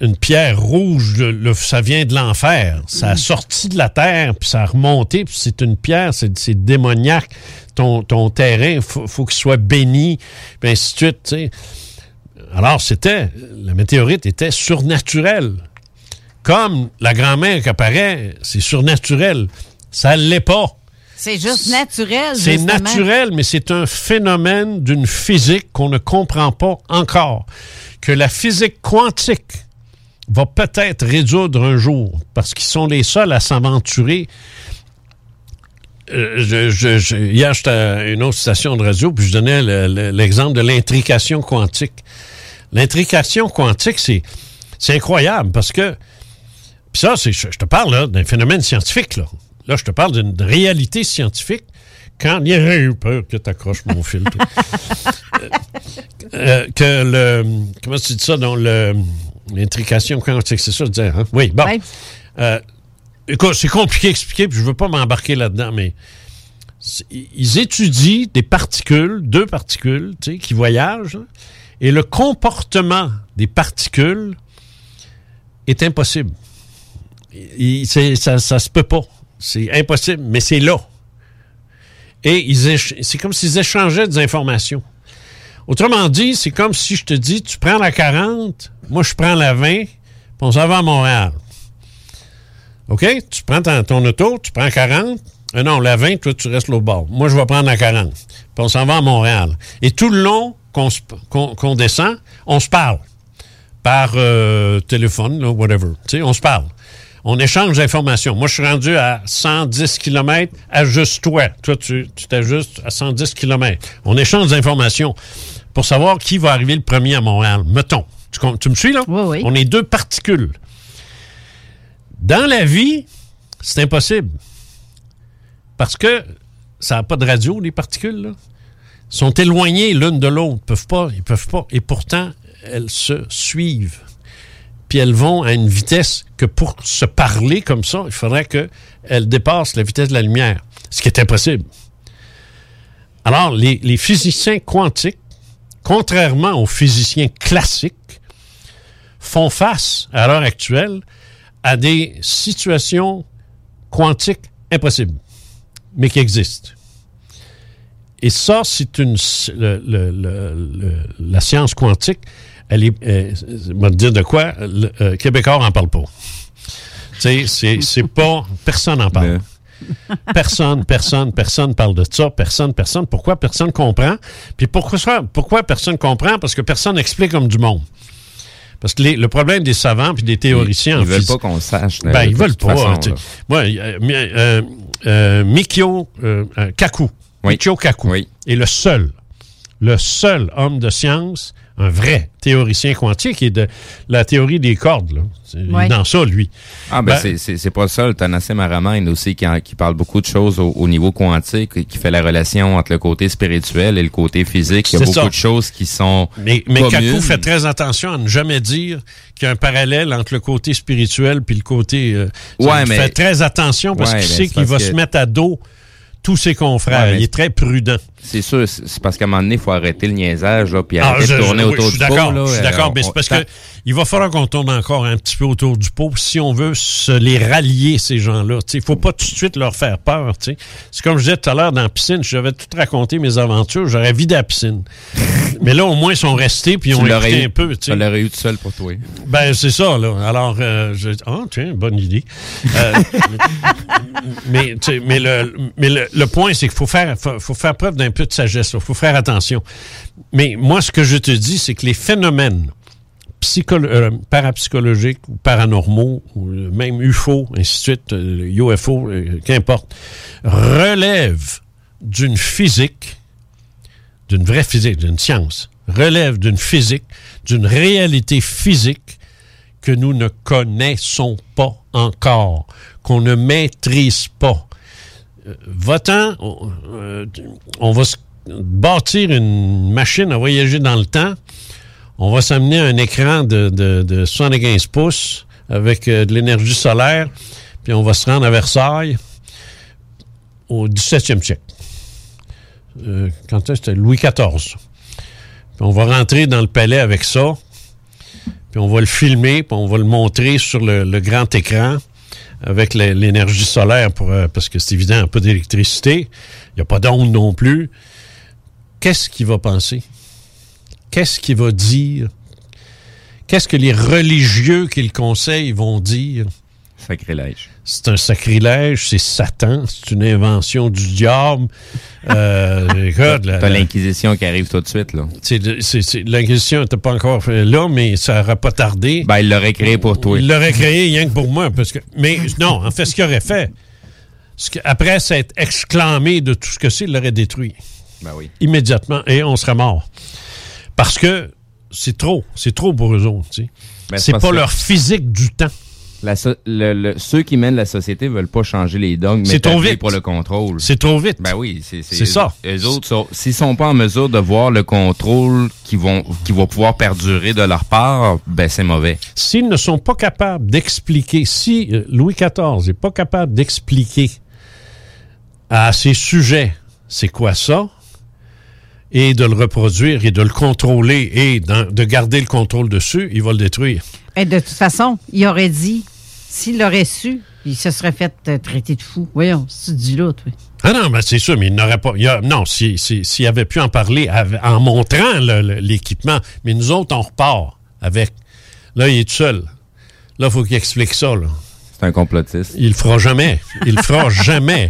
une pierre rouge, le- le- ça vient de l'enfer. Ça a sorti de la terre, puis ça a remonté, puis c'est une pierre, c'est démoniaque. Ton, ton terrain, faut, faut qu'il soit béni, puis ainsi de suite. Alors, c'était, la météorite était surnaturelle. Comme la grand-mère qui apparaît, c'est surnaturel. Ça ne l'est pas. C'est juste naturel. C'est naturel, mais c'est un phénomène d'une physique qu'on ne comprend pas encore. Que la physique quantique va peut-être résoudre un jour, parce qu'ils sont les seuls à s'aventurer. Euh, je- je- je- hier, j'étais à une autre station de radio, puis je donnais le- le- l'exemple de l'intrication quantique. L'intrication quantique, c'est incroyable, parce que puis ça, c'est, je je te parle d'un phénomène scientifique. Là. Là, je te parle d'une réalité scientifique. Quand il y a eu peur que tu accroches mon fil. Euh, euh, que le. Comment tu dis ça? dans le, l'intrication quantique, c'est ça, je disais. Hein? Oui, bon. Euh, écoute, c'est compliqué à expliquer, puis je veux pas m'embarquer là-dedans, mais ils étudient des particules, deux particules, tu sais, qui voyagent, hein, et le comportement des particules est impossible. Il- ça, ça se peut pas. C'est impossible, mais c'est là. Et c'est comme s'ils échangeaient des informations. Autrement dit, c'est comme si je te dis, tu prends la 40, moi je prends la 20, puis on s'en va à Montréal. OK? Tu prends ton, auto, tu prends 40. Euh, non, la 20, toi, tu restes l'autre bord. Moi, je vais prendre la 40. Puis on s'en va à Montréal. Et tout le long qu'on descend, on se parle. Par euh, téléphone, whatever. Tu on se parle. On échange d'informations. Moi, je suis rendu à 110 km. Ajuste-toi. Toi, tu t'ajustes à 110 km. On échange d'informations pour savoir qui va arriver le premier à Montréal. Mettons. Tu, me suis, là? On est deux particules. Dans la vie, c'est impossible. Parce que ça n'a pas de radio, les particules. Là. sont éloignées l'une de l'autre. Ils peuvent pas, ils peuvent pas. Et pourtant, elles se suivent. Puis elles vont à une vitesse que pour se parler comme ça, il faudrait qu'elles dépassent la vitesse de la lumière. Ce qui est impossible. Alors, les, physiciens quantiques, contrairement aux physiciens classiques, font face, à l'heure actuelle, à des situations quantiques impossibles, mais qui existent. Et ça, c'est une. la science quantique, elle est. Euh, je vais te dire de quoi, le euh, Québécois n'en parle pas. Tu sais, c'est- c'est pas. Personne n'en parle. Personne, personne, personne parle de ça. Personne, personne. Pourquoi personne comprend? Puis pourquoi, ça- pourquoi personne comprend? Parce que personne n'explique comme du monde. Parce que les- le problème des savants puis des théoriciens Ils- ils veulent pas qu'on sache, Ben, ils veulent pas. façon, hein. Moi, euh, euh, euh, Mikio Kaku. Michio Kaku est le seul, le seul homme de science, un vrai théoricien quantique, qui est de la théorie des cordes. Là. Ouais. dans ça, lui. Ah, ben, Ben, c'est- pas le seul. T'as Nassim Haramein aussi qui, en- qui parle beaucoup de choses au, au niveau quantique, et qui fait la relation entre le côté spirituel et le côté physique. Il y a C'est beaucoup ça. de choses qui sont Mais. Kaku fait très attention à ne jamais dire qu'il y a un parallèle entre le côté spirituel puis le côté. euh, Ouais, mais- fait très attention parce Ouais, qu'il mais sait c'est qu'il va que- se mettre à dos tous ses confrères. Ouais, mais il est très prudent. C'est sûr, c'est parce qu'à un moment donné, il faut arrêter le niaisage, là, puis Ah, arrêter je- de tourner oui, autour du pot. je suis d'accord, mais c'est parce que il va falloir qu'on tourne encore un petit peu autour du pot si on veut se les rallier, ces gens-là. Il ne faut pas tout de suite leur faire peur. C'est comme je disais tout à l'heure dans la piscine, je vais tout raconter mes aventures, j'aurais vidé la piscine. mais là, au moins, ils sont restés puis ils ont écouté eu- un peu. tu l'aurais eu tout seul pour toi. Ben, c'est ça, là. Alors, euh, je ah, tiens, bonne idée. Euh, mais mais, le, mais le, le point, c'est qu'il faut faire, faut, faut faire preuve d'un peu de sagesse. Il faut faire attention. Mais moi, ce que je te dis, c'est que les phénomènes euh, parapsychologiques ou paranormaux, ou euh, même UFO, ainsi de suite, euh, UFO, euh, qu'importe, relèvent d'une physique, d'une vraie physique, d'une science, relèvent d'une physique, d'une réalité physique que nous ne connaissons pas encore, qu'on ne maîtrise pas. Euh, on, euh, on va se bâtir une machine à voyager dans le temps. On va s'amener un écran de, de, de 75 pouces avec euh, de l'énergie solaire, puis on va se rendre à Versailles au 17e siècle. Quand est-ce Louis XIV. Puis on va rentrer dans le palais avec ça. Puis on va le filmer, puis on va le montrer sur le grand écran avec l'énergie solaire, euh, parce que c'est évident, pas d'électricité, il n'y a pas d'onde non plus. Qu'est-ce qu'il va penser? Qu'est-ce qu'il va dire? Qu'est-ce que les religieux qui le conseillent vont dire? Sacrilège. C'est un sacrilège, c'est Satan, c'est une invention du diable. Euh, T'as l'Inquisition qui arrive tout de suite, là. L'Inquisition n'était pas encore fait là, mais ça n'aurait pas tardé. Ben, il l'aurait créé pour toi. Il l'aurait créé rien que pour moi. Parce que, mais non, en fait, ce qu'il aurait fait, que- après s'être exclamé de tout ce que c'est, il l'aurait détruit. Ben oui. Immédiatement, et on serait mort. Parce que c'est trop. C'est trop pour eux autres. tu sais. Ben, c'est pas que- leur physique du temps. La so- le- le- ceux qui mènent la société veulent pas changer les dogmes, mais C'est trop vite. pour le contrôle. C'est trop vite. Ben oui, c'est ça. Les autres, sont- s'ils sont pas en mesure de voir le contrôle qui vont qui va pouvoir perdurer de leur part, ben c'est mauvais. S'ils ne sont pas capables d'expliquer, si euh, Louis XIV n'est pas capable d'expliquer à ses sujets c'est quoi ça, et de le reproduire et de le contrôler et de garder le contrôle dessus, il va le détruire. De toute façon, il aurait dit, s'il l'aurait su, il se serait fait euh, traiter de fou. Voyons, c'est du là, toi. Ah non, mais c'est sûr, mais il n'aurait pas. il y a- non, si- si- s'il avait pu en parler av- en montrant l'équipement, mais nous autres, on repart avec. Là, il est tout seul. Là, il faut qu'il explique ça. Là. C'est un complotiste. Il le fera jamais. Il le fera jamais.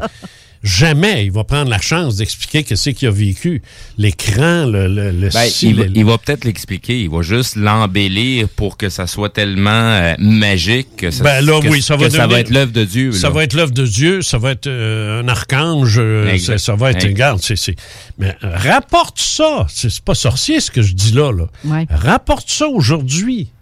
Jamais il va prendre la chance d'expliquer que c'est qu'il a vécu. L'écran, le, le, le Ben, il, va, le- il va peut-être l'expliquer. Il va juste l'embellir pour que ça soit tellement euh, magique que ça, Ben là, que- oui, ça va que ça devenir- va être l'œuvre de Dieu. Ça là. va être l'œuvre de Dieu, ça va être euh, un archange, euh, ça, ça va être, Exact. regarde, c'est, c'est- mais euh, rapporte ça, c'est, c'est pas sorcier ce que je dis là, là. Ouais. Rapporte ça aujourd'hui.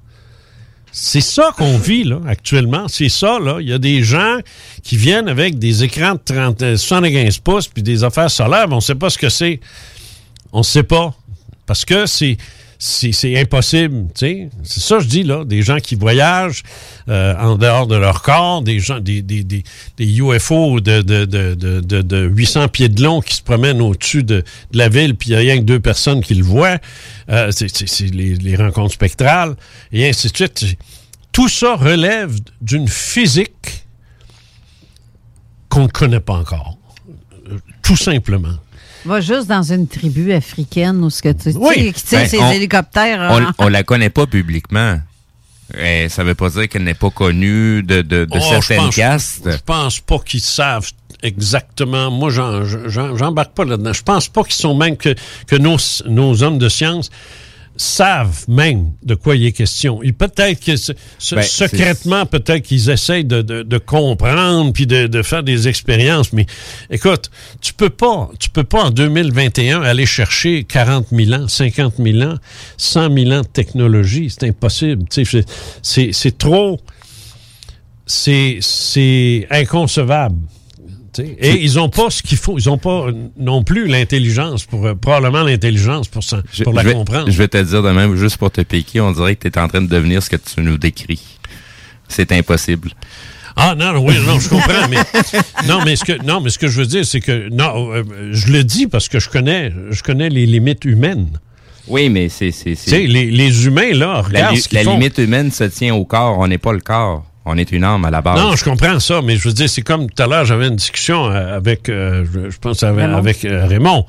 C'est ça qu'on vit, là, actuellement. C'est ça, là. Il y a des gens qui viennent avec des écrans de 30, euh, 75 pouces puis des affaires solaires, mais on sait pas ce que c'est. On sait pas. Parce que c'est, c'est, impossible. C'est ça je dis, là. Des gens qui voyagent euh, en dehors de leur corps, des gens, des, UFO de, de, de, de, de, de 800 pieds de long qui se promènent au-dessus de, la ville, puis il n'y a rien que deux personnes qui le voient. Euh, c'est les, les rencontres spectrales, et ainsi de suite. Tout ça relève d'une physique qu'on ne connaît pas encore. Euh, Tout simplement. Va juste dans une tribu africaine où ce que tu Oui. tu sais, qui tire Ben, ses on- hélicoptères. On, hein. on la connaît pas publiquement. Eh, ça veut pas dire qu'elle n'est pas connue de, de, de Oh, je certaines pense- castes. Je pense pas qu'ils savent exactement. Moi, j'embarque pas là-dedans. Je pense pas qu'ils sont même que, que nos, nos hommes de science savent même de quoi il est question. Peut-être que ce- Ben, secrètement, peut-être qu'ils essayent de, de- de comprendre puis de, de faire des expériences. Mais écoute, tu peux pas, tu peux pas en 2021 aller chercher 40 000 ans, 50 000 ans, 100 000 ans de technologie. C'est impossible. C'est- C'est c'est trop c'est c'est inconcevable. Et ils ont pas ce qu'il faut. Ils ont pas non plus l'intelligence pour euh, probablement l'intelligence pour, Je, pour la je vais, comprendre. je vais te dire de même, juste pour te piquer, on dirait que tu es en train de devenir ce que tu nous décris. C'est impossible. Ah non, non, oui, non, je comprends, mais non, mais ce que non, mais ce que je veux dire, c'est que non, euh, je le dis parce que je connais, je connais les limites humaines. Oui, mais c'est c'est les, les humains là, la, regarde li- ce la font. limite humaine se tient au corps. On n'est pas le corps. On est une âme à la base. Non, je comprends ça, mais je veux dire, c'est comme tout à l'heure, j'avais une discussion euh, avec, euh, je, je pense, avec, Raymond. avec euh, Raymond.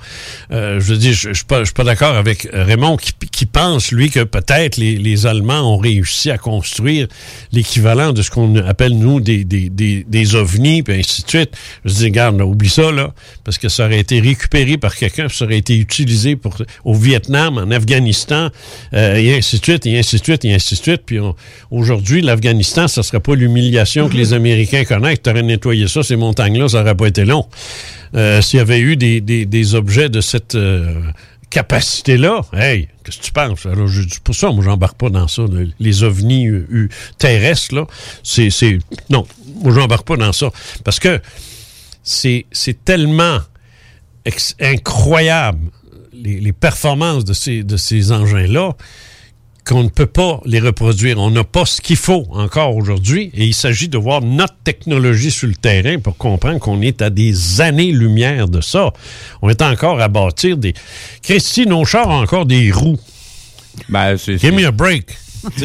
Euh, je veux dire, je, je suis pas, je suis pas d'accord avec Raymond qui, qui pense, lui, que peut-être les, les Allemands ont réussi à construire l'équivalent de ce qu'on appelle, nous, des, des, des, des ovnis, puis ainsi de suite. Je dis, regarde, là, oublie ça, là, parce que ça aurait été récupéré par quelqu'un, puis ça aurait été utilisé pour, au Vietnam, en Afghanistan, euh, et ainsi de suite, et ainsi de suite, et ainsi de suite. Puis on- aujourd'hui, l'Afghanistan, ça serait pas l'humiliation que les Américains connaissent. Tu aurais nettoyé ça, ces montagnes-là, ça aurait pas été long. Euh, S'il y avait eu des, des, objets de cette euh, capacité-là, hey, qu'est-ce que tu penses? Alors, je, pour ça, moi, j'embarque pas dans ça. le- les ovnis euh, terrestres, là, c'est... Non, moi, j'embarque pas dans ça. Parce que c'est tellement incroyable, les, les performances de ces, de ces engins-là, qu'on ne peut pas les reproduire. On n'a pas ce qu'il faut encore aujourd'hui et il s'agit de voir notre technologie sur le terrain pour comprendre qu'on est à des années-lumière de ça. On est encore à bâtir des... Christy, nos chars ont encore des roues. Ben, c'est... Give me a break.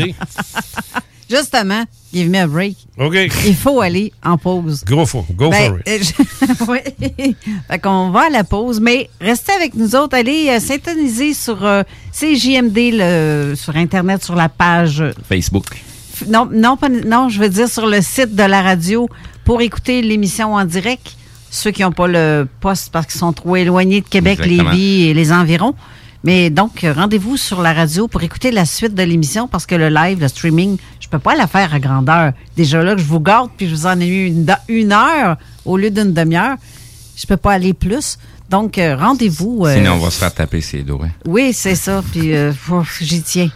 Justement, give me a break. OK. Il faut aller en pause. Go for, go Ben, for it. euh, oui. fait qu'on va à la pause, mais restez avec nous autres. Allez euh, s'intoniser sur euh, CJMD le, sur Internet, sur la page. euh, Facebook. Non, non, pas- non, je veux dire sur le site de la radio pour écouter l'émission en direct. Ceux qui n'ont pas le poste parce qu'ils sont trop éloignés de Québec, Exactement. Lévis et les environs. Mais donc, euh, rendez-vous sur la radio pour écouter la suite de l'émission parce que le live, le streaming, peux pas la faire à grandeur. Déjà là que je vous garde puis je vous en ai eu une, une heure au lieu d'une demi-heure. Je peux pas aller plus. Donc, euh, rendez-vous. euh, Sinon, on va se faire taper ses doigts. oui, c'est ça. Puis euh, j'y tiens.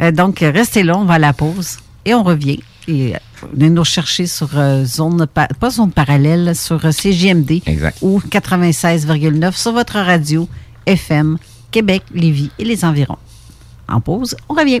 Euh, donc, restez là, on va à la pause et on revient. Et venez nous chercher sur zone, pa- pas zone parallèle, sur euh, CJMD ou 96,9 sur votre radio FM Québec, Lévis et les environs. En pause, on revient.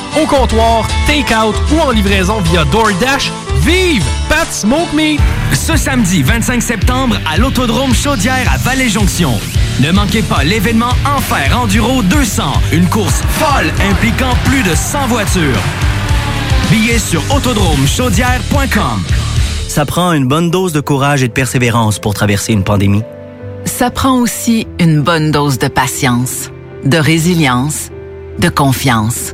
au comptoir, take-out ou en livraison via DoorDash. Vive Pat Smoke Meat! Ce samedi 25 septembre à l'Autodrome Chaudière à Vallée-Jonction. Ne manquez pas l'événement Enfer Enduro 200, une course folle impliquant plus de 100 voitures. Billets sur autodromechaudière.com. Ça prend une bonne dose de courage et de persévérance pour traverser une pandémie. Ça prend aussi une bonne dose de patience, de résilience, de confiance,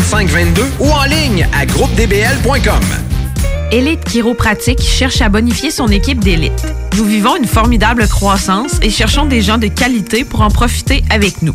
418-681-2522 ou en ligne à groupedbl.com. Élite Chiropratique cherche à bonifier son équipe d'élite. Nous vivons une formidable croissance et cherchons des gens de qualité pour en profiter avec nous.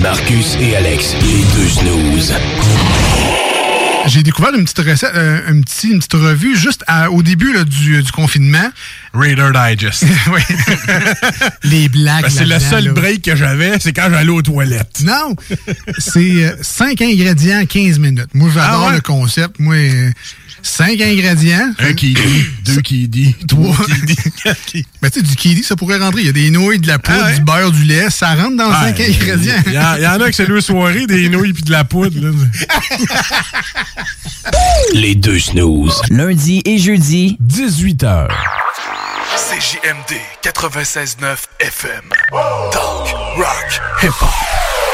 Marcus et Alex, les deux snooze. J'ai découvert une petite recette, euh, un petit- une petite revue juste au début là, du, du confinement. Raider Digest. oui. Les blagues. Ben, c'est le seul là. break que j'avais, c'est quand j'allais aux toilettes. Non! C'est 5 ingrédients, 15 minutes. Moi, j'adore Ah ouais? le concept. Moi, 5 ingrédients. Un qui dit, deux qui dit, Trois. Mais tu sais, du kiwi, ça pourrait rentrer. Il y a des nouilles, de la poudre, Ah ouais? du beurre, du lait. Ça rentre dans Ah, 5 ingrédients. Il y, en- il y en a que c'est deux soirées, des nouilles puis de la poudre. là. Les deux snooze. Lundi et jeudi, 18h. CJMD 96.9 FM. Talk, rock, hip-hop.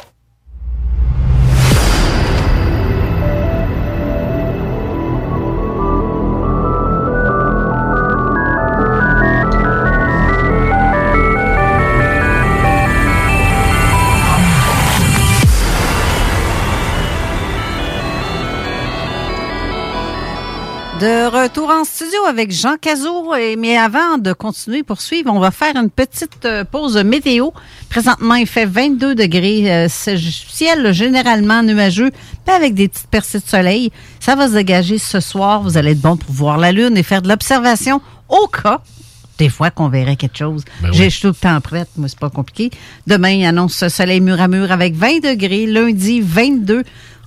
De retour en studio avec Jean Cazot. Et- Mais avant de continuer poursuivre, on va faire une petite euh, pause météo. Présentement, il fait 22 degrés. euh, c'est- ciel généralement nuageux, pas avec des petites percées de soleil. Ça va se dégager ce soir. Vous allez être bon pour voir la lune et faire de l'observation au cas. Des fois qu'on verrait quelque chose. Ben J'ai oui. je suis tout le temps prête, moi, c'est pas compliqué. Demain, il annonce ce soleil mur à mur avec 20 degrés. Lundi, 22,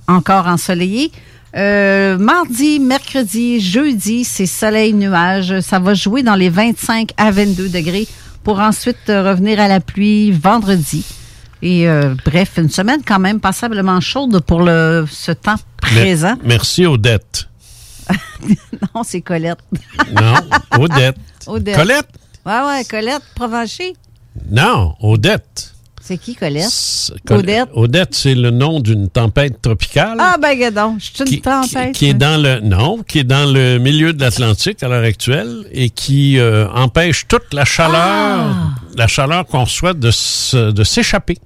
encore ensoleillé. Euh, mardi, mercredi, jeudi, c'est soleil, nuage. Ça va jouer dans les 25 à 22 degrés pour ensuite revenir à la pluie vendredi. Et euh, bref, une semaine quand même passablement chaude pour le, ce temps présent. Merci, Odette. non, c'est Colette. Non, Odette. Odette. Colette? Ouais, ouais, Colette Provencher. Non, Odette. C'est qui, Colette? Col- Odette. Odette, c'est le nom d'une tempête tropicale. Ah, ben, gadon, je suis une tempête. qui est dans le non, qui est dans le milieu de l'Atlantique à l'heure actuelle et qui euh, empêche toute la chaleur, Ah! la chaleur qu'on souhaite de s'échapper.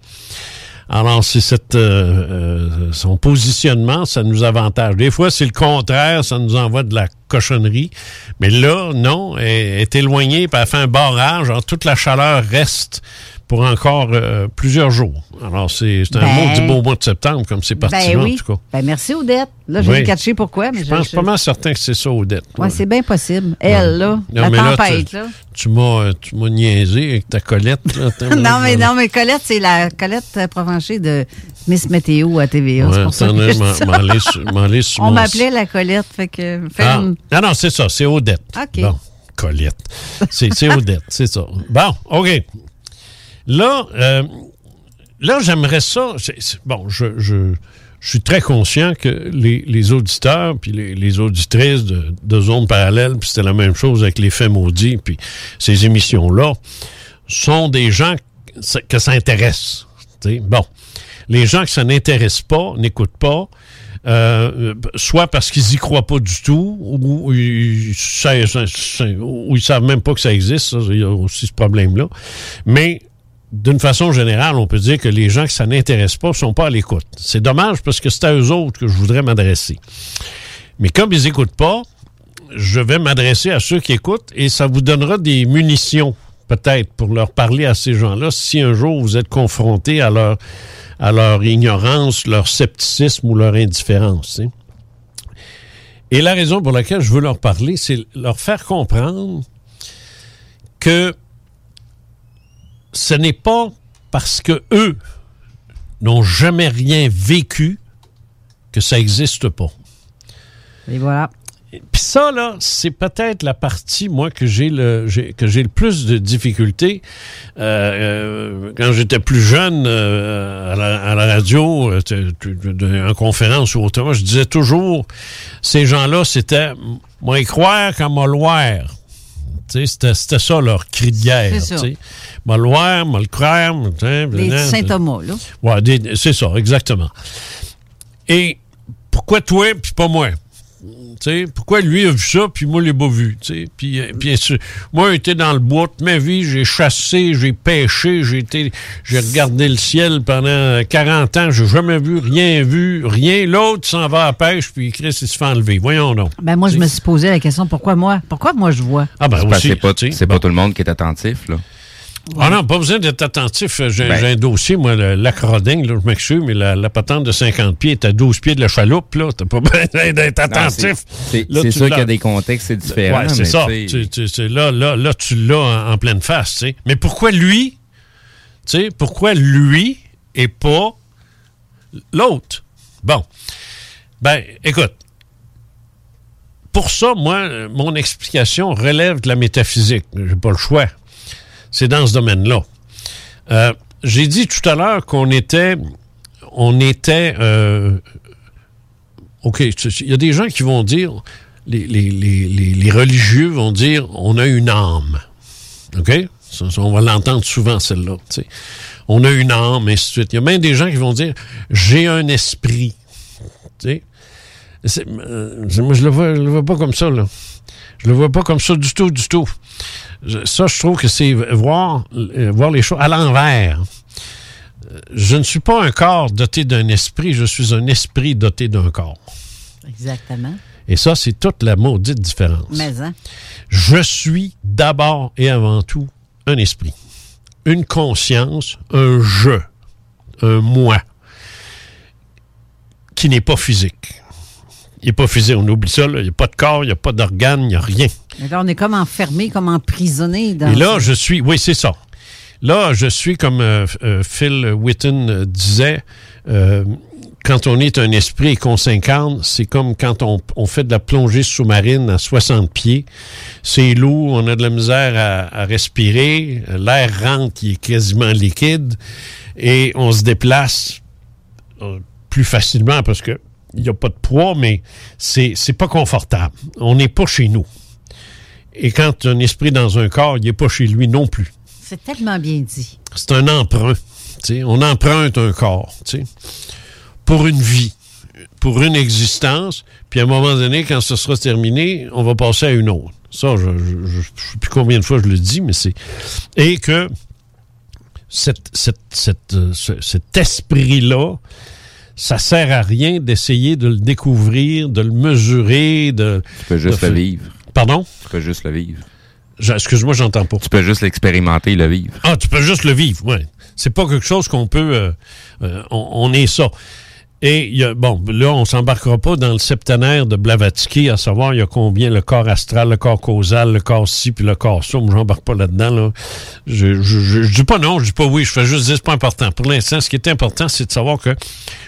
Alors, c'est cette euh, euh, son positionnement, ça nous avantage. Des fois, c'est le contraire, ça nous envoie de la cochonnerie. Mais là, non, elle est éloignée, puis elle fait un barrage. Alors, toute la chaleur reste pour encore euh, plusieurs jours. Alors, c'est un Ben- mot du beau mois de septembre, comme c'est parti Ben oui. en tout cas. Ben, merci, Odette. Là, je Oui. vais catcher pourquoi. Mais Je pense pas mal certain que c'est ça, Odette. Ouais, c'est bien possible. Elle, là, Non, la là, tempête, tu- là. Tu m'as, euh, tu m'as niaisé avec ta Colette. là. Non, mais là. non, mais Colette, c'est la Colette euh, Provencher de Miss Météo à TVA. Ouais, c'est je sur- On m'appelait la Colette, fait que Ah, non, non, c'est ça, c'est Odette. OK. Bon, Colette. C'est, c'est Odette, c'est ça. Bon, OK. Là, euh, là j'aimerais ça. bon, je, je, suis très conscient que les, auditeurs puis les, auditrices de, de Zone Parallèle, puis c'était la même chose avec les faits maudits, puis ces émissions-là, sont des gens que ça- intéresse. Bon, les gens que ça n'intéresse pas, n'écoutent pas, euh, soit parce qu'ils y croient pas du tout, ou ils, ça- ça- ça- ou ils savent même pas que ça existe. Il y a aussi ce problème-là. Mais d'une façon générale, on peut dire que les gens que ça n'intéresse pas sont pas à l'écoute. C'est dommage parce que c'est à eux autres que je voudrais m'adresser. Mais comme ils n'écoutent pas, je vais m'adresser à ceux qui écoutent et ça vous donnera des munitions, peut-être, pour leur parler à ces gens-là si un jour vous êtes confronté à leur, ignorance, leur scepticisme ou leur indifférence. Et la raison pour laquelle je veux leur parler, c'est leur faire comprendre que ce n'est pas parce que eux n'ont jamais rien vécu que ça n'existe pas. Et voilà. Puis ça, là, c'est peut-être la partie, moi, que j'ai le, j'ai- que j'ai le plus de difficultés. Euh, euh, quand j'étais plus jeune, euh, à, la, à la radio, en conférence ou autrement, je disais toujours, ces gens-là, c'était, moi, y croire qu'à m'a loire. C'était ça leur cri de guerre. M'a loire, m'a le croire. Saint-Thomas, là. Ouais, c'est ça, exactement. Et pourquoi toi puis pas moi? Tu sais, pourquoi lui a vu ça, puis moi, je l'ai pas vu, tu sais. Puis, euh, puis c'est- moi, j'ai été dans le bois toute ma vie, j'ai chassé, j'ai pêché, j'ai été, j'ai regardé le ciel pendant 40 ans, j'ai jamais vu, rien vu, rien. L'autre s'en va à la pêche, puis Chris, il se fait enlever. Voyons donc. Ben moi, je me suis posé la question, pourquoi moi? Pourquoi moi je vois? Ah, ben C'est pas, pas tout le monde qui est attentif, là. Ah non, pas besoin d'être attentif. J'ai Ben. j'ai un dossier, moi, le lac Roding, là, je m'excuse, mais la, la patente de 50 pieds est à 12 pieds de la chaloupe, là. T'as pas besoin d'être attentif. c'est- sûr qu'il y a des contextes, c'est différent. Ouais, c'est ça. tu Tu- là, là, là, tu l'as en, en pleine face, tu sais. Mais pourquoi lui, tu sais, pourquoi lui et pas l'autre? Bon. Ben, écoute. Pour ça, moi, euh, mon explication relève de la métaphysique. J'ai pas le choix. C'est dans ce domaine-là. Euh, J'ai dit tout à l'heure qu'on était, on était, euh, OK, il y a des gens qui vont dire, les, religieux vont dire, on a une âme. OK? On va l'entendre souvent, celle-là. On a une âme, et ainsi de suite. Il y a même des gens qui vont dire, j'ai un esprit. Euh, moi, je le vois, je le vois pas comme ça, là. Je le vois pas comme ça du tout, du tout. Ça, je trouve que c'est voir, euh, voir les choses à l'envers. Euh, Je ne suis pas un corps doté d'un esprit, je suis un esprit doté d'un corps. Exactement. Et ça, c'est toute la maudite différence. Mais, hein? Je suis d'abord et avant tout un esprit, une conscience, un je, un moi, qui n'est pas physique. Il n'est pas physique, on oublie ça, là. il n'y a pas de corps, il n'y a pas d'organes, il n'y a rien. Là, on est comme enfermé, comme emprisonné dans. Et là, je suis, oui, c'est ça. Là, je suis comme euh, euh, Phil Witten euh, disait, euh, quand on est un esprit et qu'on s'incarne, c'est comme quand on, on fait de la plongée sous-marine à 60 pieds. C'est lourd, on a de la misère à, à respirer, l'air rentre, il est quasiment liquide, et on se déplace plus facilement parce que il n'y a pas de poids, mais c'est c'est pas confortable. On n'est pas chez nous. Et quand un esprit dans un corps, il n'est pas chez lui non plus. C'est tellement bien dit. C'est un emprunt. tu sais. On emprunte un corps tu sais, pour une vie, pour une existence. Puis à un moment donné, quand ce sera terminé, on va passer à une autre. Ça, je ne sais plus combien de fois je le dis, mais c'est. Et que cette- cette- cette, euh, ce- cet esprit-là, ça sert à rien d'essayer de le découvrir, de le mesurer, de. Tu peux juste de le vivre. Pardon? Tu peux juste le vivre. Je- Excuse-moi, j'entends pas. Tu peux juste l'expérimenter et le vivre. Ah, tu peux juste le vivre, oui. C'est pas quelque chose qu'on peut. euh, euh, on, on est ça. Et y a, bon, là, on s'embarquera pas dans le septenaire de Blavatsky à savoir il y a combien le corps astral, le corps causal, le corps ci, puis le corps ça. Moi, j'embarque pas là-dedans. Là. Je- je dis pas non, je dis pas oui, je fais juste dire c'est pas important. Pour l'instant, ce qui est important, c'est de savoir que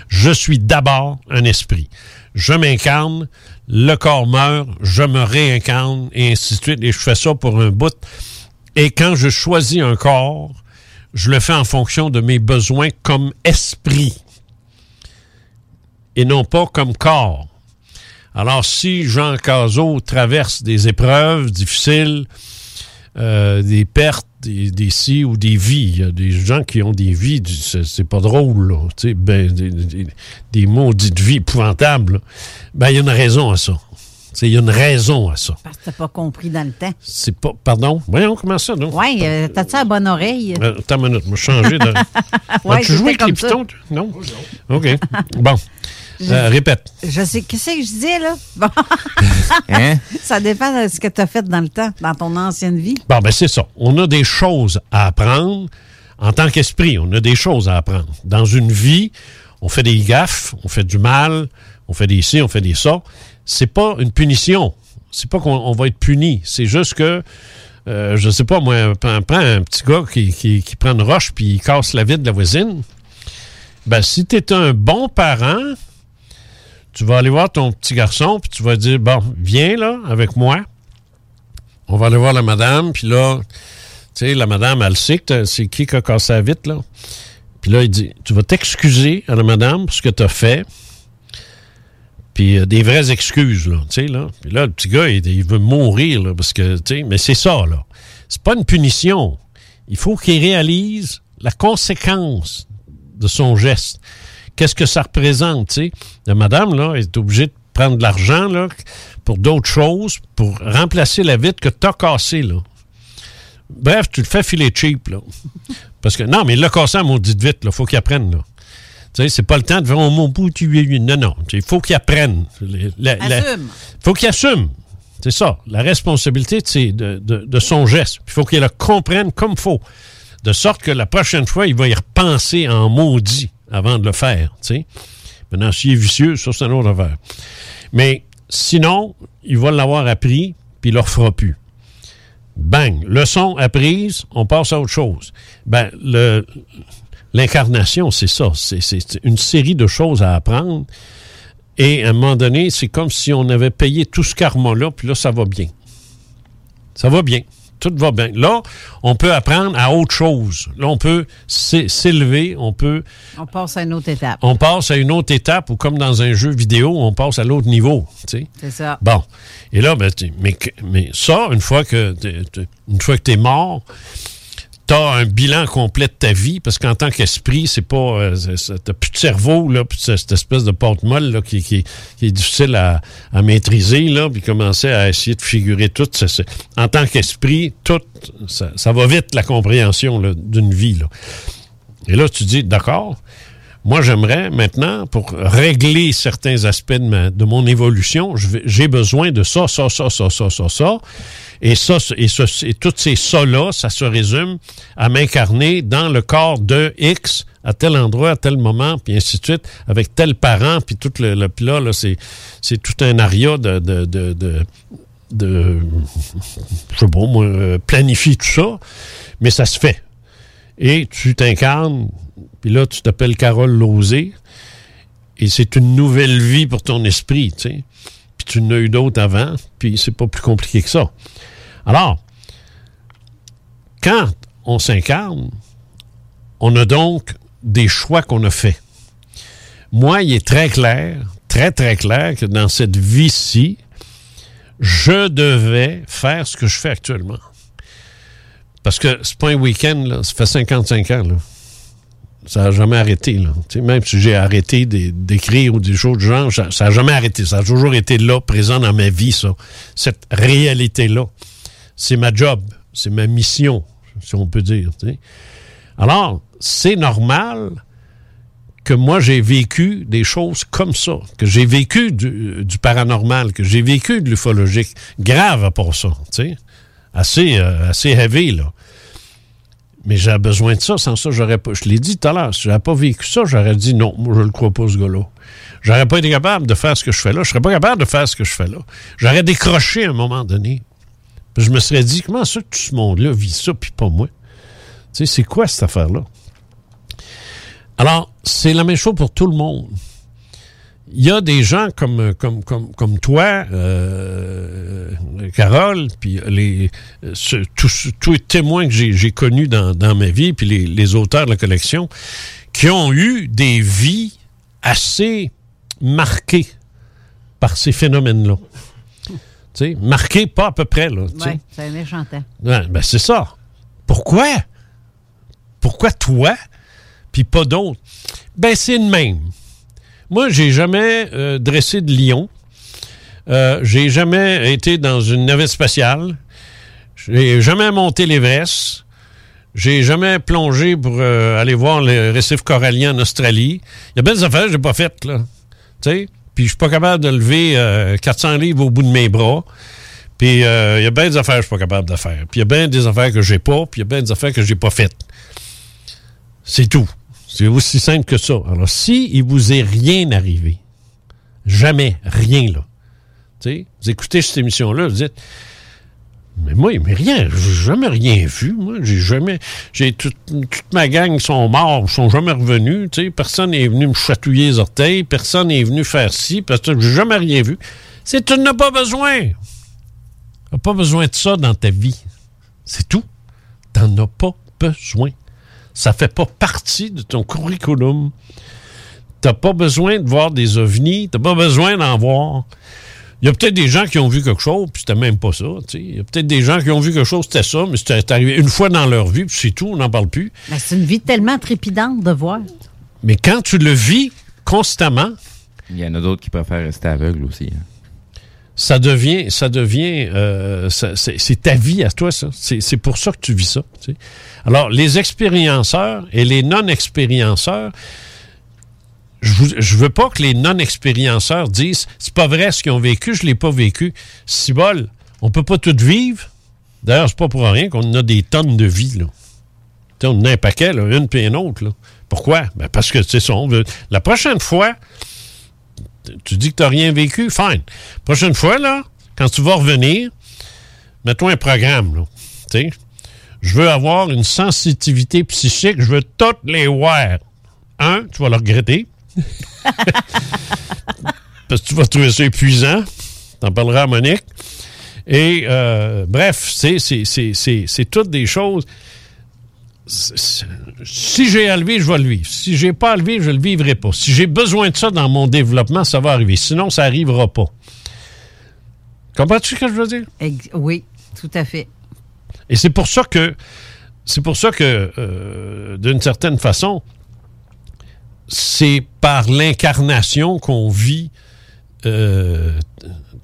je suis d'abord un esprit. Je m'incarne, le corps meurt, je me réincarne, et ainsi de suite. Et je fais ça pour un bout. Et quand je choisis un corps, je le fais en fonction de mes besoins comme esprit et non pas comme corps. Alors, si Jean Cazot traverse des épreuves difficiles, euh, des pertes, des, des si ou des vies, il y a des gens qui ont des vies, c'est pas drôle, là, tu ben, des, des, des maudites vies épouvantables, là. ben, il y a une raison à ça. Tu Il y a une raison à ça. Parce que t'as pas compris dans le temps. C'est pas. Pardon? Voyons, comment ça, non? Oui, euh, t'as-tu la bonne oreille? Euh, Attends une minute, je vais changer de. Ouais, joué c'était avec les pitons? toi? Non? OK. Bon. Je- Euh, répète. Je sais, qu'est-ce que je disais, là? Bon. Hein? Ça dépend de ce que tu as fait dans le temps, dans ton ancienne vie. Bon, ben c'est ça. On a des choses à apprendre en tant qu'esprit. On a des choses à apprendre. Dans une vie, on fait des gaffes, on fait du mal, on fait des ci, on fait des ça. C'est pas une punition. C'est pas qu'on on va être puni. C'est juste que, euh, je sais pas, moi, prends, prends un petit gars qui, qui, qui prend une roche puis il casse la vie de la voisine. Ben, si tu es un bon parent, tu vas aller voir ton petit garçon puis tu vas dire, bon, viens là avec moi. On va aller voir la madame, puis là, tu sais, la madame, elle sait que c'est qui qui a cassé la là. Puis là, il dit, tu vas t'excuser à la madame pour ce que tu as fait. Puis euh, des vraies excuses, là, tu sais, là. Puis là, le petit gars, il, il veut mourir, là, parce que, tu sais, mais c'est ça, là. C'est pas une punition. Il faut qu'il réalise la conséquence de son geste. Qu'est-ce que ça représente, tu sais? La madame, là, est obligée de prendre de l'argent là, pour d'autres choses, pour remplacer la vitre que tu as cassée. Là. Bref, tu le fais filer cheap. Là. Parce que, non, mais il l'a cassé à maudite vite. Il faut qu'il apprenne. Là. Tu sais, c'est pas le temps de faire oh, mon bout, tu es Non, non. Il faut qu'il apprenne. La- la- Assume. faut qu'il assume. C'est ça. La responsabilité, de, de- de son geste. Il faut qu'il le comprenne comme faut. De sorte que la prochaine fois, il va y repenser en maudit avant de le faire. tu sais. Maintenant, s'il est vicieux, ça, c'est un autre affaire. Mais sinon, il va l'avoir appris, puis il ne le refera plus. Bang! Leçon apprise, on passe à autre chose. Ben, l'incarnation, c'est ça. C'est, c'est une série de choses à apprendre. Et à un moment donné, c'est comme si on avait payé tout ce karma-là, puis là, ça va bien. Ça va bien. Tout va bien. Là, on peut apprendre à autre chose. Là, on peut s'é- s'élever, on peut On passe à une autre étape. on passe à une autre étape ou comme dans un jeu vidéo, on passe à l'autre niveau. C'est ça. Bon. Et là, ben, mais, mais ça, une fois que une fois que tu es mort, tu as un bilan complet de ta vie, parce qu'en tant qu'esprit, c'est pas. euh, t'as plus de cerveau, là, puis cette espèce de pâte molle là, qui, est difficile à, maîtriser, là, puis commencer à essayer de figurer tout. en tant qu'esprit, tout, ça, va vite, la compréhension d'une vie. Là. Et là, tu dis, d'accord, moi, j'aimerais maintenant, pour régler certains aspects de, ma- de mon évolution, j'ai besoin de ça, ça, ça, ça, ça, ça, ça. Et ça, et, ce- et tous ces ça-là, ça se résume à m'incarner dans le corps de X à tel endroit, à tel moment, puis ainsi de suite, avec tel parent, puis tout le, le puis là, là, c'est, c'est tout un aria de, de, de, de, je sais pas, moi, euh, planifier tout ça, mais ça se fait. Et tu t'incarnes, puis là, tu t'appelles Carole Lozé, et c'est une nouvelle vie pour ton esprit, tu sais. Tu n'as eu d'autres avant, puis c'est pas plus compliqué que ça. Alors, quand on s'incarne, on a donc des choix qu'on a faits. Moi, il est très clair, très, très clair que dans cette vie-ci, je devais faire ce que je fais actuellement. Parce que c'est pas un week-end, là. Ça fait 55 ans, là. Ça n'a jamais arrêté, là. Même si j'ai arrêté d'é- d'écrire ou des choses du genre, ça n'a jamais arrêté. Ça a toujours été là, présent dans ma vie, ça. Cette réalité-là. C'est ma job. C'est ma mission, si on peut dire. Alors, c'est normal que moi, j'ai vécu des choses comme ça, que j'ai vécu du, du paranormal, que j'ai vécu de l'ufologique, grave à part ça, assez, euh, assez heavy, là. Mais j'ai besoin de ça, sans ça, j'aurais pas, je l'ai dit tout à l'heure, si j'avais pas vécu ça, j'aurais dit non, moi, je le crois pas, ce gars-là. J'aurais pas été capable de faire ce que je fais là, je serais pas capable de faire ce que je fais là. J'aurais décroché à un moment donné. Je me serais dit, comment ça tout ce monde-là vit ça, puis pas moi? Tu sais, c'est quoi cette affaire-là? Alors, c'est la même chose pour tout le monde. Il y a des gens comme, comme, comme, comme toi, euh, Carole, puis les, ce- tous, tous les témoins que j'ai connus dans, dans ma vie, puis les, les auteurs de la collection, qui ont eu des vies assez marquées par ces phénomènes-là. Tu sais, marquées pas à peu près. Oui, c'est méchant. Ouais, ben c'est ça. Pourquoi? Pourquoi toi, puis pas d'autres? Ben c'est le même. Moi, j'ai jamais euh, dressé de lion. Euh, j'ai jamais été dans une navette spatiale. J'ai jamais monté l'Everest. J'ai jamais plongé pour euh, aller voir le récif corallien en Australie. Il y a bien des affaires que j'ai pas faites, là. Tu sais? Puis je suis pas capable de lever euh, 400 livres au bout de mes bras. Puis il y a bien des affaires que je suis pas capable de faire. Puis il y a bien des affaires que j'ai pas. Puis il y a bien des affaires que j'ai pas faites. C'est tout. C'est aussi simple que ça. Alors, si il vous est rien arrivé, jamais, rien, là, vous écoutez cette émission-là, vous dites, mais moi, mais rien, j'ai jamais rien vu, moi, j'ai jamais, j'ai toute, ma gang sont morts, sont jamais revenus, personne n'est venu me chatouiller les orteils, personne n'est venu faire ci, parce que j'ai jamais rien vu. C'est tu n'as pas besoin. Tu pas besoin de ça dans ta vie. C'est tout. Tu n'en as pas besoin. Ça fait pas partie de ton curriculum. T'as pas besoin de voir des ovnis, t'as pas besoin d'en voir. Il y a peut-être des gens qui ont vu quelque chose, puis c'était même pas ça. tu sais. Il y a peut-être des gens qui ont vu quelque chose, c'était ça, mais c'était arrivé une fois dans leur vie, puis c'est tout, on n'en parle plus. Ben, c'est une vie tellement trépidante de voir. Mais quand tu le vis constamment, Il y en a d'autres qui préfèrent rester aveugles aussi. hein. Ça devient, ça devient, euh, c'est ta vie à toi, ça. C'est pour ça que tu vis ça. Alors, les expérienceurs et les non-expérienceurs, je, je veux pas que les non-expérienceurs disent c'est pas vrai ce qu'ils ont vécu, je l'ai pas vécu. Si bol, on peut pas tout vivre. D'ailleurs, c'est pas pour rien qu'on a des tonnes de vie, là. On en a un paquet, une puis une autre. Pourquoi? Ben parce que, c'est ça, on veut- La prochaine fois, tu dis que tu n'as rien vécu, fine. Prochaine fois, là, quand tu vas revenir, mets-toi un programme, là. Je veux avoir une sensitivité psychique, je veux toutes les voir. Un, tu vas le regretter. Parce que tu vas trouver ça épuisant. T'en parleras à Monique. Et, euh, bref, c'est toutes des choses. Si j'ai à le vivre, je vais le vivre. Si j'ai pas à le vivre, je le vivrai pas. Si j'ai besoin de ça dans mon développement, ça va arriver. Sinon, ça arrivera pas. Comprends-tu ce que je veux dire? Oui, tout à fait. Et c'est pour ça que, c'est pour ça que, euh, d'une certaine façon, c'est par l'incarnation qu'on vit euh,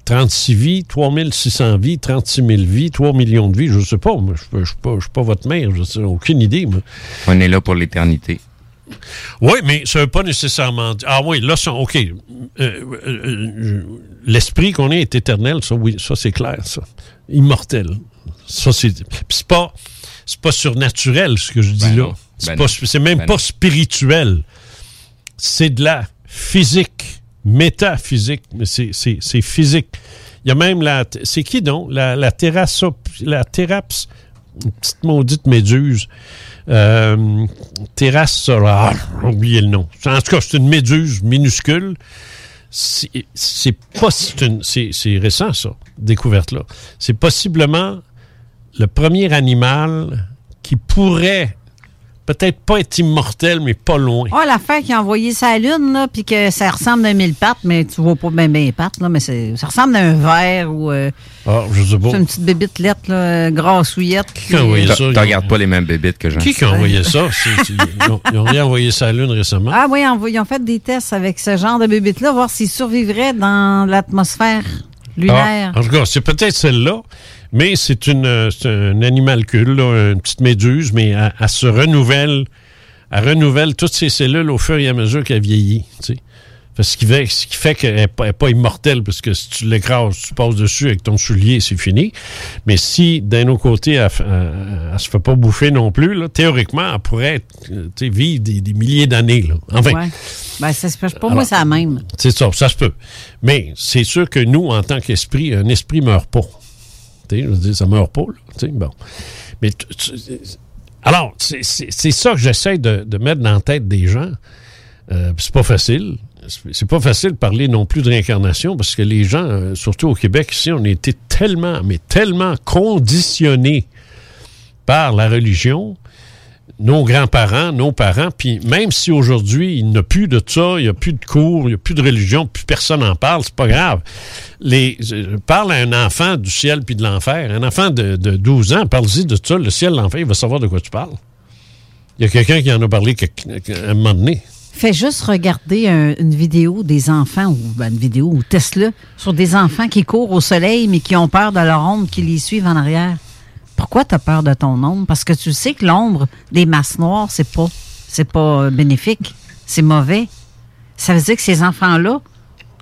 36 vies, 3600 vies, 36 000 vies, 3 millions de vies, je sais pas. Moi, je ne suis pas, votre mère, je n'ai aucune idée. Moi. On est là pour l'éternité. Oui, mais ça ne veut pas nécessairement dire. Ah oui, là, ça, OK. Euh, euh, euh, L'esprit qu'on est est éternel, ça, oui, ça, c'est clair, ça. Immortel. Ça, c'est. Puis c'est pas. Pas surnaturel, ce que je dis Ben là. C'est Ben même Ben pas spirituel. C'est de la physique, métaphysique, mais c'est- physique. Il y a même la. C'est qui donc? La, la. La terraps. Une petite maudite méduse. Euh, terrasse solaire. Oubliez le nom. En tout cas, c'est une méduse minuscule. C'est pas. c'est récent, ça, découverte-là. C'est possiblement le premier animal qui pourrait peut-être pas être immortel, mais pas loin. Oh, l'affaire qui a envoyé sa lune, là, puis que ça ressemble à mille pattes, mais tu vois pas bien les pattes, là, mais c'est- ça ressemble à un verre ou euh, Ah, je sais pas. c'est une petite bébite lettre, là, grassouillette. Qui a envoyé ça? t'as regardes pas les mêmes bébites que Jean. Qui qui a envoyé ça? C'est- c'est- ils, ont, ils ont rien envoyé la Lune récemment. Ah oui, ils ont fait des tests avec ce genre de bébite-là, voir s'ils survivraient dans l'atmosphère lunaire. Ah, en tout cas, c'est peut-être celle-là, mais c'est une euh, c'est un animalcule, là, une petite méduse, mais elle, elle se renouvelle, elle renouvelle toutes ses cellules au fur et à mesure qu'elle vieillit. tu sais. Fait Ce qui fait, ce qui fait qu'elle n'est pas, immortelle, parce que si tu l'écrases, tu passes dessus avec ton soulier, c'est fini. Mais si, d'un autre côté, elle, elle- elle se fait pas bouffer non plus, là, théoriquement, elle pourrait euh, vivre des, des milliers d'années. Enfin, Ouais. Ben, c'est- c'est- pour Alors- moi, c'est la même. c'est ça, ça se peut. Mais c'est sûr que nous, en tant qu'esprit, un esprit meurt pas. Je veux dire, ça meurt pas, bon. Mais alors, c'est- ça que j'essaie de, de mettre dans la tête des gens. Euh, c'est pas facile. C'est- pas facile de parler non plus de réincarnation parce que les gens, euh, surtout au Québec ici, on été tellement, mais tellement conditionnés par la religion, nos grands-parents, nos parents, puis même si aujourd'hui il n'y a plus de ça, il n'y a plus de cours, il n'y a plus de religion, plus personne n'en parle, c'est pas grave. Les, parle à un enfant du ciel puis de l'enfer, un enfant de, de 12 ans, parle-y de ça, le ciel, l'enfer, il va savoir de quoi tu parles. Il y a quelqu'un qui en a parlé à un moment donné. Fais juste regarder un- une vidéo des enfants, ou ben, une vidéo ou Tesla, sur des enfants qui courent au soleil, mais qui ont peur de leur ombre, qui les suivent en arrière. Pourquoi tu as peur de ton ombre? Parce que tu sais que l'ombre des masses noires, c'est pas, c'est pas euh, bénéfique. C'est mauvais. Ça veut dire que ces enfants-là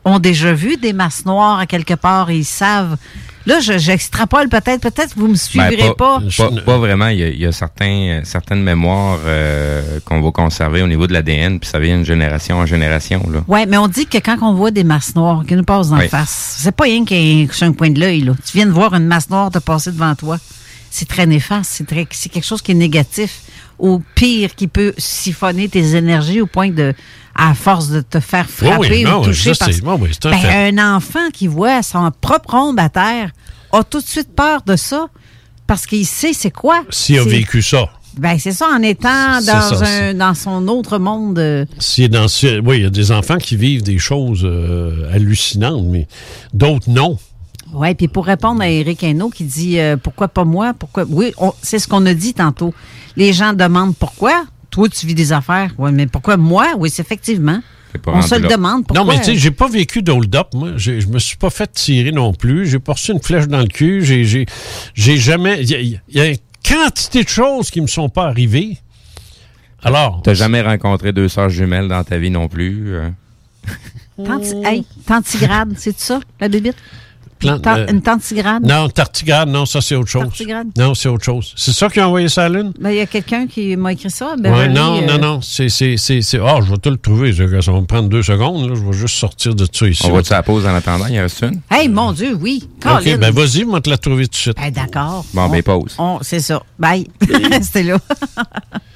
ont déjà vu des masses noires à quelque part et ils savent. Là, je- j'extrapole peut-être, peut-être que vous me Ben, suivrez pas. pas, pas vraiment. Il y a, il y a certains, certaines mémoires euh, qu'on va conserver au niveau de l'ADN, puis ça vient de génération en génération. Là. Oui, mais on dit que quand on voit des masses noires qui nous passent dans Oui. la face, c'est pas rien qu'un sur un coin de l'œil. là. Tu viens de voir une masse noire te passer devant toi. C'est très néfaste. C'est très- c'est quelque chose qui est négatif. Au pire, qui peut siphonner tes énergies au point de, à force de te faire frapper oui, ou non, oui, toucher. parce- oui, un Ben, un enfant qui voit son propre ombre à terre a tout de suite peur de ça parce qu'il sait c'est quoi. S'il a vécu ça. Ben, c'est ça, en étant dans, ça, un, dans son autre monde. euh, dans oui, il y a des enfants qui vivent des choses euh, hallucinantes, mais d'autres non. Oui, puis pour répondre à Eric Hainaut qui dit euh, pourquoi pas moi, pourquoi? Oui, c'est ce qu'on a dit tantôt. Les gens demandent pourquoi. Toi, tu vis des affaires. Oui, mais pourquoi moi? Oui, c'est effectivement. On se le demande pourquoi. Non, mais tu sais, j'ai pas vécu d'hold-up, moi. Je me suis pas fait tirer non plus. J'ai pas reçu une flèche dans le cul. J'ai, j'ai, j'ai jamais. Il y, a- il y a une quantité de choses qui me sont pas arrivées. Alors. T'as jamais rencontré deux sœurs jumelles dans ta vie non plus? euh? Tanti- hey, tantigrade, c'est ça, la bébite? Euh, une tantigrade? Non, tartigrade, non, ça c'est autre chose. Tartigrade? Non, c'est autre chose. C'est ça qui a envoyé ça à la Lune? Ben, il y a quelqu'un qui m'a écrit ça. Ouais, non, euh, non, non. C'est, c'est, c'est, c'est- Ah, je vais te le trouver. Ça ça va me prendre deux secondes. là. Je vais juste sortir de ça ici. On va-tu la pause en attendant? Il y a une? Hey, mon Dieu, oui. OK, Colin. ben vas-y, moi te la trouver tout de suite. Ben, d'accord. Bon, ben pause. On- C'est ça. Bye. C'était là.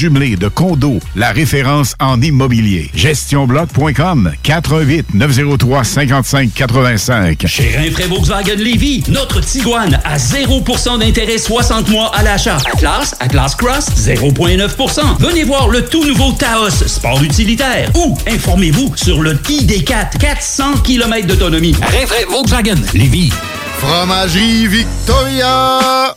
jumelés, de condos, la référence en immobilier. GestionBloc.com 418 903 55 85. Chez Rinfraie Volkswagen Lévy, notre Tiguan à 0% d'intérêt 60 mois à l'achat. Atlas, Atlas Cross, 0,9%. Venez voir le tout nouveau Taos, sport utilitaire. Ou informez-vous sur le ID4, 400 km d'autonomie. Rinfraie Volkswagen Lévy. Fromagerie Victoria!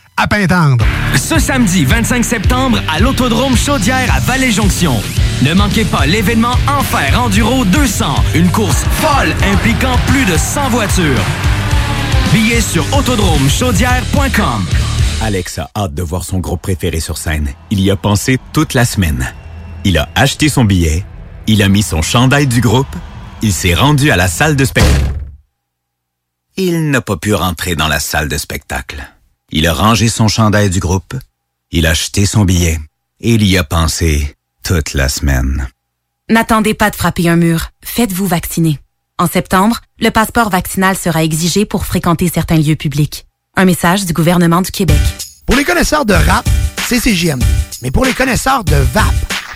à Pintendre. Ce samedi 25 septembre à l'Autodrome Chaudière à Vallée-Jonction. Ne manquez pas l'événement Enfer Enduro 200, une course folle impliquant plus de 100 voitures. Billets sur autodromechaudière.com. Alex a hâte de voir son groupe préféré sur scène. Il y a pensé toute la semaine. Il a acheté son billet, il a mis son chandail du groupe, il s'est rendu à la salle de spectacle. Il n'a pas pu rentrer dans la salle de spectacle. Il a rangé son chandail du groupe, il a acheté son billet et il y a pensé toute la semaine. N'attendez pas de frapper un mur. Faites-vous vacciner. En septembre, le passeport vaccinal sera exigé pour fréquenter certains lieux publics. Un message du gouvernement du Québec. Pour les connaisseurs de rap, c'est CJMD. Mais pour les connaisseurs de VAP,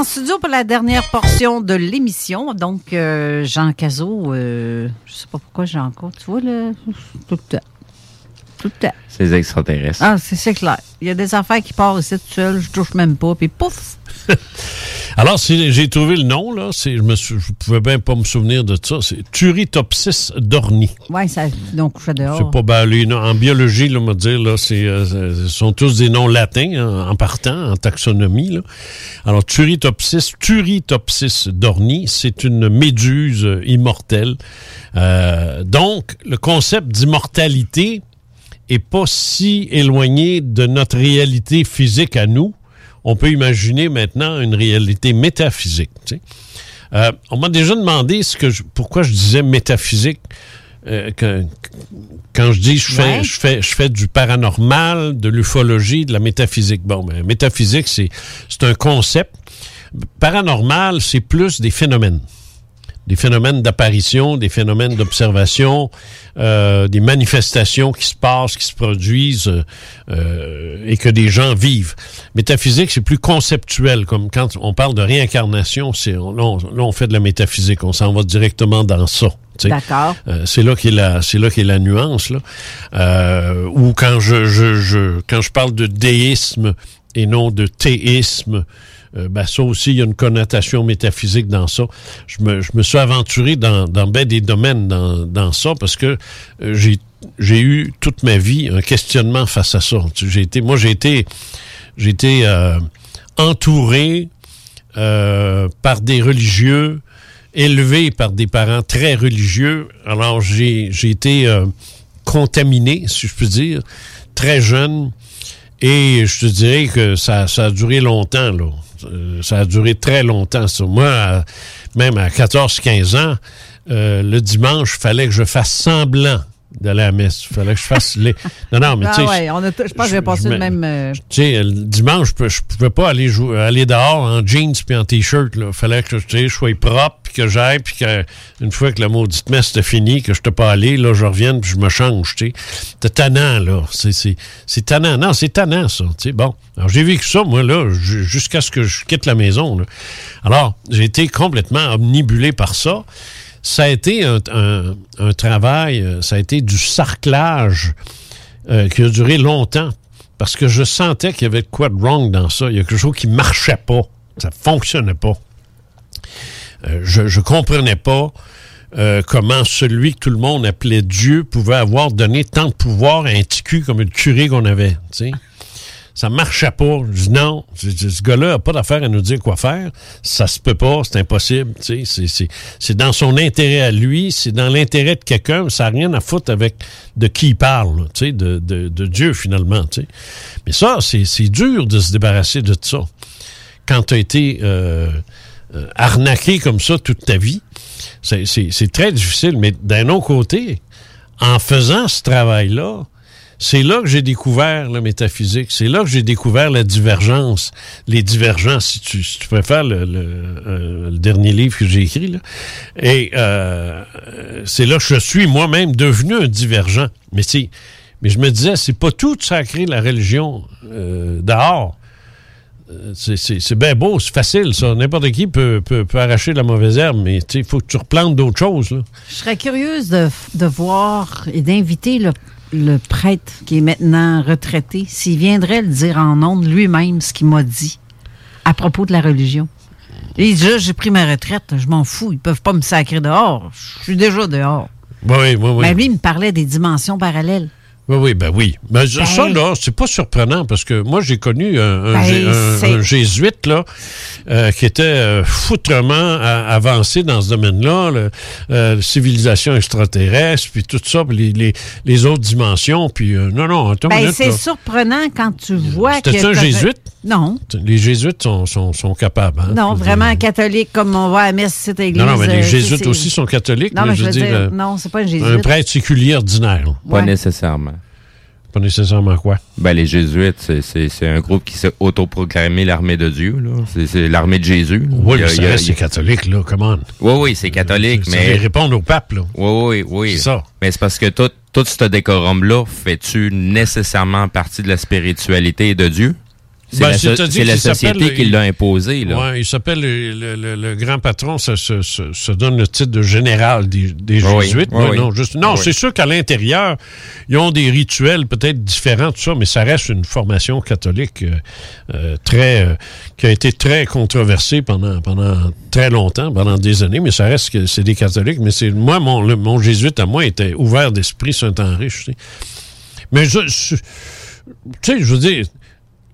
En studio pour la dernière portion de l'émission. Donc, euh, Jean Cazot, euh, je sais pas pourquoi j'ai encore, tu vois, là, tout le temps. Tout le temps. C'est extraterrestres. Ah, c'est c'est clair. Il y a des affaires qui partent ici tout seul, je touche même pas, puis pouf! Alors, j'ai trouvé le nom, là, je ne pouvais bien pas me souvenir de ça. C'est Turritopsis dorni. Oui, ça, donc, je dehors. C'est pas ben, les En biologie, là, on va dire, là, c'est, euh, ce sont tous des noms latins hein, en partant, en taxonomie. Là. Alors, Turritopsis, Turritopsis dorni, c'est une méduse immortelle. Euh, donc, le concept d'immortalité est pas si éloigné de notre réalité physique à nous. On peut imaginer maintenant une réalité métaphysique. tu sais. Euh, on m'a déjà demandé ce que je- pourquoi je disais métaphysique. euh, que- quand je dis je fais, Ouais. je fais, je fais du paranormal, de l'ufologie, de la métaphysique. Bon, ben, métaphysique, c'est c'est un concept. Paranormal, c'est plus des phénomènes des phénomènes d'apparition, des phénomènes d'observation, euh, des manifestations qui se passent, qui se produisent euh, euh, et que des gens vivent. Métaphysique, c'est plus conceptuel, comme quand on parle de réincarnation, c'est on- là, on, là, on fait de la métaphysique, on s'en va directement dans ça. D'accord. Euh, c'est là qu'est la c'est là qu'est la nuance là. Euh, ou quand je, je, je quand je parle de déisme et non de théisme, euh, ben ça aussi il y a une connotation métaphysique dans ça. Je me, je me suis aventuré dans dans ben des domaines dans, dans ça parce que euh, j'ai j'ai eu toute ma vie un questionnement face à ça. J'ai été moi j'ai été j'ai été euh, entouré euh, par des religieux, élevé par des parents très religieux. Alors, j'ai j'ai été contaminé, si je peux dire, très jeune. Et je te dirais que ça, ça a duré longtemps, là. Euh, ça a duré très longtemps, ça. Moi, même à 14-15 ans, euh, le dimanche, fallait que je fasse semblant d'aller à la messe. Il fallait que je fasse les... Non, non, mais tu Ah sais... ouais, on a t- je pense que j'ai passé le me- même. euh, tu sais, le dimanche, je je pouvais pas aller jouer, aller dehors en jeans puis en t-shirt. Il fallait que tu je sois propre, puis que j'aille, puis que une fois que la maudite messe était finie, que je t'ai pas allé, là, je revienne, puis je me change. Tu sais, c'est tannant là. C'est tannant. Non, c'est tannant ça. Tu sais, bon, alors j'ai vécu ça moi là ju- jusqu'à ce que je quitte la maison. là. Alors j'ai été complètement omnibulé par ça. Ça a été un, travail, euh, ça a été du sarclage euh, qui a duré longtemps parce que je sentais qu'il y avait quoi de wrong dans ça. Il y a quelque chose qui marchait pas. Ça fonctionnait pas. Euh, je, je comprenais pas comment celui que tout le monde appelait Dieu pouvait avoir donné tant de pouvoir à un petit cul comme le curé qu'on avait. Ça marchait pas. Je dis non, ce gars-là n'a pas d'affaire à nous dire quoi faire. Ça se peut pas, c'est impossible. C'est- dans son intérêt à lui, c'est dans l'intérêt de quelqu'un. Ça n'a rien à foutre avec de qui il parle, de, de, de Dieu finalement. tu sais. Mais ça, c'est dur de se débarrasser de ça. Quand tu as été euh, euh, arnaqué comme ça toute ta vie, c'est très difficile. Mais d'un autre côté, en faisant ce travail-là, c'est là que j'ai découvert la métaphysique. C'est là que j'ai découvert la divergence. Les divergences, si tu, si préfères, euh, le dernier livre que j'ai écrit. Là. Et euh, c'est là que je suis moi-même devenu un divergent. Mais, c'est- mais je me disais, c'est pas tout de sacrer la religion euh, dehors. Euh, C'est- bien beau, c'est facile, ça. N'importe qui peut, peut, peut arracher la mauvaise herbe, mais il faut que tu replantes d'autres choses. Là. Je serais curieuse de, de voir et d'inviter le, le prêtre qui est maintenant retraité, s'il viendrait le dire en ondes lui-même ce qu'il m'a dit à propos de la religion. Il dit, j'ai pris ma retraite, je m'en fous, ils peuvent pas me sacrer dehors, je suis déjà dehors. Oui, oui, oui. Mais lui, il me parlait des dimensions parallèles. Oui, oui, ben oui. Mais ça, Ben- là, c'est pas surprenant parce que moi, j'ai connu un, un Ben, un- un jésuite, là, euh, qui était euh, foutrement a- avancé dans ce domaine-là, euh, la civilisation extraterrestre, puis tout ça, puis les, les, les autres dimensions, puis euh, non, non, attends Ben, c'est surprenant quand tu vois que. C'était-tu un jésuite? Non. Les jésuites sont, sont, sont capables. hein, Non, vraiment dire. catholique, comme on va à ici à l'église. Non, non, mais les jésuites aussi sont catholiques. Non, mais je veux dire, non, c'est pas un jésuite. Un prêtre séculier ordinaire. Pas Ouais. nécessairement. Pas nécessairement quoi? Ben, les Jésuites, c'est- un groupe qui s'est autoproclamé l'armée de Dieu. là. C'est- l'armée de Jésus. là. Oui, mais ça reste, c'est catholique, là, comment? Oui, oui, c'est catholique, mais... vient répondre au pape, là. Oui, oui, oui. C'est ça. Mais c'est parce que tout, tout ce décorum-là, fais-tu nécessairement partie de la spiritualité de Dieu? C'est Ben, la, so- société qui l'a imposé, là. Ouais, il s'appelle le, le- grand patron, ça se, donne le titre de général des, des Oui, jésuites. oui. Non, juste, non c'est sûr qu'à l'intérieur, ils ont des rituels peut-être différents, tout ça, mais ça reste une formation catholique euh, euh, très euh, qui a été très controversée pendant pendant très longtemps, pendant des années, mais ça reste que c'est des catholiques. Mais c'est moi, mon, le- mon jésuite à moi était ouvert d'esprit, sais. Mais je, je- tu sais, je veux dire,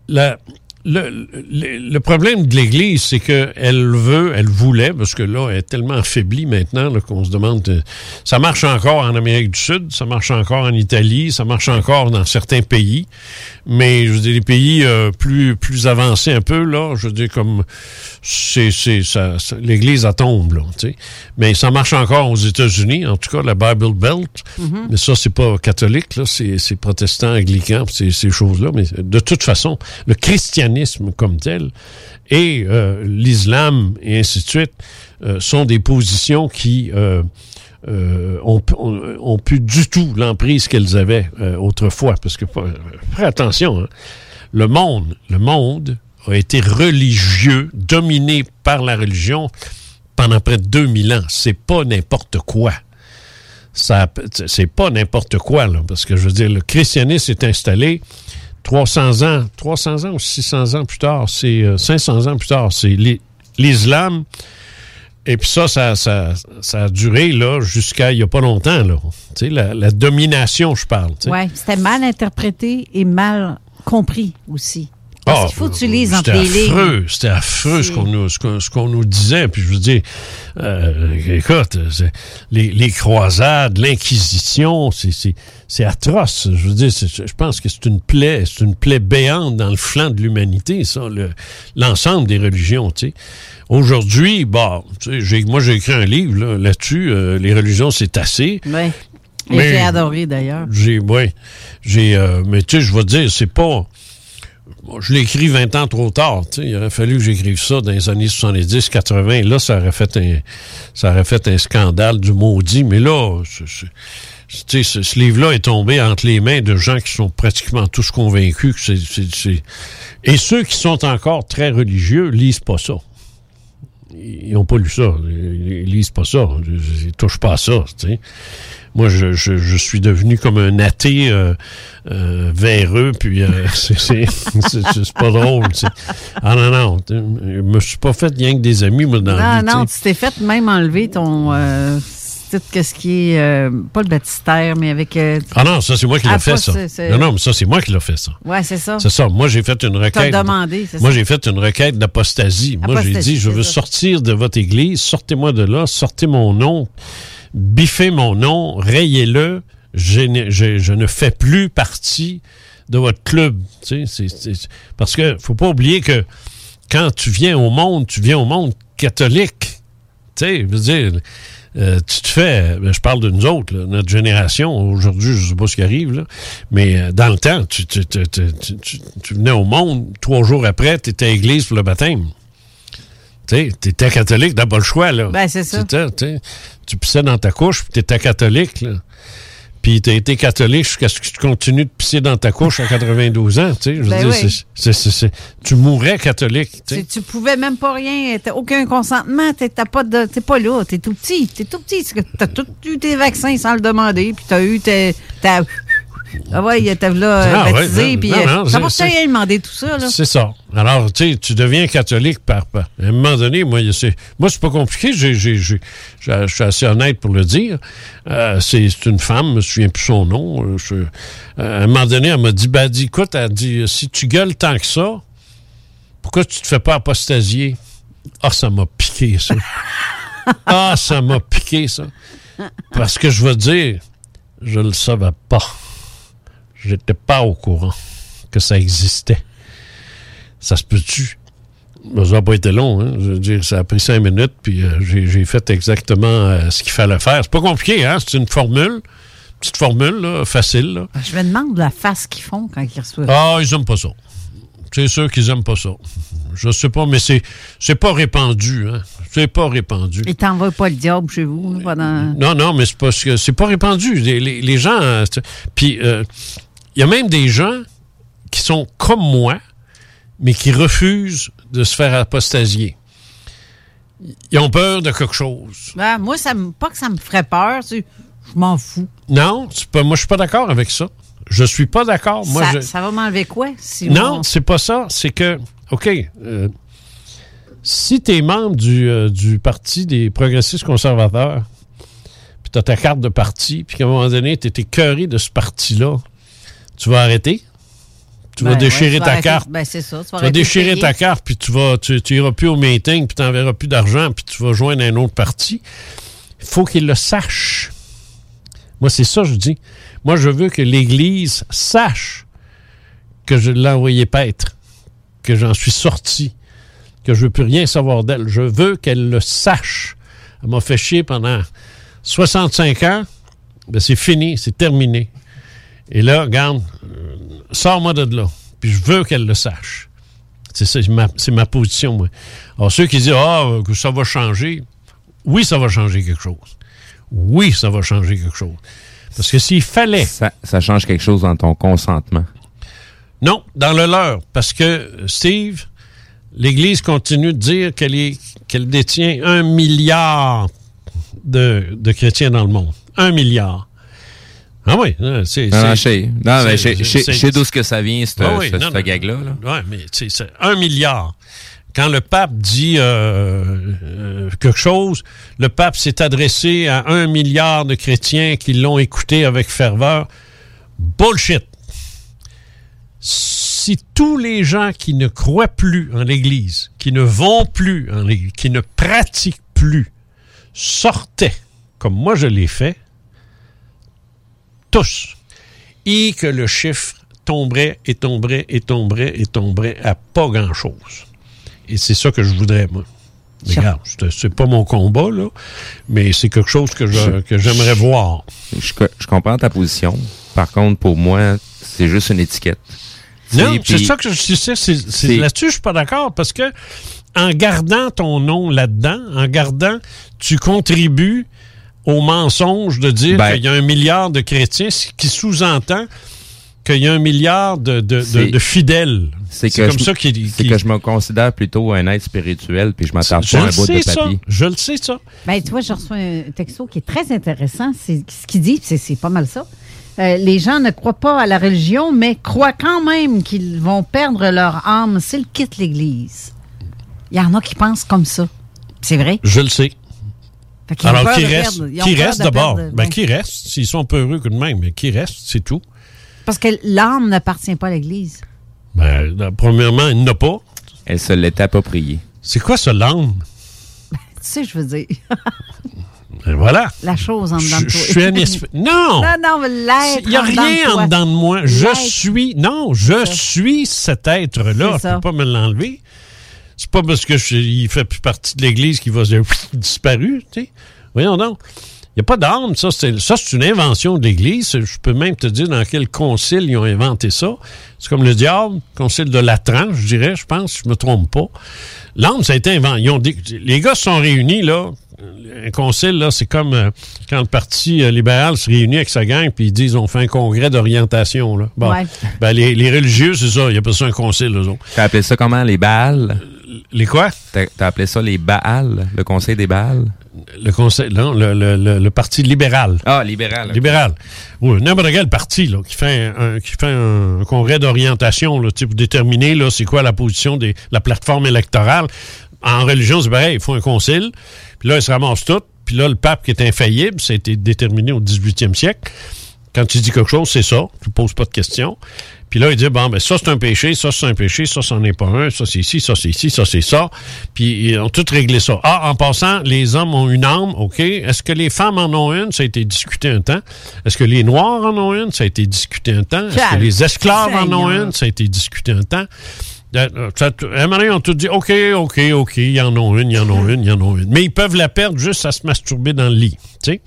la, le, le- le problème de l'Église, c'est qu'elle veut, elle voulait, parce que là, elle est tellement affaiblie maintenant là, qu'on se demande. euh, ça marche encore en Amérique du Sud, ça marche encore en Italie, ça marche encore dans certains pays, mais je veux dire, les pays euh, plus, plus avancés un peu, là, je veux dire, comme c'est, c'est, ça, ça- l'Église, elle tombe, là, tu sais. Mais ça marche encore aux États-Unis, en tout cas, la Bible Belt. Mhm. Mais ça, c'est pas catholique, là, c'est, c'est protestant, anglican, ces choses-là. Mais de toute façon, le christianisme comme tel et euh, l'islam et ainsi de suite euh, sont des positions qui euh, euh, ont, plus du tout l'emprise qu'elles avaient autrefois. Parce que, fais attention, hein, le monde, le monde a été religieux, dominé par la religion pendant près de 2000 ans. C'est pas n'importe quoi ça c'est pas n'importe quoi parce que je veux dire le christianisme est installé 300 ans 300 ans ou 600 ans plus tard c'est euh, 500 ans plus tard c'est l'I- l'islam et puis ça ça, ça a duré là jusqu'à il y a pas longtemps là la, domination je parle. Oui, c'était mal interprété et mal compris aussi. Parce Ah, qu'il faut que tu lises entre C'était les lignes. affreux, c'était affreux ce qu'on nous, ce qu'on- ce qu'on nous disait. Puis je veux dire, euh, écoute, c'est- les, les croisades, l'Inquisition, c'est- c'est c'est atroce. Je veux dire, c'est- je pense que c'est une plaie, c'est une plaie béante dans le flanc de l'humanité, ça, le- l'ensemble des religions, tu sais. Aujourd'hui, bon, tu sais, j'ai- moi j'ai écrit un livre là, là-dessus, euh, les religions c'est assez. Oui. J'ai adoré d'ailleurs. J'ai, ouais, j'ai, euh, mais tu sais, je vais te dire, c'est pas. Bon, je l'ai écrit 20 ans trop tard. Il aurait fallu que j'écrive ça dans les années 70, 80. Là, ça aurait fait un, ça aurait fait un scandale du maudit. Mais là, sais, ce, livre-là est tombé entre les mains de gens qui sont pratiquement tous convaincus que c'est- Et ceux qui sont encore très religieux lisent pas ça. Ils n'ont pas lu ça. Ils, ils lisent pas ça. Ils, ils touchent pas à ça. tu sais. Moi, je, je, je suis devenu comme un athée euh, euh, véreux, puis euh, c'est- pas drôle. Ah non, non. Je me suis pas fait rien que des amis, moi, dans la Non, vie. non, tu t'es fait même enlever ton. Tout ce qui est. euh, pas le baptistère, mais avec. euh, Ah non, ça, c'est moi qui Ah, l'ai fait, toi, ça. Non, non, mais ça, c'est moi qui l'ai fait, ça. Ouais, c'est ça. C'est ça. Moi, j'ai fait une requête. demandé, Moi, j'ai fait une requête d'apostasie. Moi, j'ai dit, je veux ça. sortir de votre église, sortez-moi de là, sortez mon nom, biffez mon nom, rayez-le. Je ne, je- je ne fais plus partie de votre club. Tu sais, c'est- parce que faut pas oublier que quand tu viens au monde, tu viens au monde catholique. Tu sais, je veux dire, euh, tu te fais, ben, je parle de nous autres, là, notre génération, aujourd'hui, je sais pas ce qui arrive, là, mais euh, dans le temps, tu, tu- tu- tu- tu- tu- tu venais au monde, trois jours après, tu étais à l'église pour le baptême. Tu étais catholique, t'as pas le choix, là. Ben, c'est ça. C'était, tu sais, tu pissais dans ta couche, puis t'étais catholique, là. Puis t'as été catholique jusqu'à ce que tu continues de pisser dans ta couche à 92 ans, tu sais. Je veux Ben dire, tu mourrais catholique, tu sais. Tu, tu pouvais même pas rien, t'as aucun consentement, t'es t'as pas de, t'es pas là, t'es tout petit, t'es tout petit, t'as tout eu tes vaccins sans le demander, puis t'as eu tes, ta, Ah ouais, il était là euh, Ah ouais, baptisé, non, puis euh, ça c'est- peut-être demander tout ça, là. C'est ça. Alors, tu sais, tu deviens catholique par, par- À un moment donné, moi, c'est, moi, c'est pas compliqué. Je suis assez honnête pour le dire. Euh, c'est, une femme, je me souviens plus son nom. Je- euh, à un moment donné, elle m'a dit, ben, dit, écoute, elle dit, si tu gueules tant que ça, pourquoi tu te fais pas apostasier? Ah, ça m'a piqué, ça. ah, ça m'a piqué, ça. Parce que je veux dire, je le savais pas. J'étais pas au courant que ça existait. Ça se peut-tu? Ça n'a pas été long. Hein? Je veux dire, ça a pris cinq minutes, puis euh, j'ai fait exactement euh, ce qu'il fallait faire. C'est pas compliqué, hein? C'est une formule, petite formule, là, facile. Là. Je me demande la face qu'ils font quand ils reçoivent. Ah, ils aiment pas ça. C'est sûr qu'ils aiment pas ça. Je sais pas, mais c'est c'est pas répandu, hein? C'est pas répandu. Ils t'envoient pas le diable chez vous là, pendant. Non, non, mais c'est parce que c'est pas répandu. Les, les- les gens. euh, Puis, euh, y a même des gens qui sont comme moi, mais qui refusent de se faire apostasier. Ils ont peur de quelque chose. Ben, moi, ça me- pas que ça me ferait peur, je m'en fous. Non, pas, moi, je suis pas d'accord avec ça. Je suis pas d'accord. Moi, ça, je- ça va m'enlever quoi? Si Non, on- c'est pas ça. C'est que, OK, euh, si tu es membre du, euh, du Parti des progressistes conservateurs, puis tu as ta carte de parti, puis qu'à un moment donné, tu écœuré de ce parti-là, tu vas arrêter? Tu vas Ben, déchirer ouais, tu vas ta carte. ben, c'est ça, tu vas Tu vas arrêter de déchirer ta carte, puis tu vas, tu, tu iras plus au meeting, puis tu n'enverras plus d'argent, puis tu vas joindre un autre parti. Il faut qu'il le sache. Moi, c'est ça, je dis. Moi, je veux que l'Église sache que je l'ai envoyé paître, que j'en suis sorti, que je veux plus rien savoir d'elle. Je veux qu'elle le sache. Elle m'a fait chier pendant 65 ans. Ben, c'est fini, c'est terminé. Et là, regarde, euh, sors-moi de là. Puis je veux qu'elle le sache. C'est ça, c'est ma, position, moi. Alors, ceux qui disent, ah, que ça va changer, oui, ça va changer quelque chose. Oui, ça va changer quelque chose. Parce que s'il fallait. Ça, ça change quelque chose dans ton consentement. Non, dans le leur. Parce que, Steve, l'Église continue de dire qu'elle est- qu'elle détient un milliard de, de chrétiens dans le monde. Un milliard. Ah oui, hein, c'est. Non, sais. Non, mais sais d'où ce que ça vient, ce- Ah oui, ce- ce gag-là, là. Oui, mais c'est un milliard. Quand le pape dit euh, euh, quelque chose, le pape s'est adressé à un milliard de chrétiens qui l'ont écouté avec ferveur. Bullshit. Si tous les gens qui ne croient plus en l'Église, qui ne vont plus en l'Église, qui ne pratiquent plus, sortaient, comme moi je l'ai fait, tous, et que le chiffre tomberait et tomberait et tomberait et tomberait à pas grand-chose. Et c'est ça que je voudrais, moi. Mais regarde, c'est- pas mon combat, là, mais c'est quelque chose que j'aimerais voir. Je, co- je comprends ta position. Par contre, pour moi, c'est juste une étiquette. Non, c'est ça que je c'est- Là-dessus, je suis pas d'accord parce que en gardant ton nom là-dedans, en gardant, tu contribues au mensonge de dire Ben- qu'il y a un milliard de chrétiens, ce qui sous-entend qu'il y a un milliard de, de- de- C'est- de fidèles. C'est comme je, ça qu'il. c'est qu'il- que je me considère plutôt un être spirituel, puis je m'attarde Je pas à un le bout de sais, ça. papier. Je le sais, ça. Ben, tu vois, je reçois un texto qui est très intéressant. C'est ce qu'il dit, c'est c'est pas mal ça. Euh, les gens ne croient pas à la religion, mais croient quand même qu'ils vont perdre leur âme s'ils quittent l'Église. Il y en a qui pensent comme ça. C'est vrai? Je le sais. Alors, qui reste, qui reste d'abord? Ben, qui reste? S'ils sont peu heureux que de même, mais qui reste, c'est tout. Parce que l'âme n'appartient pas à l'Église. Ben, là, premièrement, il n'a pas. Elle se l'est appropriée. C'est quoi ce l'âme? Tu sais, je veux dire. Ben, voilà. La chose en dedans de toi. je suis un esprit. Non! Non, non, mais l'être. Il n'y a en dedans de rien en dedans de moi. Je suis. Non, je suis cet être-là. C'est Je ne peux pas me l'enlever. C'est pas parce que je, il fait plus partie de l'Église qu'il va se disparu. Tu sais. Voyons donc. Il n'y a pas d'âme, ça. C'est, ça, c'est une invention de l'Église. Je peux même te dire dans quel concile ils ont inventé ça. C'est comme le diable, concile de Latran, je dirais, je pense, si je me trompe pas. L'âme, ça a été inventé. Ils ont dit- les gars se sont réunis, là. Un concile, là, c'est comme euh, quand le Parti euh, libéral se réunit avec sa gang, puis ils disent on fait un congrès d'orientation. Là. Bon. Ouais. Ben, les, les religieux, c'est ça. Il n'y a pas ça un concile, eux autres. T'as appelé ça comment, les Baals? Les quoi? T'as, appelé ça les Baals, le conseil des Baals? Le conseil, non, le, le- le- le parti libéral. Ah, libéral. Libéral. Oui, n'importe quel parti là, qui fait un, qui fait un, congrès d'orientation là, pour déterminer là, c'est quoi la position de la plateforme électorale. En religion, c'est pareil, il faut un concile. Puis là, ils se ramassent tout. Puis là, le pape qui est infaillible, ça a été déterminé au 18e siècle. Quand tu dis quelque chose, c'est ça. Tu ne poses pas de questions. Puis là, il dit, bon, ben ça, c'est un péché, ça, c'est un péché, ça, c'en est pas un, ça, c'est ci, ça, c'est ci, ça, c'est ça. Puis ils ont tout réglé ça. Ah, en passant, les hommes ont une âme, OK? Est-ce que les femmes en ont une? Ça a été discuté un temps. Est-ce que les Noirs en ont une? Ça a été discuté un temps. Est-ce que les esclaves en ont une? Ça a été discuté un temps. Euh, ça- À un moment donné, ont tout dit, OK, OK, OK, ils en ont une, ils en ont une, ils en ont une. Mais ils peuvent la perdre juste à se masturber dans le lit, tu sais.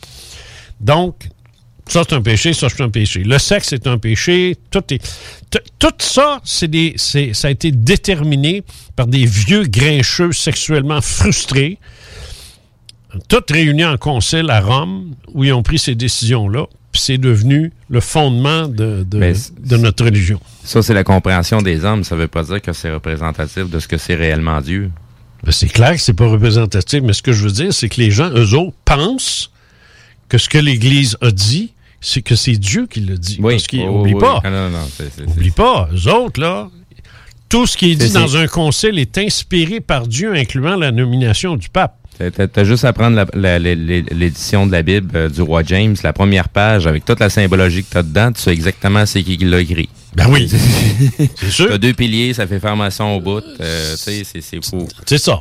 Donc, ça, c'est un péché, ça, c'est un péché. Le sexe est un péché. Tout, est, tout ça, c'est des, c'est- ça a été déterminé par des vieux grincheux sexuellement frustrés, tous réunis en concile à Rome, où ils ont pris ces décisions-là. Puis c'est devenu le fondement de, de- notre religion. Ça, c'est la compréhension des hommes. Ça veut pas dire que c'est représentatif de ce que c'est réellement Dieu. Ben, c'est clair que c'est pas représentatif, mais ce que je veux dire, c'est que les gens, eux autres, pensent que ce que l'Église a dit, c'est que c'est Dieu qui l'a dit. Parce oui, n'oublient oui. pas. Ah, non, non, Oublie pas, eux autres, là, tout ce qui est dit dans un concile est inspiré par Dieu, incluant la nomination du pape. T'as- juste à prendre l'édition de la Bible euh, du roi James, la première page, avec toute la symbologie que t'as dedans, tu sais exactement c'est qui qui l'a écrit. Ben oui. c'est sûr. T'as deux piliers, ça fait formation au bout. euh, tu sais, c'est- c'est fou. C'est ça.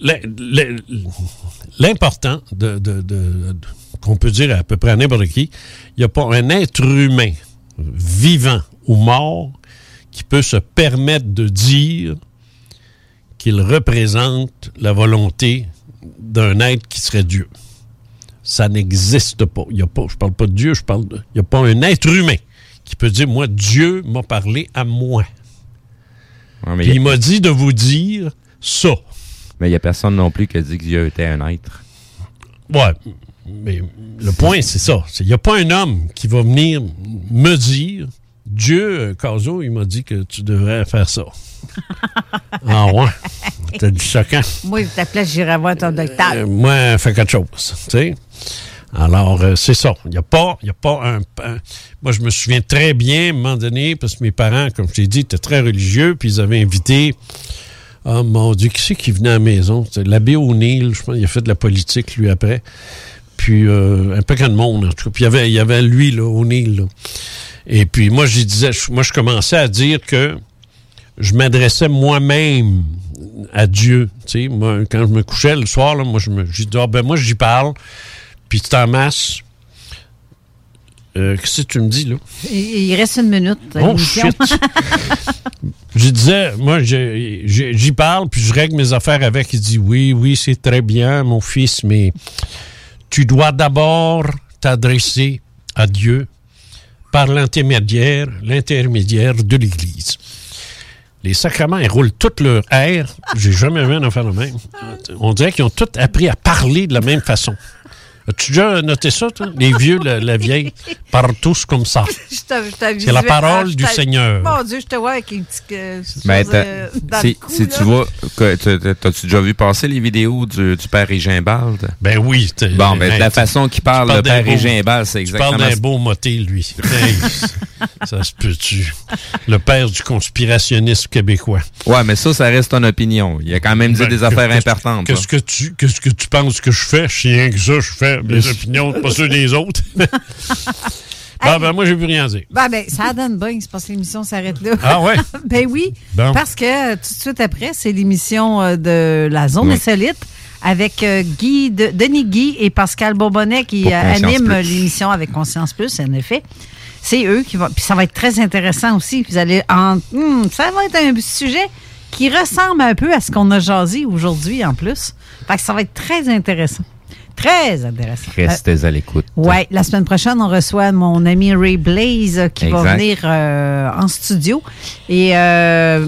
Le- le- L'important de, de- de- de- qu'on peut dire à peu près à n'importe qui, il n'y a pas un être humain, vivant ou mort, qui peut se permettre de dire qu'il représente la volonté d'un être qui serait Dieu. Ça n'existe pas. Il y a pas. Je parle pas de Dieu, je parle de. Il n'y a pas un être humain qui peut dire Moi, Dieu m'a parlé à moi. Ouais, mais Puis a- il m'a dit de vous dire ça. Mais il n'y a personne non plus qui a dit que Dieu était un être. Ouais, mais le point, c'est ça. Il n'y a pas un homme qui va venir me dire Dieu, euh, Caso, il m'a dit que tu devrais faire ça. ah ouais? T'as du choquant. Moi, je t'appelais, j'irai voir ton docteur. Euh, moi, fais quelque chose. Tu sais? Alors, euh, c'est ça. Il n'y a pas, y a pas un, un- Moi, je me souviens très bien, à un moment donné, parce que mes parents, comme je t'ai dit, étaient très religieux, puis ils avaient invité. Oh mon Dieu, qui c'est qui venait à la maison? L'abbé O'Neill, je pense, il a fait de la politique, lui, après. Puis, euh, un peu de monde, en tout cas. Puis, il y avait, y avait lui, là, O'Neill, là. Et puis, moi, je disais, moi, je commençais à dire que je m'adressais moi-même à Dieu. Tu sais, moi, quand je me couchais le soir, là, moi, je me, j'ai dit, ah, ben, moi, j'y parle. Puis, tu t'en masses. Euh, Qu'est-ce que tu me dis, là? Il, reste une minute. Oh, shit. Je disais, moi, j'y parle, puis je règle mes affaires avec. Il dit, oui, oui, c'est très bien, mon fils, mais tu dois d'abord t'adresser à Dieu par l'intermédiaire, l'intermédiaire de l'Église. Les sacrements, ils roulent tout leur air. J'ai jamais vu un affaire de même. On dirait qu'ils ont tous appris à parler de la même façon. As-tu déjà noté ça, toi? Les vieux, la, la vieille, parlent tous comme ça. C'est la parole du Seigneur. Mon Dieu, je te vois avec une petite euh, Ben, euh, si, tu vois, t'as-tu déjà vu passer les vidéos du, du père Régimbald? Ben oui. Bon, ben, de la façon qu'il parle, le père Régimbald, c'est Tu parles exactement... d'un beau moté, lui. Hey, ça se peut-tu? Le père du conspirationnisme québécois. Ouais, mais ça, ça reste ton opinion. Il a quand même dit Ben, des que- affaires importantes. Qu'est-ce que tu qu'est-ce que tu penses que je fais? Rien que ça, je fais mes opinions, pas ceux des autres. ben, ben, moi, j'ai plus rien à dire. Ben, ben, ça donne bien, c'est parce que l'émission s'arrête là. Ah ouais? ben oui, Bon. parce que euh, tout de suite après, c'est l'émission euh, de la Zone Oui. Insolite avec euh, Guy, de- Denis Guy et Pascal Bourbonnet qui animent l'émission avec Conscience Plus, en effet. C'est eux qui vont. Puis ça va être très intéressant aussi. Vous allez en. Hmm, ça va être un sujet qui ressemble un peu à ce qu'on a jasé aujourd'hui en plus. Fait que ça va être très intéressant. Très intéressant. Euh, Restez à l'écoute. Ouais, la semaine prochaine, on reçoit mon ami Ray Blaze euh, qui va venir euh, en studio. Et euh,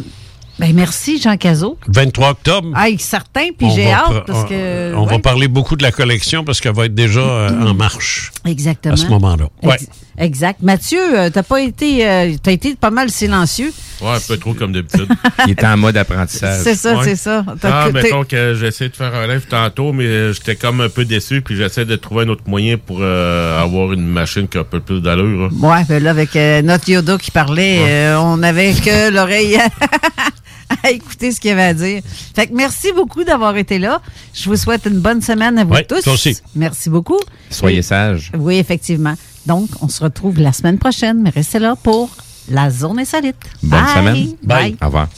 ben merci, Jean Cazot. 23 octobre. Ah, certain, puis j'ai hâte parce on- que. On va ouais, parler beaucoup de la collection parce qu'elle va être déjà euh, en marche Exactement. à ce moment-là. Ouais. Ex- Exact. Mathieu, euh, t'as pas été, euh, t'as été pas mal silencieux. Ouais, un peu trop comme d'habitude. Il était en mode apprentissage. C'est ça, Ouais. c'est ça. T'as- Ah, mettons que j'essaie de faire un live tantôt, mais euh, j'étais comme un peu déçu, puis j'essaie de trouver un autre moyen pour euh, avoir une machine qui a un peu plus d'allure. hein. Ouais, ben là, avec euh, notre Yoda qui parlait, euh, on n'avait que l'oreille à, écouter ce qu'il avait à dire. Fait que merci beaucoup d'avoir été là. Je vous souhaite une bonne semaine à vous Ouais, tous. toi aussi. Merci beaucoup. Soyez sages. Oui, effectivement. Donc, on se retrouve la semaine prochaine, mais restez là pour la zone insolite. Bonne Bye. semaine. Bye. Au revoir.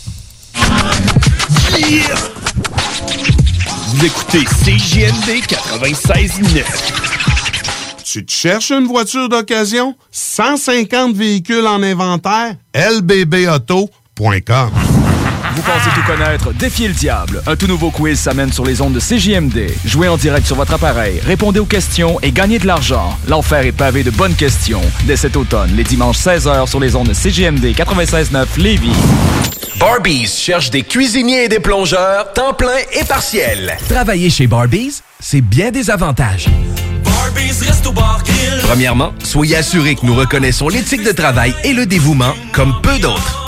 Vous écoutez CJMD 96.9. Tu te cherches une voiture d'occasion? 150 véhicules en inventaire? lbbauto.com Vous pensez tout connaître? Défiez le diable. Un tout nouveau quiz s'amène sur les ondes de CJMD. Jouez en direct sur votre appareil, répondez aux questions et gagnez de l'argent. L'enfer est pavé de bonnes questions. Dès cet automne, les dimanches 16h sur les ondes de CJMD 96.9 Lévis. Barbies cherche des cuisiniers et des plongeurs, temps plein et partiel. Travailler chez Barbies, c'est bien des avantages. Premièrement, soyez assurés que nous reconnaissons l'éthique de travail et le dévouement comme peu d'autres.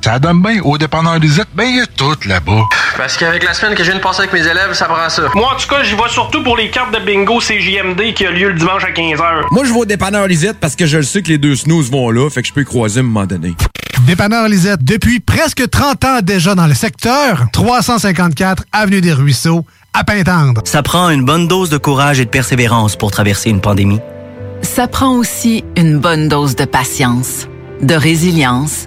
Ça donne bien au dépanneur Lisette, ben il y a tout là-bas. Parce qu'avec la semaine que je viens de passer avec mes élèves, ça prend ça. Moi, en tout cas, j'y vais surtout pour les cartes de bingo CJMD qui a lieu le dimanche à 15h. Moi, je vais au dépanneur Lisette parce que je le sais que les deux snooze vont là, fait que je peux y croiser à un moment donné. Dépanneur Lisette, depuis presque 30 ans déjà dans le secteur, 354 Avenue des Ruisseaux, à Pintendre. Ça prend une bonne dose de courage et de persévérance pour traverser une pandémie. Ça prend aussi une bonne dose de patience, de résilience,